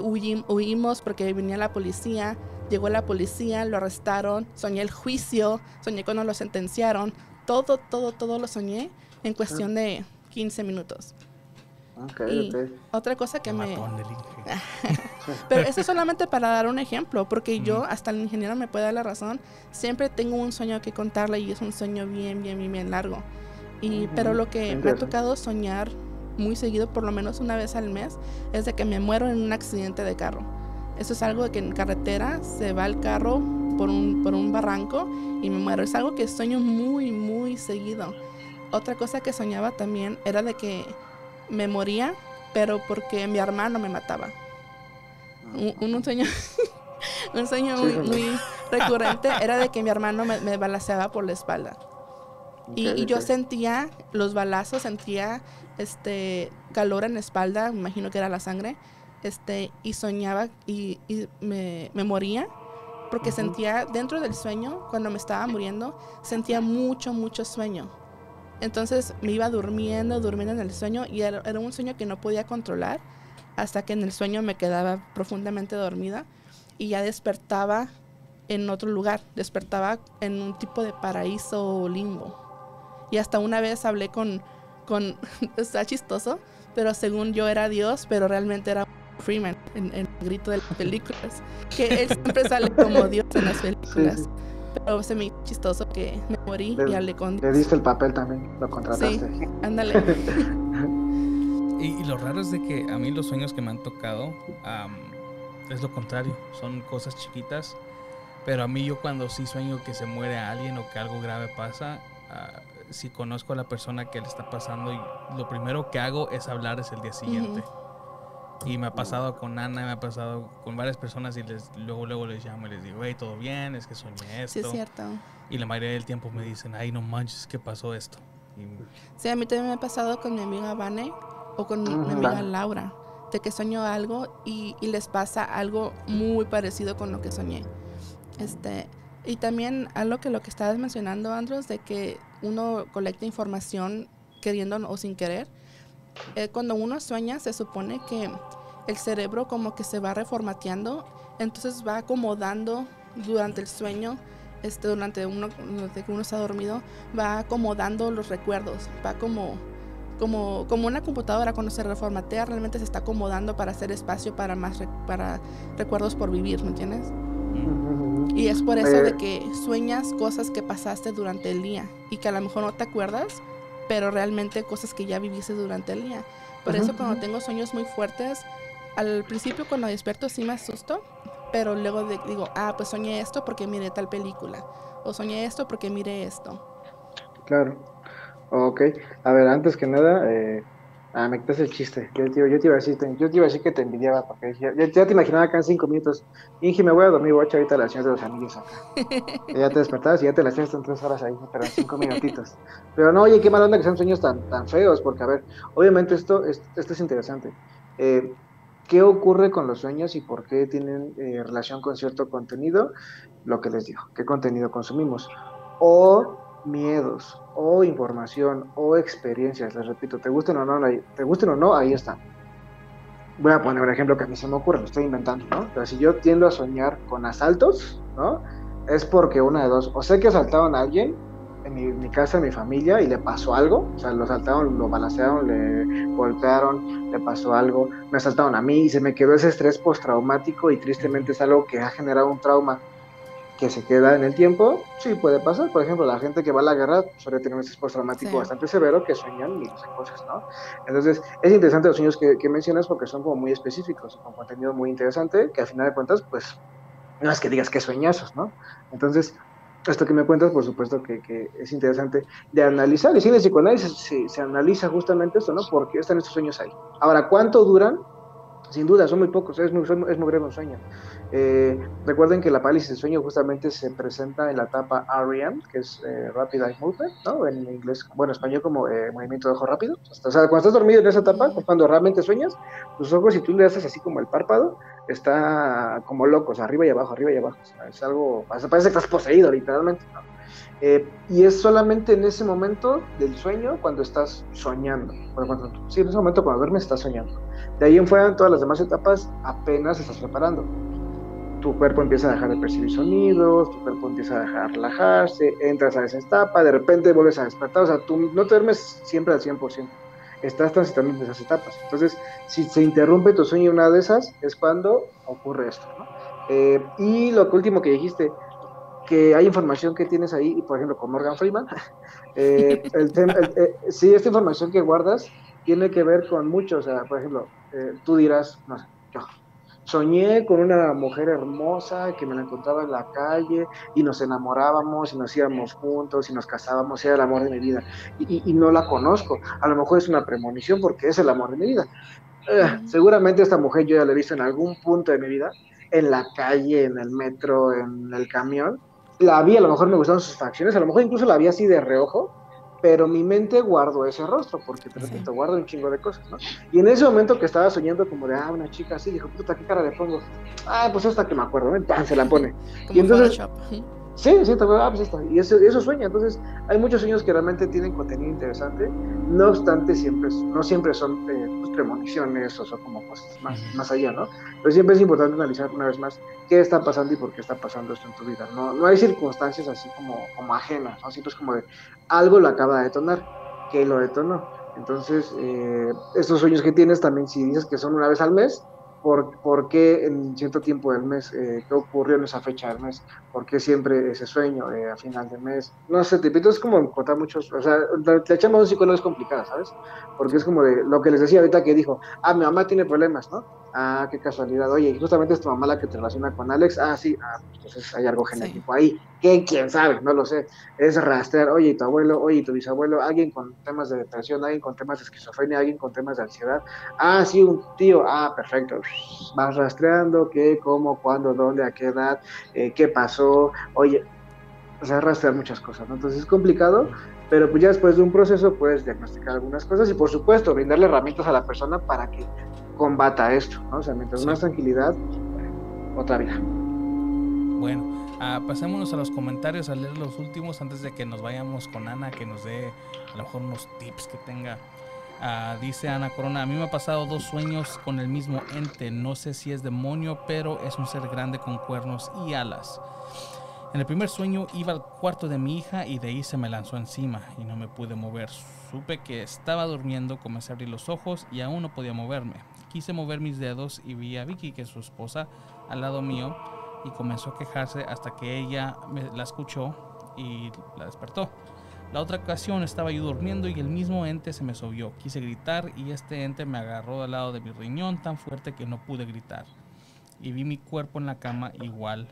huyi- huimos porque venía la policía, llegó la policía, lo arrestaron, soñé el juicio, soñé cuando lo sentenciaron, todo, todo, todo lo soñé en cuestión de 15 minutos. Y-. Otra cosa que me... *laughs* Pero eso es solamente para dar un ejemplo, porque yo, hasta el ingeniero me puede dar la razón, siempre tengo un sueño que contarle y es un sueño bien, bien, bien, bien largo. Y, pero lo que me ha tocado soñar muy seguido, por lo menos una vez al mes, es de que me muero en un accidente de carro. Eso es algo de que en carretera se va el carro por un, por un barranco y me muero. Es algo que sueño muy, muy seguido. Otra cosa que soñaba también era de que me moría, pero porque mi hermano me mataba un, un sueño un sueño *laughs* muy, *laughs* recurrente era de que mi hermano me, me por la espalda y, yo sentía los balazos sentía este calor en la espalda me imagino que era la sangre este y soñaba y, y me, me moría porque sentía dentro del sueño cuando me estaba muriendo sentía mucho mucho sueño Entonces me iba durmiendo, durmiendo en el sueño y era, era un sueño que no podía controlar hasta que en el sueño me quedaba profundamente dormida y ya despertaba en otro lugar, despertaba en un tipo de paraíso o limbo. Y hasta una vez hablé con, con *laughs* está chistoso, pero según yo era Dios, pero realmente era Freeman en, el grito de las películas, que él *laughs* siempre sale como Dios en las películas. Pero se me hizo chistoso que me morí y hablé con Le diste el papel también, lo contrataste. Sí, ándale. *laughs* y, lo raro es de que a mí los sueños que me han tocado es lo contrario, son cosas chiquitas, pero a mí yo cuando sí sueño que se muere alguien o que algo grave pasa, uh, si conozco a la persona que le está pasando, y lo primero que hago es hablar es el día siguiente. Y me ha pasado con Ana, me ha pasado con varias personas y les, luego luego les llamo y les digo, hey, todo bien, es que soñé esto. Sí, es cierto. Y la mayoría del tiempo me dicen, ay, no manches, ¿qué pasó esto? Sí, a mí también me ha pasado con mi amiga Vane o con mi, amiga Laura, de que sueño algo y, y, les pasa algo muy parecido con lo que soñé. Este, y también algo que lo que estabas mencionando, Andros, de que uno colecta información queriendo o sin querer. Eh, cuando uno sueña, se supone que el cerebro como que se va reformateando, entonces va acomodando durante el sueño, este, durante uno, que uno está dormido, va acomodando los recuerdos, va como, como, como una computadora cuando se reformatea, realmente se está acomodando para hacer espacio para más para recuerdos por vivir, ¿me entiendes? Y es por eso de eh, que sueñas cosas que pasaste durante el día y que a lo mejor no te acuerdas, pero realmente cosas que ya viviste durante el día. Por eso cuando tengo sueños muy fuertes, al principio cuando despierto sí me asusto, pero luego digo, ah, pues soñé esto porque miré tal película, o soñé esto porque miré esto. Claro. Ok. A ver, antes que nada, eh, Ah, me quitas el chiste. Yo, te, yo, te iba a decir, yo te iba a decir que te envidiaba, porque ya, ya, te imaginaba acá en cinco minutos. Ingi, me voy a dormir, voy a ahorita la señora de los amigos acá. *laughs* ya te despertabas y ya te la echaste en tres horas ahí, pero en cinco minutitos. Pero no, oye, qué mala onda que sean sueños tan, tan feos, porque a ver, obviamente esto, esto es interesante. Eh, ¿Qué ocurre con los sueños y por qué tienen eh, relación con cierto contenido? Lo que les digo, ¿qué contenido consumimos? O miedos o información o experiencias, les repito, te gusten o no, te gusten o no, ahí están. Voy a poner un ejemplo que a mí se me ocurre, lo estoy inventando. Pero si yo tiendo a soñar con asaltos, ¿no? Es porque una de dos, o sé que asaltaron a alguien en mi, casa, en mi familia, y le pasó algo, o sea, lo asaltaron, lo balancearon, le golpearon, le pasó algo, me asaltaron a mí y se me quedó ese estrés postraumático y tristemente es algo que ha generado un trauma que se queda en el tiempo, sí puede pasar. Por ejemplo, la gente que va a la guerra suele tener un estrés traumático bastante severo que sueñan y cosas, ¿no? Entonces, es interesante los sueños que, mencionas porque son como muy específicos, con contenido muy interesante, que al final de cuentas, pues, no es que digas que sueñazos, ¿no? Entonces, esto que me cuentas, por supuesto que, es interesante de analizar. Y si en el psicoanálisis se, se analiza justamente esto, ¿no? ¿Por qué están estos sueños ahí? Ahora, ¿cuánto duran? Sin duda, son muy pocos, es muy, es muy breve un sueño. Eh, recuerden que la parálisis del sueño justamente se presenta en la etapa REM, que es eh, Rapid Eye Movement, ¿no? En inglés, bueno, en español como eh, movimiento de ojo rápido. O sea, cuando estás dormido en esa etapa, cuando realmente sueñas, tus ojos, si tú le haces así como el párpado, está como locos, arriba y abajo, arriba y abajo. es algo, parece que estás poseído literalmente, y es solamente en ese momento del sueño cuando estás soñando. Cuando, sí, en ese momento cuando duermes estás soñando. De ahí en fuera, en todas las demás etapas, apenas estás preparando tu cuerpo empieza a dejar de percibir sonidos, tu cuerpo empieza a dejar de relajarse, entras a esa etapa, de repente vuelves a despertar, o sea, tú no te duermes siempre al 100%, estás transitando en esas etapas. Entonces, si se interrumpe tu sueño una de esas, es cuando ocurre esto, ¿no? Eh, y lo último que dijiste, que hay información que tienes ahí, por ejemplo, con Morgan Freeman, *laughs* eh, *laughs* el eh, sí, esta información que guardas tiene que ver con mucho, o sea, por ejemplo, tú dirás, no sé, yo, Soñé con una mujer hermosa que me la encontraba en la calle y nos enamorábamos y nos íbamos juntos y nos casábamos, era el amor de mi vida. Y, no la conozco. A lo mejor es una premonición porque es el amor de mi vida. Eh, seguramente esta mujer yo ya la he visto en algún punto de mi vida, en la calle, en el metro, en el camión. La vi, a lo mejor me gustaron sus facciones, a lo mejor incluso la vi así de reojo, pero mi mente guardó ese rostro, porque te repito, guardo un chingo de cosas, ¿no? Y en ese momento que estaba soñando como de, ah, una chica así, dijo, puta, ¿qué cara le pongo? Ah, pues esta que me acuerdo, ¿no? se la pone. y entonces, Sí, sí, ah, pues está. Y eso, eso sueña. Entonces, hay muchos sueños que realmente tienen contenido interesante. No obstante, siempre, no siempre son eh, pues, premoniciones o son como cosas más, más allá, ¿no? Pero siempre es importante analizar una vez más qué está pasando y por qué está pasando esto en tu vida. No, no hay circunstancias así como, como ajenas, ¿no? Siempre es como de algo lo acaba de detonar, que lo detonó. Entonces, eh, estos sueños que tienes también, si dices que son una vez al mes, por, qué en cierto tiempo del mes, eh, qué ocurrió en esa fecha del mes, por qué siempre ese sueño eh, a final del mes. No sé, te es como encontrar muchos, o sea, la, echamos un psicólogo es complicada, ¿sabes? Porque es como de lo que les decía ahorita que dijo, ah, mi mamá tiene problemas, ¿no? Ah, qué casualidad. Oye, justamente es tu mamá la que te relaciona con Alex. Ah, sí, ah, pues entonces hay algo genético ahí. ¿Qué? ¿Quién sabe? No lo sé. Es rastrear, oye, tu abuelo, oye, tu bisabuelo, alguien con temas de depresión, alguien con temas de esquizofrenia, alguien con temas de ansiedad. Ah, sí, un tío. Ah, perfecto. Vas rastreando qué, cómo, cuándo, dónde, a qué edad, eh, qué pasó. Oye, o sea, rastrear muchas cosas, ¿no? Entonces es complicado, pero pues ya después de un proceso puedes diagnosticar algunas cosas y por supuesto brindarle herramientas a la persona para que combata esto, ¿no? O sea, mientras más tranquilidad, otra vida. Bueno, ah, pasémonos a los comentarios a leer los últimos antes de que nos vayamos con Ana, que nos dé a lo mejor unos tips que tenga. Ah, dice Ana Corona, a mí me ha pasado dos sueños con el mismo ente, no sé si es demonio, pero es un ser grande con cuernos y alas. En el primer sueño iba al cuarto de mi hija y de ahí se me lanzó encima y no me pude mover. Supe que estaba durmiendo, comencé a abrir los ojos y aún no podía moverme. Quise mover mis dedos y vi a Vicky, que es su esposa, al lado mío y comenzó a quejarse hasta que ella me la escuchó y la despertó. La otra ocasión estaba yo durmiendo y el mismo ente se me subió. Quise gritar y este ente me agarró al lado de mi riñón tan fuerte que no pude gritar. Y vi mi cuerpo en la cama igual.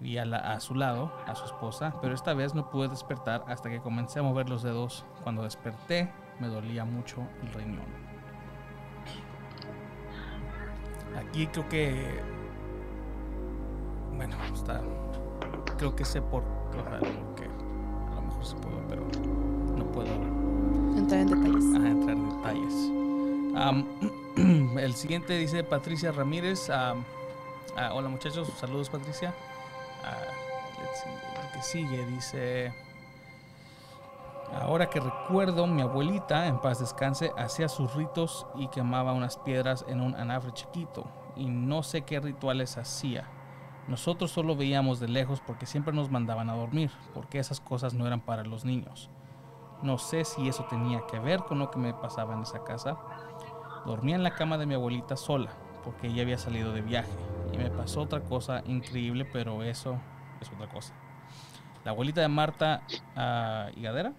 Vi a, a su lado, a su esposa, pero esta vez no pude despertar hasta que comencé a mover los dedos. Cuando desperté me dolía mucho el riñón. Aquí creo que. Bueno, está. Creo que sé por. que a lo mejor se puede, pero no puedo entrar en detalles. Ah, entrar en detalles. *clears throat* el siguiente dice Patricia Ramírez. Ah, hola muchachos, saludos Patricia. Uh, el que sigue dice. Ahora que recuerdo, mi abuelita, en paz descanse, hacía sus ritos y quemaba unas piedras en un anafre chiquito. Y no sé qué rituales hacía. Nosotros solo veíamos de lejos porque siempre nos mandaban a dormir, porque esas cosas no eran para los niños. No sé si eso tenía que ver con lo que me pasaba en esa casa. Dormía en la cama de mi abuelita sola, porque ella había salido de viaje. Y me pasó otra cosa increíble, pero eso es otra cosa. La abuelita de Marta uh, Higadera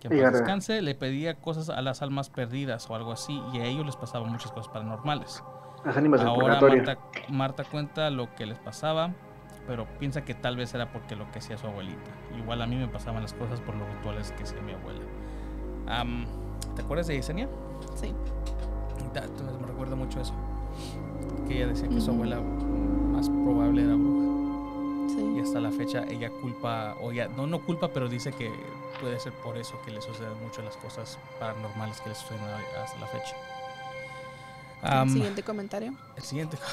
que en descanse, le pedía cosas a las almas perdidas o algo así, y a ellos les pasaban muchas cosas paranormales. Ahora Marta, Marta, cuenta lo que les pasaba, pero piensa que tal vez era porque lo que hacía su abuelita. Igual a mí me pasaban las cosas por los rituales que hacía mi abuela. ¿Te acuerdas de Yesenia? Sí. Me recuerda mucho eso. Que ella decía que su abuela más probable era bruja. Sí. Y hasta la fecha ella culpa, o ya, no, no culpa, pero dice que puede ser por eso que le suceden mucho las cosas paranormales que le suceden hasta la fecha. el siguiente comentario. El siguiente. *laughs*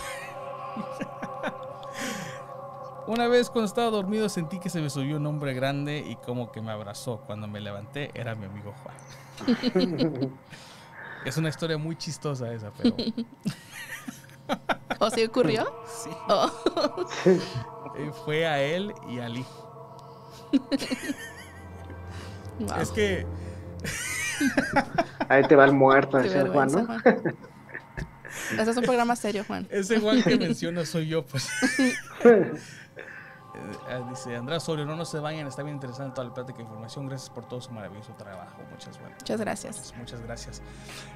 Una vez cuando estaba dormido sentí que se me subió un hombre grande y como que me abrazó. Cuando me levanté era mi amigo Juan. *laughs* es una historia muy chistosa esa, pero... *laughs* *laughs* ¿O sí ocurrió? Sí. Oh. *laughs* Fue a él y a Ali. *laughs* Es que. Ahí te va el muerto, ese Juan, ¿no? Ese es un programa serio, Juan. Ese Juan que menciona soy yo, pues. Eh, dice Andrés Osorio, no, no se vayan, está bien interesante toda la plática de información. Gracias por todo su maravilloso trabajo. Muchas, gracias. Muchas gracias. Muchas gracias.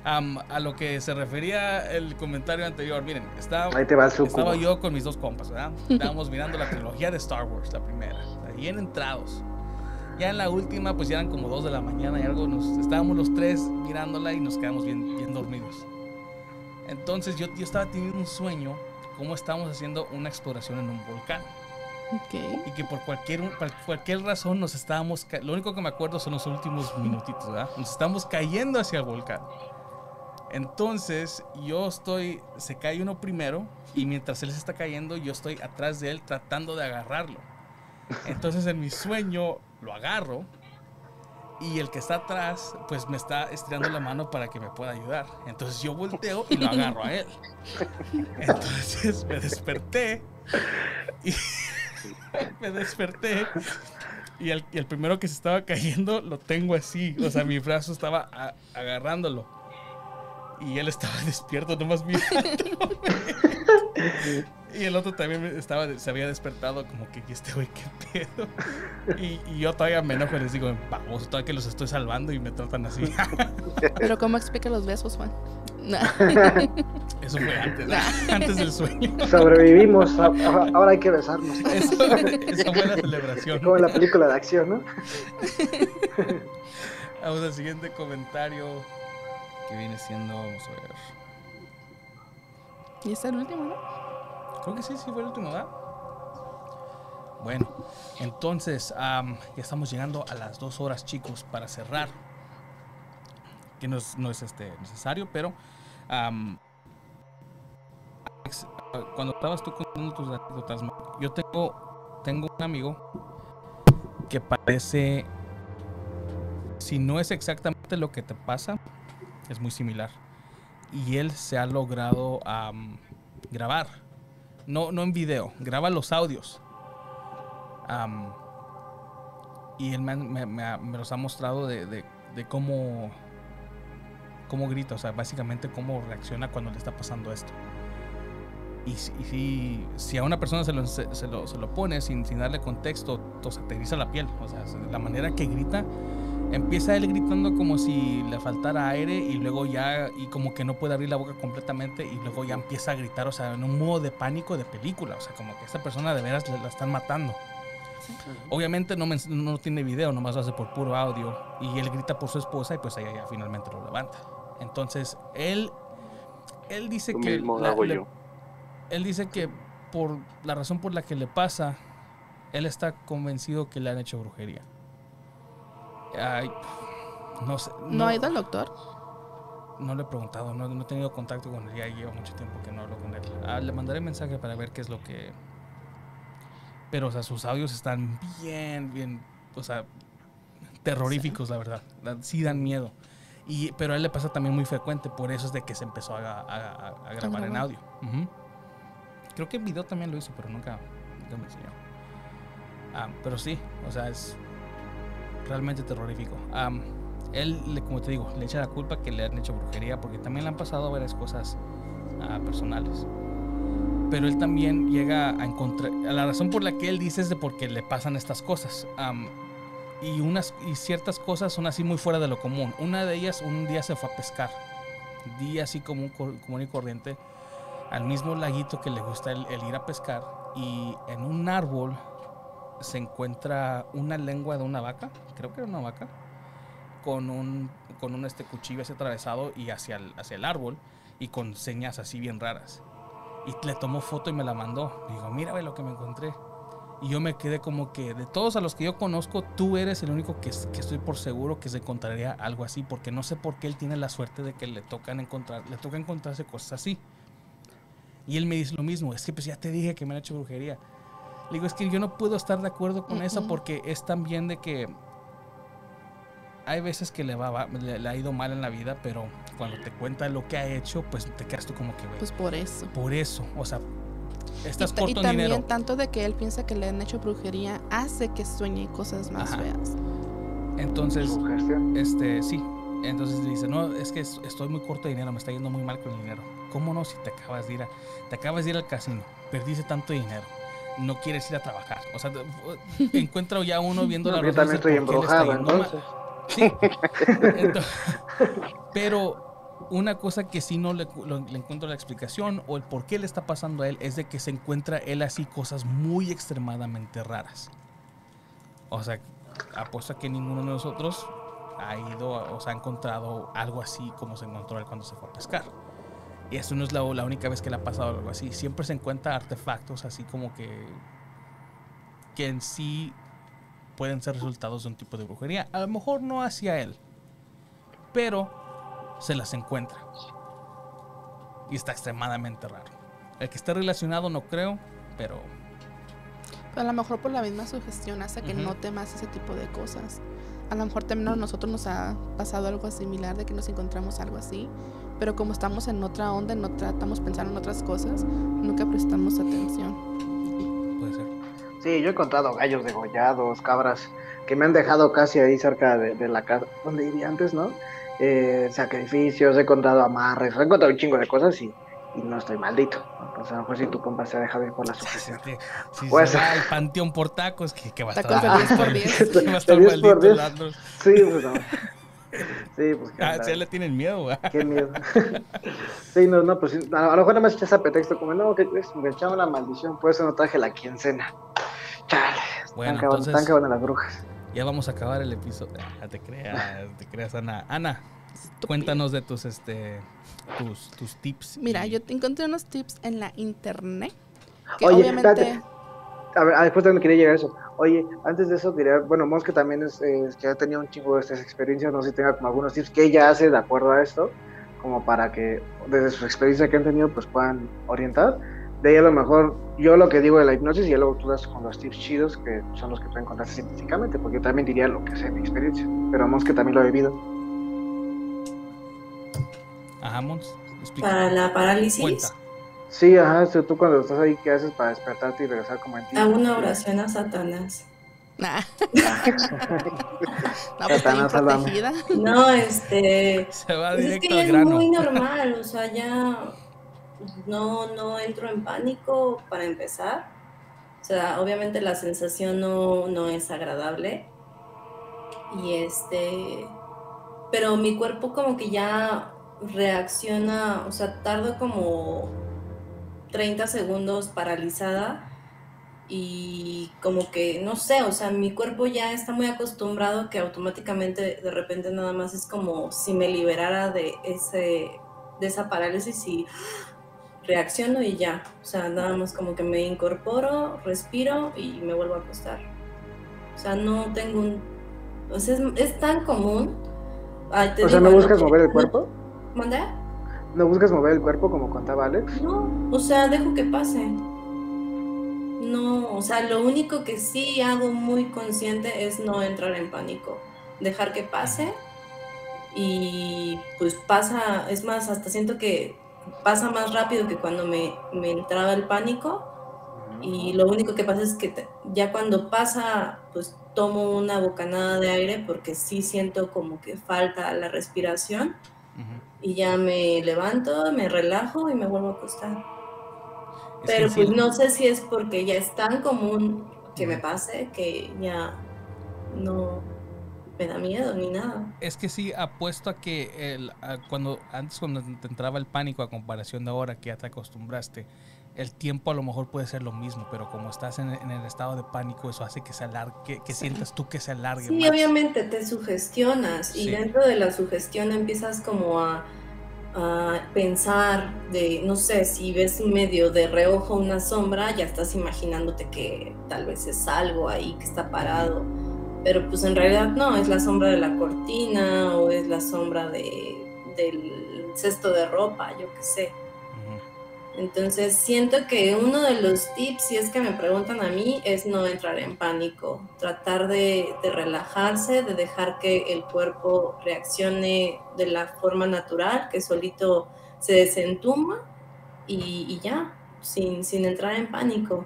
a lo que se refería el comentario anterior, miren, estaba, Ahí te va estaba yo con mis dos compas, ¿verdad? *laughs* Estábamos mirando la trilogía de Star Wars, la primera, bien entrados. Ya en la última, pues ya eran como 2 de la mañana y algo, nos estábamos los tres mirándola y nos quedamos bien, bien dormidos. Entonces yo, yo estaba teniendo un sueño, como estábamos haciendo una exploración en un volcán. Y que por cualquier, por cualquier razón nos estábamos, lo único que me acuerdo son los últimos minutitos, ¿verdad? Nos estamos cayendo hacia el volcán. Entonces yo estoy, se cae uno primero y mientras él se está cayendo yo estoy atrás de él tratando de agarrarlo Entonces en mi sueño lo agarro y el que está atrás pues me está estirando la mano para que me pueda ayudar. Entonces yo volteo y lo agarro a él. Entonces me desperté y *laughs* me desperté y el, el, primero que se estaba cayendo lo tengo así, o sea, mi brazo estaba agarrándolo y él estaba *laughs* despierto nomás mirándome. Y el otro también estaba, se había despertado como que este güey, qué pedo. Y, y, yo todavía me enojo y les digo, vamos, todavía que los estoy salvando y me tratan así. *laughs* Pero ¿cómo explica los besos, Juan? *laughs* Eso fue antes, antes del sueño. Sobrevivimos, ahora hay que besarnos. Eso, eso fue la celebración. Como en la película de acción, ¿no? Vamos al siguiente comentario que viene siendo, vamos a ver. Y es el último, ¿no? Creo que sí, sí fue el último, ¿verdad? Bueno, entonces ya estamos llegando a las dos horas, chicos, para cerrar. Que no es, no es este, necesario, pero cuando estabas tú contando tus anécdotas, yo tengo, tengo un amigo que parece, si no es exactamente lo que te pasa, es muy similar. Y él se ha logrado grabar no, no en video, graba los audios. y él me, los ha mostrado de, cómo, cómo grita, o sea, básicamente cómo reacciona cuando le está pasando esto. Y, si, si, a una persona se lo, se, lo, se lo pone sin, sin, darle contexto, entonces te eriza la piel. O sea, la manera que grita empieza él gritando como si le faltara aire y luego ya, y como que no puede abrir la boca completamente y luego ya empieza a gritar, o sea, en un modo de pánico de película, o sea, como que esta persona de veras la están matando. Obviamente no, no tiene video, nomás lo hace por puro audio y él grita por su esposa y pues ella ya finalmente lo levanta. Entonces, él, él dice que... él dice que por la razón por la que le pasa, él está convencido que le han hecho brujería. Ay, no sé. ¿No, ha ido al doctor? No le he preguntado, no, he tenido contacto con él, ya lleva mucho tiempo que no hablo con él. Ah, le mandaré mensaje para ver qué es lo que... Pero, o sea, sus audios están bien, bien, o sea, terroríficos, la verdad. Sí dan miedo. Y, pero a él le pasa también muy frecuente, por eso es de que se empezó a, grabar en audio. Creo que en video también lo hizo, pero nunca, me enseñó. Ah, pero sí, o sea, es realmente terrorífico. él, como te digo, le echa la culpa que le han hecho brujería porque también le han pasado varias cosas ah, personales. Pero él también llega a encontrar, la razón por la que él dice es de porque le pasan estas cosas. y, unas, y ciertas cosas son así muy fuera de lo común. Una de ellas, un día se fue a pescar. Día así como común y corriente. Al mismo laguito que le gusta el ir a pescar. Y en un árbol se encuentra una lengua de una vaca, creo que era una vaca, con un, con un este cuchillo así atravesado y hacia el, hacia el árbol y con señas así bien raras. Y le tomó foto y me la mandó. Digo, mira ve lo que me encontré. Y yo me quedé como que de todos a los que yo conozco, tú eres el único que, que, estoy por seguro que se encontraría algo así, porque no sé por qué él tiene la suerte de que le tocan encontrar, le toca encontrarse cosas así. Y él me dice lo mismo, es que pues ya te dije que me han hecho brujería. Le digo, es que yo no puedo estar de acuerdo con eso porque es también de que hay veces que le, va, le, ha ido mal en la vida, pero cuando te cuenta lo que ha hecho, pues te quedas tú como que, güey. Pues por eso. Por eso, o sea, estás y, corto y también tanto de que él piensa que le han hecho brujería hace que sueñe cosas más feas. Entonces, este, sí. Entonces dice, no, es que estoy muy corto de dinero, me está yendo muy mal con el dinero. ¿Cómo no si te acabas de ir a, te acabas de ir al casino, perdiste tanto dinero? No quieres ir a trabajar. O sea, encuentra ya uno viendo la Yo también estoy embrujado, entonces. Sí. *laughs* pero una cosa que sí no le, le, encuentro la explicación o el por qué le está pasando a él es de que se encuentra él así cosas muy extremadamente raras. O sea, apuesta que ninguno de nosotros ha ido o se ha encontrado algo así como se encontró él cuando se fue a pescar. Y eso no es la, única vez que le ha pasado algo así. Siempre se encuentra artefactos así como que, que en sí pueden ser resultados de un tipo de brujería. A lo mejor no hacia él, pero se las encuentra. Y está extremadamente raro. El que esté relacionado no creo, pero... a lo mejor por la misma sugestión hace que no temas ese tipo de cosas. A lo mejor también a nosotros nos ha pasado algo similar de que nos encontramos algo así, pero como estamos en otra onda, no tratamos pensando en otras cosas, nunca prestamos atención. Puede ser. Sí, yo he encontrado gallos degollados, cabras que me han dejado casi ahí cerca de, la casa donde vivía antes, ¿no? Eh, sacrificios, he encontrado amarres, he encontrado un chingo de cosas y y no estoy maldito. Pues a lo mejor si tu compa se ha dejado ir por la *laughs* sugestión. Si, pues, se va *laughs* al panteón por tacos, que, que *laughs* va a estar tacos 10 por 10. Va a estar maldito el Sí, pues no. Sí, pues ah, sí, le tienen miedo, güey. Qué miedo. *laughs* sí, no, no, pues a lo mejor nada más echas a pretexto como, no, que me echaron la maldición, por eso no traje la quincena. Chale, bueno, están, entonces, están las brujas. Ya vamos a acabar el episodio. Ah, te creas, *laughs* te creas, Ana. Ana, cuéntanos de tus, este, tus, tips. Mira, yo te encontré unos tips en la internet. Que Oye, obviamente... A ver, después también quería llegar a eso. Oye, antes de eso quería, bueno, Mosque también es, que ha tenido un chingo de estas experiencias, no sé si tenga como algunos tips que ella hace de acuerdo a esto, como para que desde su experiencia que han tenido pues puedan orientar. De ahí a lo mejor yo lo que digo de la hipnosis y luego tú das con los tips chidos que son los que pueden contar científicamente, porque yo también diría lo que sé mi experiencia, pero Mosque también lo ha vivido. Ajá, Para la parálisis. Sí, ajá, tú cuando estás ahí, ¿qué haces para despertarte y regresar como en ti? Hago una oración a Satanás. Nah. *laughs* no, pues protegida. No, este. Se va pues directo es que es muy *laughs* normal, o sea, ya no, no entro en pánico para empezar. O sea, obviamente la sensación no, no es agradable. Y este. Pero mi cuerpo como que ya reacciona, o sea, tardo como 30 segundos paralizada y como que, no sé, o sea, mi cuerpo ya está muy acostumbrado que automáticamente de repente nada más es como si me liberara de, ese, de esa parálisis y reacciono y ya, o sea, nada más como que me incorporo, respiro y me vuelvo a acostar. O sea, no tengo un... O sea, es, tan común. o sea, ¿no buscas mover el cuerpo? ¿Mandé? ¿No buscas mover el cuerpo como contaba Alex? No, o sea, dejo que pase. No, o sea, lo único que sí hago muy consciente es no entrar en pánico. Dejar que pase y pues pasa, es más, hasta siento que pasa más rápido que cuando me, me entraba el pánico. Y lo único que pasa es que ya cuando pasa, pues tomo una bocanada de aire porque sí siento como que falta la respiración y ya me levanto, me relajo y me vuelvo a acostar. Pero pues no sé si es porque ya es tan común que me pase que ya no me da miedo ni nada. Es que sí, apuesto a que el, cuando antes cuando te entraba el pánico a comparación de ahora que ya te acostumbraste, el tiempo a lo mejor puede ser lo mismo, pero como estás en, el estado de pánico, eso hace que se alargue, que, sientas tú que se alargue. Sí, obviamente te sugestionas y dentro de la sugestión empiezas como a, pensar de, no sé, si ves medio de reojo una sombra, ya estás imaginándote que tal vez es algo ahí que está parado, pero pues en realidad no, es la sombra de la cortina o es la sombra de, del cesto de ropa, yo qué sé. Entonces siento que uno de los tips, si es que me preguntan a mí, es no entrar en pánico, tratar de, relajarse, de dejar que el cuerpo reaccione de la forma natural, que solito se desentuma y, ya, sin, sin, entrar en pánico.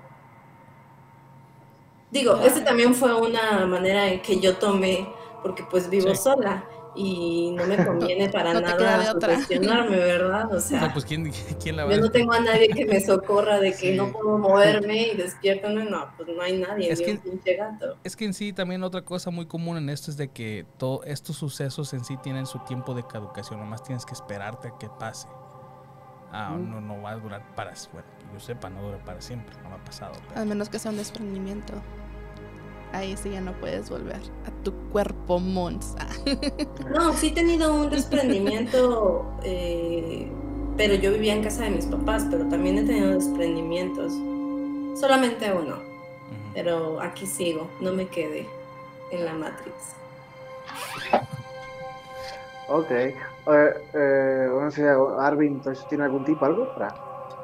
Digo, esta también fue una manera en que yo tomé, porque pues vivo sola y no me conviene para nada sugestionarme, ¿verdad? O sea, pues ¿quién, quién la va yo no tengo a nadie que me socorra de que no puedo moverme y despierto, no, pues no hay nadie, es que, un gato. Es que en sí también otra cosa muy común en esto es de que todos estos sucesos en sí tienen su tiempo de caducación, nomás tienes que esperarte a que pase. Ah, no, no va a durar para, bueno, que yo sepa, no dura para siempre, no me ha pasado. Pero... A menos que sea un desprendimiento ahí sí ya no puedes volver a tu cuerpo Mons. *laughs* no, sí he tenido un desprendimiento, eh, pero yo vivía en casa de mis papás, pero también he tenido desprendimientos. Solamente uno, pero aquí sigo, no me quedé en la Matrix. Ok. Eh, eh, Arvin, ¿tiene algún tipo, algo para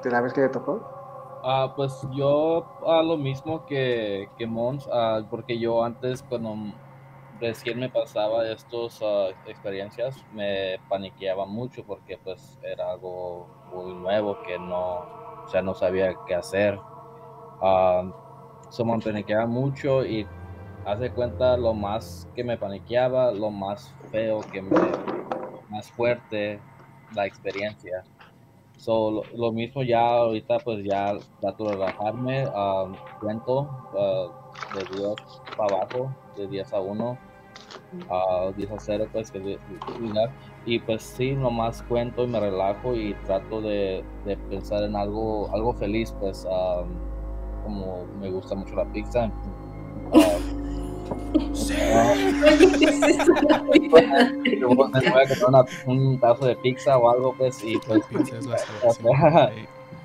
de la vez que le tocó? Ah, pues yo a lo mismo que, que Mons, ah, porque yo antes cuando recién me pasaba estas experiencias me paniqueaba mucho porque pues era algo muy nuevo que no, o sea, no sabía qué hacer. se me paniqueaba mucho y hace cuenta lo más que me paniqueaba, lo más feo que me, más fuerte la experiencia. So, lo, mismo ya ahorita pues ya trato de relajarme, uh, cuento uh, de 10 para abajo, de 10 a 1, a 10 a 0 pues que y pues sí, nomás cuento y me relajo y trato de, de pensar en algo, algo feliz pues como me gusta mucho la pizza. Sí. un pedazo de pizza o algo, pues, y pues, *laughs*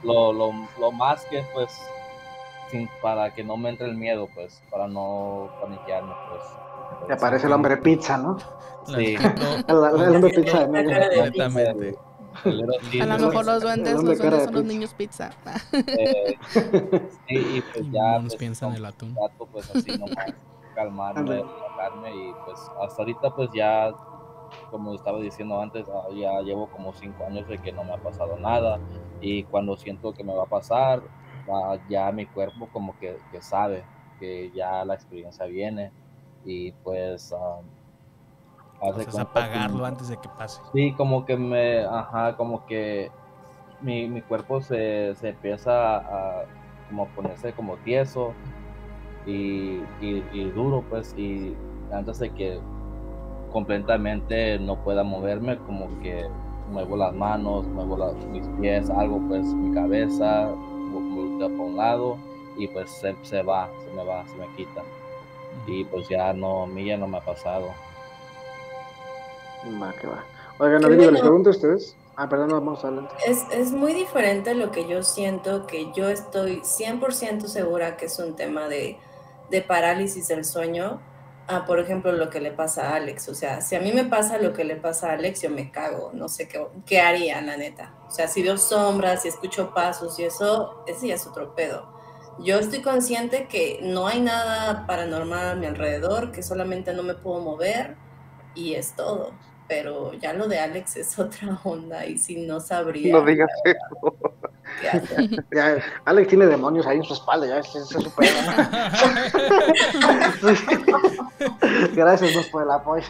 lo, lo, lo más que, pues, sin, para que no me entre el miedo, pues, para no paniquearme, pues. Te aparece el hombre pizza, ¿no? Sí. el, hombre pizza. Exactamente. A lo mejor los duendes, los duendes son los niños pizza. *laughs* Eh, sí, y pues ya. Pues, piensan en el atún. Rato, pues así nomás calmarme, relajarme y pues hasta ahorita pues ya, como estaba diciendo antes, ah, ya llevo como cinco años de que no me ha pasado nada y cuando siento que me va a pasar, ya mi cuerpo como que, que, sabe que ya la experiencia viene y pues... Um, hace apagarlo antes de que pase. Sí, como que me, ajá, como que mi, mi cuerpo se, se empieza a, como ponerse como tieso y, y, duro, pues, y antes de que completamente no pueda moverme, como que muevo las manos, muevo mis pies, algo, pues, mi cabeza, volteo para un lado y pues se, se, va, se me va, se me quita. Y pues ya no, a mí ya no me ha pasado. Va, que va. Oigan, no digo, les pregunto a ustedes. Ah, perdón, vamos adelante. Es, es muy diferente lo que yo siento, que yo estoy 100% segura que es un tema de de parálisis del sueño a, por ejemplo, lo que le pasa a Alex. O sea, si a mí me pasa lo que le pasa a Alex, yo me cago, no sé qué, qué haría, la neta. O sea, si veo sombras, si escucho pasos y eso, ese ya es otro pedo. Yo estoy consciente que no hay nada paranormal a mi alrededor, que solamente no me puedo mover y es todo. Pero ya lo de Alex es *laughs* otra onda y si no sabría. No digas eso. *laughs* Ya, Alex tiene demonios ahí en su espalda, ya se, supera. *laughs* Gracias por el apoyo.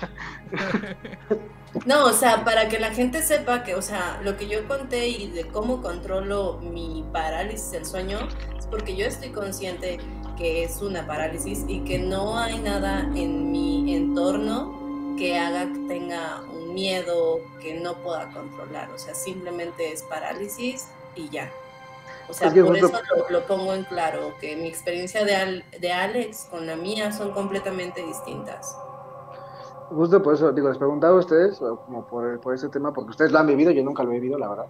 No, o sea, para que la gente sepa que, o sea, lo que yo conté y de cómo controlo mi parálisis del sueño, es porque yo estoy consciente que es una parálisis y que no hay nada en mi entorno que haga que tenga un miedo que no pueda controlar. O sea, simplemente es parálisis y ya. O sea, por eso lo, pongo en claro, que mi experiencia de, de Alex con la mía son completamente distintas. Justo por eso, digo, les preguntaba a ustedes, como por, por ese tema, porque ustedes lo han vivido, yo nunca lo he vivido, la verdad.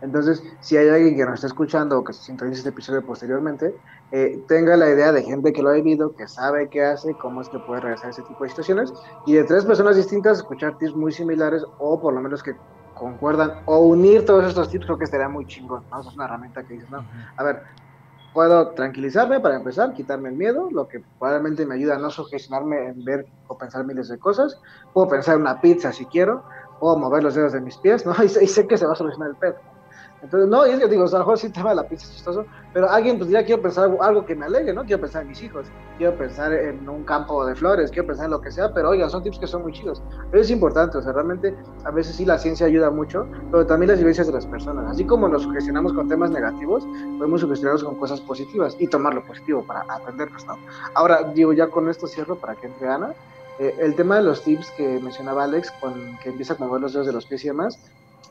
Entonces, si hay alguien que nos está escuchando o que se sintoniza este episodio posteriormente, eh, tenga la idea de gente que lo ha vivido, que sabe qué hace, cómo es que puede regresar a ese tipo de situaciones, y de tres personas distintas escuchar tips muy similares o por lo menos que concuerdan o unir todos estos tips, creo que estaría muy chingón, ¿no? es una herramienta que dices, no, a ver, puedo tranquilizarme para empezar, quitarme el miedo, lo que probablemente me ayuda a no sugestionarme en ver o pensar miles de cosas, puedo pensar en una pizza si quiero, puedo mover los dedos de mis pies, ¿no? *laughs* Y, y sé que se va a solucionar el pedo. Entonces, no, yo digo, a lo mejor sí tema de la pizza es chistoso, pero alguien pues ya quiero pensar algo, que me alegre, ¿no? Quiero pensar en mis hijos, quiero pensar en un campo de flores, quiero pensar en lo que sea, pero oigan, son tips que son muy chidos. Pero es importante, o sea, realmente a veces sí la ciencia ayuda mucho, pero también las vivencias de las personas. Así como nos sugestionamos con temas negativos, podemos sugestionarnos con cosas positivas y tomar lo positivo para aprendernos, ¿no? Ahora, digo, ya con esto cierro para que entre Ana. Eh, el tema de los tips que mencionaba Alex, que empieza a mover los dedos de los pies y demás,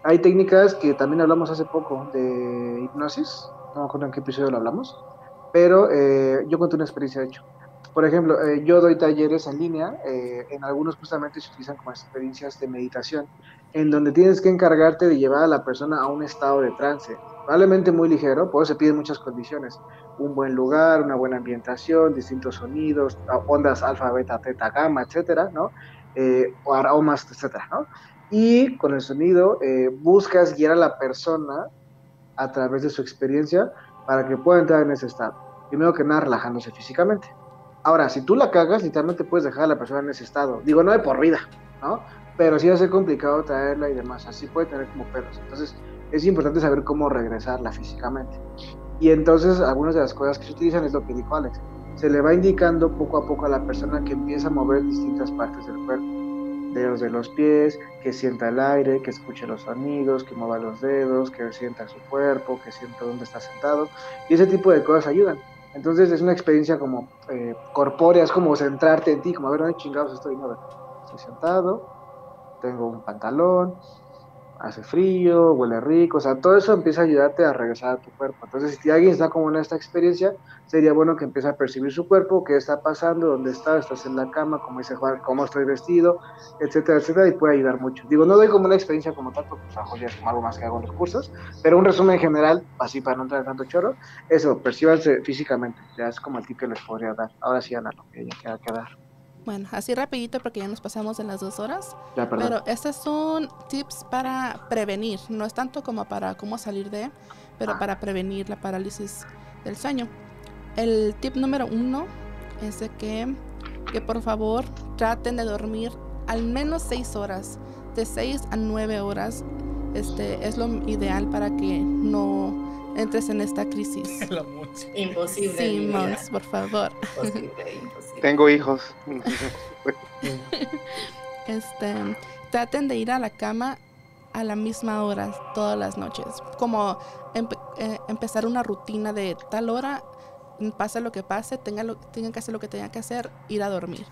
hay técnicas que también hablamos hace poco de hipnosis, no me acuerdo en qué episodio lo hablamos, pero eh, yo cuento una experiencia de hecho. Por ejemplo, eh, yo doy talleres en línea, eh, en algunos justamente se utilizan como experiencias de meditación, en donde tienes que encargarte de llevar a la persona a un estado de trance, probablemente muy ligero, por eso se piden muchas condiciones, un buen lugar, una buena ambientación, distintos sonidos, ondas alfa, beta, teta, gamma, etcétera, ¿no? o aromas, etcétera, ¿no? Y con el sonido eh, buscas guiar a la persona a través de su experiencia para que pueda entrar en ese estado. Primero que nada, relajándose físicamente. Ahora, si tú la cagas, literalmente puedes dejar a la persona en ese estado. Digo, no de por vida, ¿no? Pero sí va a ser complicado traerla y demás. Así puede tener como perros. Entonces, es importante saber cómo regresarla físicamente. Y entonces, algunas de las cosas que se utilizan es lo que dijo Alex. Se le va indicando poco a poco a la persona que empieza a mover distintas partes del cuerpo dedos de los pies, que sienta el aire, que escuche los sonidos, que mueva los dedos, que sienta su cuerpo, que sienta dónde está sentado. Y ese tipo de cosas ayudan. Entonces es una experiencia como eh, corpórea, es como centrarte en ti, como a ver, ¿dónde chingados estoy? No, estoy sentado, tengo un pantalón, hace frío, huele rico, o sea, todo eso empieza a ayudarte a regresar a tu cuerpo. Entonces, si alguien está como en esta experiencia, sería bueno que empiece a percibir su cuerpo, qué está pasando, dónde está, estás en la cama, como dice Juan, cómo estoy vestido, etcétera, etcétera, y puede ayudar mucho. Digo, no doy como una experiencia como tal, porque pues, ya es como algo más que hago en los cursos, pero un resumen general, así para no entrar en tanto choro, eso, percíbanse físicamente, ya es como el tip que les podría dar. Ahora sí, Ana, lo que ya queda que dar. Bueno, así rapidito porque ya nos pasamos en las dos horas. pero estos son tips para prevenir, no es tanto como para cómo salir de, pero ah. para prevenir la parálisis del sueño. El tip número uno es de que, que por favor traten de dormir al menos seis horas, de seis a nueve horas. Este es lo ideal para que no entres en esta crisis. *laughs* Imposible. Sí, Mons, por favor. Imposible, imposible. Tengo hijos. *laughs* este, traten de ir a la cama a la misma hora todas las noches. Como eh, empezar una rutina de tal hora, pase lo que pase, tengan, tengan que hacer lo que tengan que hacer, ir a dormir.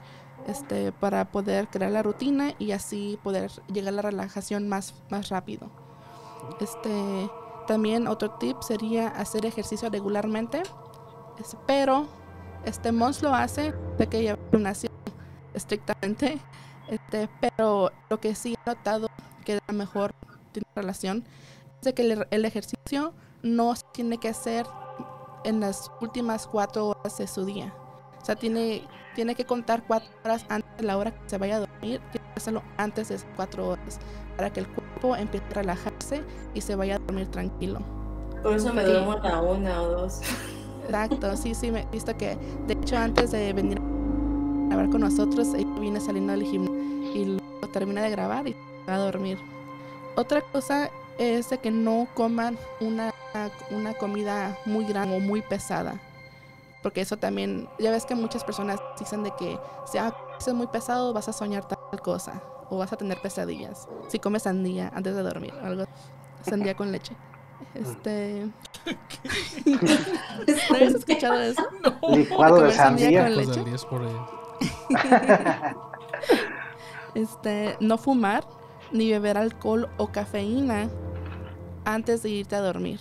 Este, para poder crear la rutina y así poder llegar a la relajación más, más rápido. Este, también otro tip sería hacer ejercicio regularmente, pero este Mons lo hace de que lleva nación estrictamente, este, pero lo que sí he notado que da mejor tiene relación es de que el, ejercicio no se tiene que hacer en las últimas cuatro horas de su día. O sea, tiene, tiene que contar cuatro horas antes de la hora que se vaya a dormir, tiene que hacerlo antes de esas cuatro horas, para que el cuerpo empiece a relajarse y se vaya a dormir tranquilo. Por eso me duermo a una o dos. *laughs* Exacto, sí, sí, me he visto que, de hecho, antes de venir a grabar con nosotros, ella viene saliendo del gimnasio y lo termina de grabar y va a dormir. Otra cosa es de que no coman una, una comida muy grande o muy pesada. Porque eso también, ya ves que muchas personas dicen de que si es muy pesado vas a soñar tal cosa o vas a tener pesadillas. Si comes sandía antes de dormir, algo sandía con leche. *laughs* Este. ¿No habías escuchado eso? No. Licuado de sandía. Con leche? *laughs* este, no fumar ni beber alcohol o cafeína antes de irte a dormir.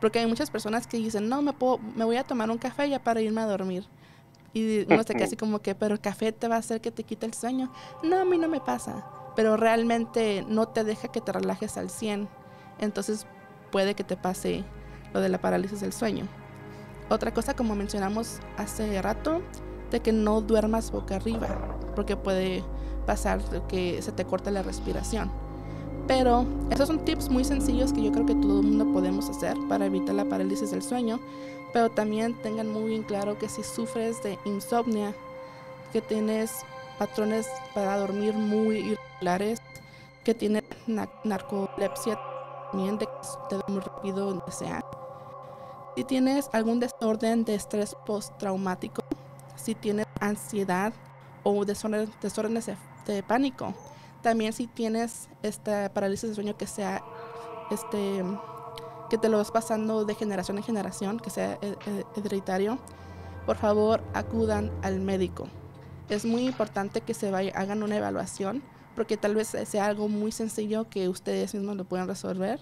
Porque hay muchas personas que dicen, no, me, puedo, me voy a tomar un café ya para irme a dormir. Y no sé, casi como que, pero el café te va a hacer que te quite el sueño. No, a mí no me pasa. Pero realmente no te deja que te relajes al 100. Entonces puede que te pase lo de la parálisis del sueño. Otra cosa, como mencionamos hace rato, de que no duermas boca arriba, porque puede pasar que se te corte la respiración. Pero esos son tips muy sencillos que yo creo que todo el mundo podemos hacer para evitar la parálisis del sueño. Pero también tengan muy bien claro que si sufres de insomnia, que tienes patrones para dormir muy irregulares, que tienes narcolepsia también, de que te muy rápido donde sea. Si tienes algún desorden de estrés postraumático, si tienes ansiedad o desórdenes de pánico, también si tienes esta parálisis de sueño que sea este que te lo vas pasando de generación en generación, que sea hereditario, por favor acudan al médico. Es muy importante que se vaya, hagan una evaluación, porque tal vez sea algo muy sencillo que ustedes mismos lo puedan resolver,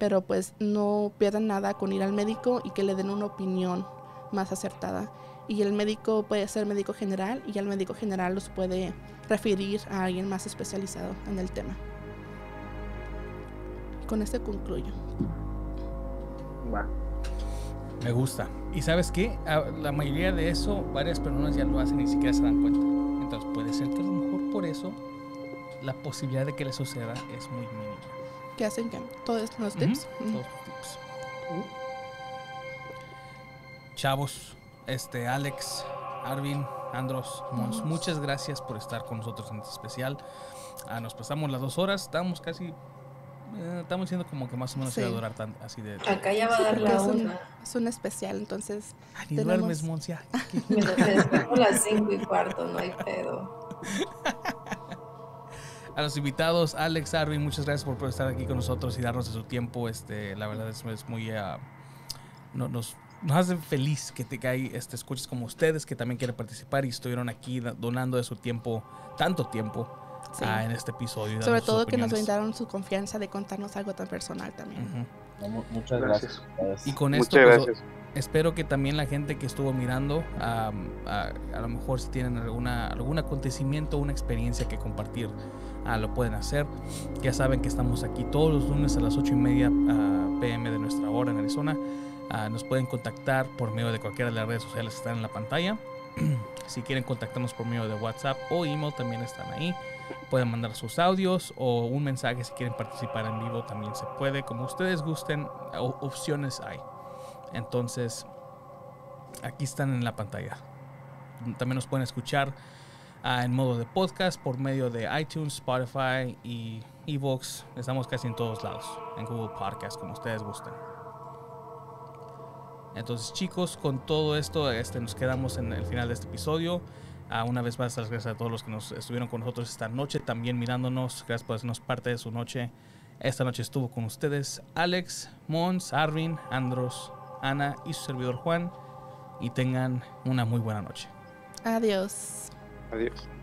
pero pues no pierdan nada con ir al médico y que le den una opinión más acertada y el médico puede ser médico general y el médico general los puede referir a alguien más especializado en el tema. Con este concluyo. Me gusta. ¿Y sabes qué? La mayoría de eso, varias personas ya lo hacen y ni siquiera se dan cuenta. Entonces puede ser que a lo mejor por eso la posibilidad de que le suceda es muy mínima. ¿Qué hacen? ¿Todos los tips? Todos los tips. chavos, este Alex, Arvin, Andros, Mons, muchas gracias por estar con nosotros en este especial. Ah, nos pasamos las dos horas, estamos casi, eh, estamos diciendo como que más o menos Sí. se va a durar tan, así de... Acá ya va a Sí, dar porque la es un, una. es un especial, entonces Ah, ni tenemos- duermes, Mons, ya. *laughs* Me las cinco y cuarto, no hay pedo. *laughs* A los invitados, Alex, Arvin, muchas gracias por, estar aquí con nosotros y darnos de su tiempo. Este, la verdad es, es muy... ah, no- nos, nos hace feliz que te cae este, escuches como ustedes que también quieren participar y estuvieron aquí donando de su tiempo, tanto tiempo, sí. ah, en este episodio. sobre todo que nos brindaron su confianza de contarnos algo tan personal también. No, mu- muchas Gracias. gracias. Y con esto, Muchas pues, gracias. espero que también la gente que estuvo mirando, am, a, a lo mejor si tienen alguna, algún acontecimiento, una experiencia que compartir, ah, lo pueden hacer. Ya saben que estamos aquí todos los lunes a las 8 y media ah, pm de nuestra hora en Arizona. Ah, nos pueden contactar por medio de cualquiera de las redes sociales que están en la pantalla. *clears throat* si quieren contactarnos por medio de WhatsApp o email, también están ahí. Pueden mandar sus audios o un mensaje si quieren participar en vivo, también se puede. Como ustedes gusten, opciones hay. Entonces, aquí están en la pantalla. También nos pueden escuchar ah, en modo de podcast por medio de iTunes, Spotify y Evox. Estamos casi en todos lados. En Google Podcast, como ustedes gusten. Entonces, chicos, con todo esto, este, nos quedamos en el final de este episodio. Ah, una vez más, las gracias a todos los que nos estuvieron con nosotros esta noche, también mirándonos. Gracias por hacernos parte de su noche. Esta noche estuvo con ustedes Alex, Mons, Arvin, Andros, Ana y su servidor Juan. Y tengan una muy buena noche. Adiós. Adiós.